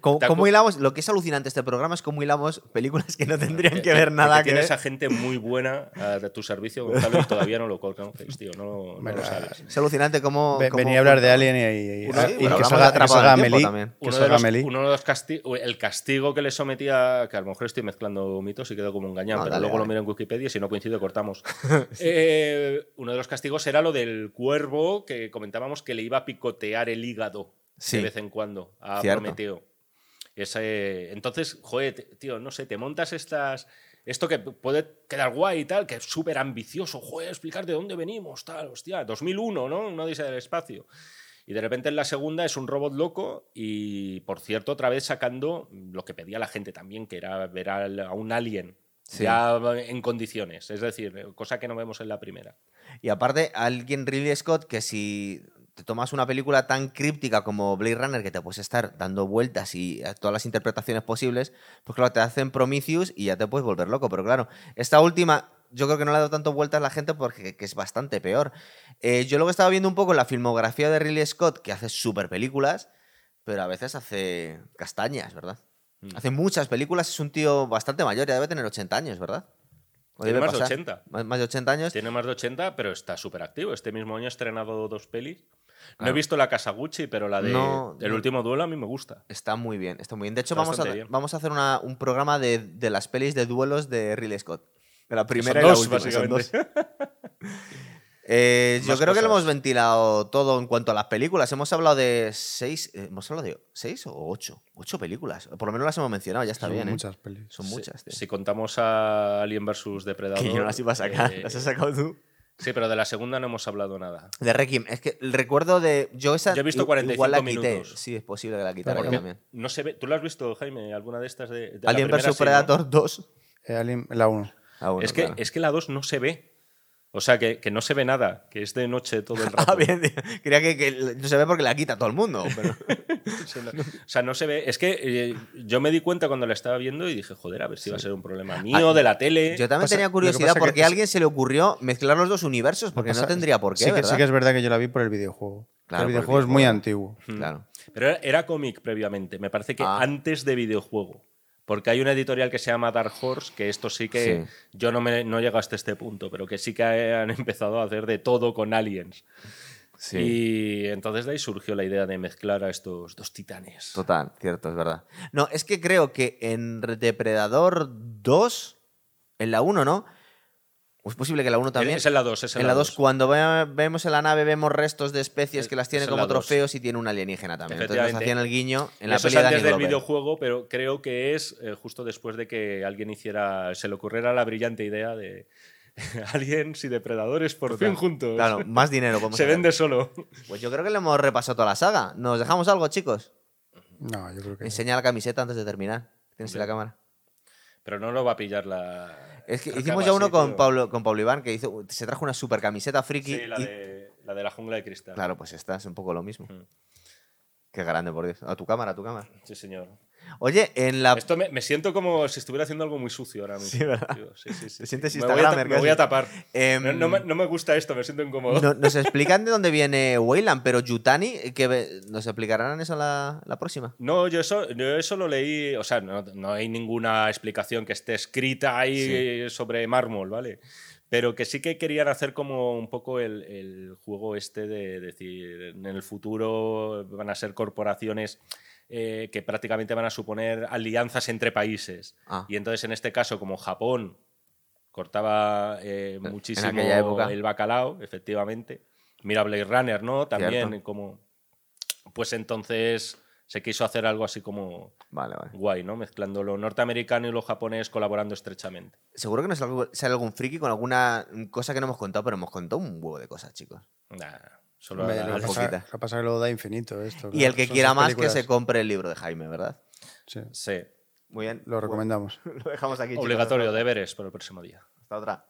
¿Cómo, ¿Te acu- cómo hilamos? Lo que es alucinante este programa es cómo hilamos películas que no tendrían Eh, que ver eh, nada que ver. tienes a gente muy buena a de tu servicio, Gonzalo, y todavía no lo conoces, tío. No, no lo Venga, sabes. Es alucinante cómo. Ve- cómo- venía a hablar de Alien y, y- y- Uno- y bueno, que salga, que Atrapado en salga el Tiempo Amelie. también. Que Uno de, salga los, Amelie. uno de los casti- el castigo que le sometía, que a lo mejor estoy mezclando mitos y quedo como un gañán, No, pero dale, luego lo miro en Wikipedia y si no coincide cortamos. *laughs* Eh, uno de los castigos era lo del cuervo que comentábamos que le iba a picotear el hígado Sí. de vez en cuando a Cierto. Prometeo. Ese, entonces, joder, tío, no sé, te montas estas. Esto que puede quedar guay y tal, que es súper ambicioso, joder, explicar de dónde venimos, tal, hostia, 2001, ¿no? Una dice del espacio. Y de repente en la segunda es un robot loco y, por cierto, otra vez sacando lo que pedía la gente también, que era ver a un alien Sí. ya en condiciones, es decir, cosa que no vemos en la primera. Y aparte, alguien Ridley Scott que si te tomas una película tan críptica como Blade Runner, que te puedes estar dando vueltas y a todas las interpretaciones posibles, pues claro, te hacen Prometheus y ya te puedes volver loco. Pero claro, esta última, yo creo que no le ha dado tanto vueltas a la gente porque que es bastante peor. Eh, yo lo que estaba viendo un poco en la filmografía de Ridley Scott, que hace super películas, pero a veces hace castañas, ¿verdad? Mm. Hace muchas películas, es un tío bastante mayor, ya debe tener 80 años, ¿verdad? O Tiene más de pasar. 80. Más, más de 80 años. Tiene más de 80, pero está súper activo. Este mismo año ha estrenado dos pelis. No he visto la Kasaguchi, pero la de No, El no. último duelo a mí me gusta. Está muy bien, está muy bien. De hecho, Está vamos a, bien. vamos a hacer una- un programa de, de las pelis de duelos de Ridley Scott. De la primera son y la dos, última. son dos. *laughs* Eh, yo creo que lo hemos ventilado todo en cuanto a las películas. Hemos hablado de seis. eh, ¿Hemos hablado de seis o ocho? Ocho películas. Por lo menos las hemos mencionado, ya está Son bien. ¿eh? muchas pelis. Son muchas. Si contamos a Alien vs Depredador. Que yo no las iba a sacar. eh, las has sacado tú. Sí, pero de la segunda no hemos hablado nada. De Requiem. Es que el recuerdo de. Yo esa. Yo he visto i- 45 igual la quité. minutos. Sí, es posible que la quitara también. No se ve. ¿Tú la has visto, Jaime? ¿Alguna de estas de, de Alien vs sí, no? Predator 2. Eh, Alien, la 1. Ah, bueno, es, que, claro. es que la 2 no se ve. O sea, que, que no se ve nada, que es de noche todo el *laughs* rato. Ah, bien. Creía que, que no se ve porque la quita todo el mundo. Pero... *laughs* O sea, no se ve. Es que eh, yo me di cuenta cuando la estaba viendo y dije, joder, a ver si va a ser un problema mío, de la tele. Ah, Yo también Pasa- tenía curiosidad porque a alguien se le ocurrió mezclar los dos universos, porque no tendría por qué, sí que, ¿verdad? sí que es verdad que yo la vi por el videojuego. Claro, el videojuego es muy antiguo. Claro. Pero era, era cómic previamente, me parece que Ah. antes de videojuego. Porque hay una editorial que se llama Dark Horse, que esto sí que Sí. yo no, me, no llego hasta este punto, pero que sí que han *laughs* empezado a hacer de todo con aliens. Sí. Y entonces de ahí surgió la idea de mezclar a estos dos titanes. Total, cierto, es verdad. No, es que creo que en Depredador 2, en la 1, ¿no? ¿O es posible que la 1 también? Es en la 2, es en, en la 2, cuando ve- vemos en la nave, vemos restos de especies Es- que las tiene como la trofeos y tiene un alienígena también. Entonces nos hacían el guiño en la Eso es peli antes del videojuego, pero creo que es eh, justo después de que alguien hiciera, se le ocurriera la brillante idea de *laughs* aliens y depredadores por fin juntos. Claro, más dinero. podemos *laughs* se vende solo. Pues yo creo que le hemos repasado toda la saga. ¿Nos dejamos algo, chicos? No, yo creo que. Enseña la camiseta antes de terminar. Tienes la cámara. Pero no lo va a pillar la. Es que Creo hicimos ya uno con tío. Pablo, con Pablo Iván que hizo, se trajo una super camiseta friki. Sí, la y- de. La de la jungla de cristal. Claro, pues esta es un poco lo mismo. Mm. Qué grande, por Dios. A tu cámara, a tu cámara. Sí, señor. Oye, en la. Esto me, me siento como si estuviera haciendo algo muy sucio ahora mismo. Sí, ¿verdad? tío. Sí, sí, sí, Te sí. sientes me voy a, me voy a tapar. Em, No, no me, no me gusta esto, me siento incómodo. no- nos *laughs* explican de dónde viene Weyland, pero Yutani, que ¿nos explicarán eso la, la próxima? No, yo eso, yo eso lo leí, o sea, no, hay ninguna explicación que esté escrita ahí sobre mármol, ¿vale? Pero que sí que querían hacer como un poco el, el juego este de decir, en el futuro van a ser corporaciones eh, que prácticamente van a suponer alianzas entre países. Ah. Y entonces, en este caso, como Japón cortaba eh, muchísimo el bacalao, efectivamente. Mira Blade Runner, ¿no? También Cierto. como... Pues entonces se quiso hacer algo así como Vale, vale. guay, ¿no? Mezclando lo norteamericano y lo japonés colaborando estrechamente. Seguro que nos sale algún friki con alguna cosa que no hemos contado, pero hemos contado un huevo de cosas, chicos. Nah, solo Hombre, la- lo, pasa, lo que pasa es que lo da infinito esto. Y claro. el que Son quiera más, que se compre el libro de Jaime, ¿verdad? Sí, Sí. Muy bien. lo recomendamos. *laughs* Lo dejamos aquí. chicos. Obligatorio, deberes para el próximo día. Hasta otra.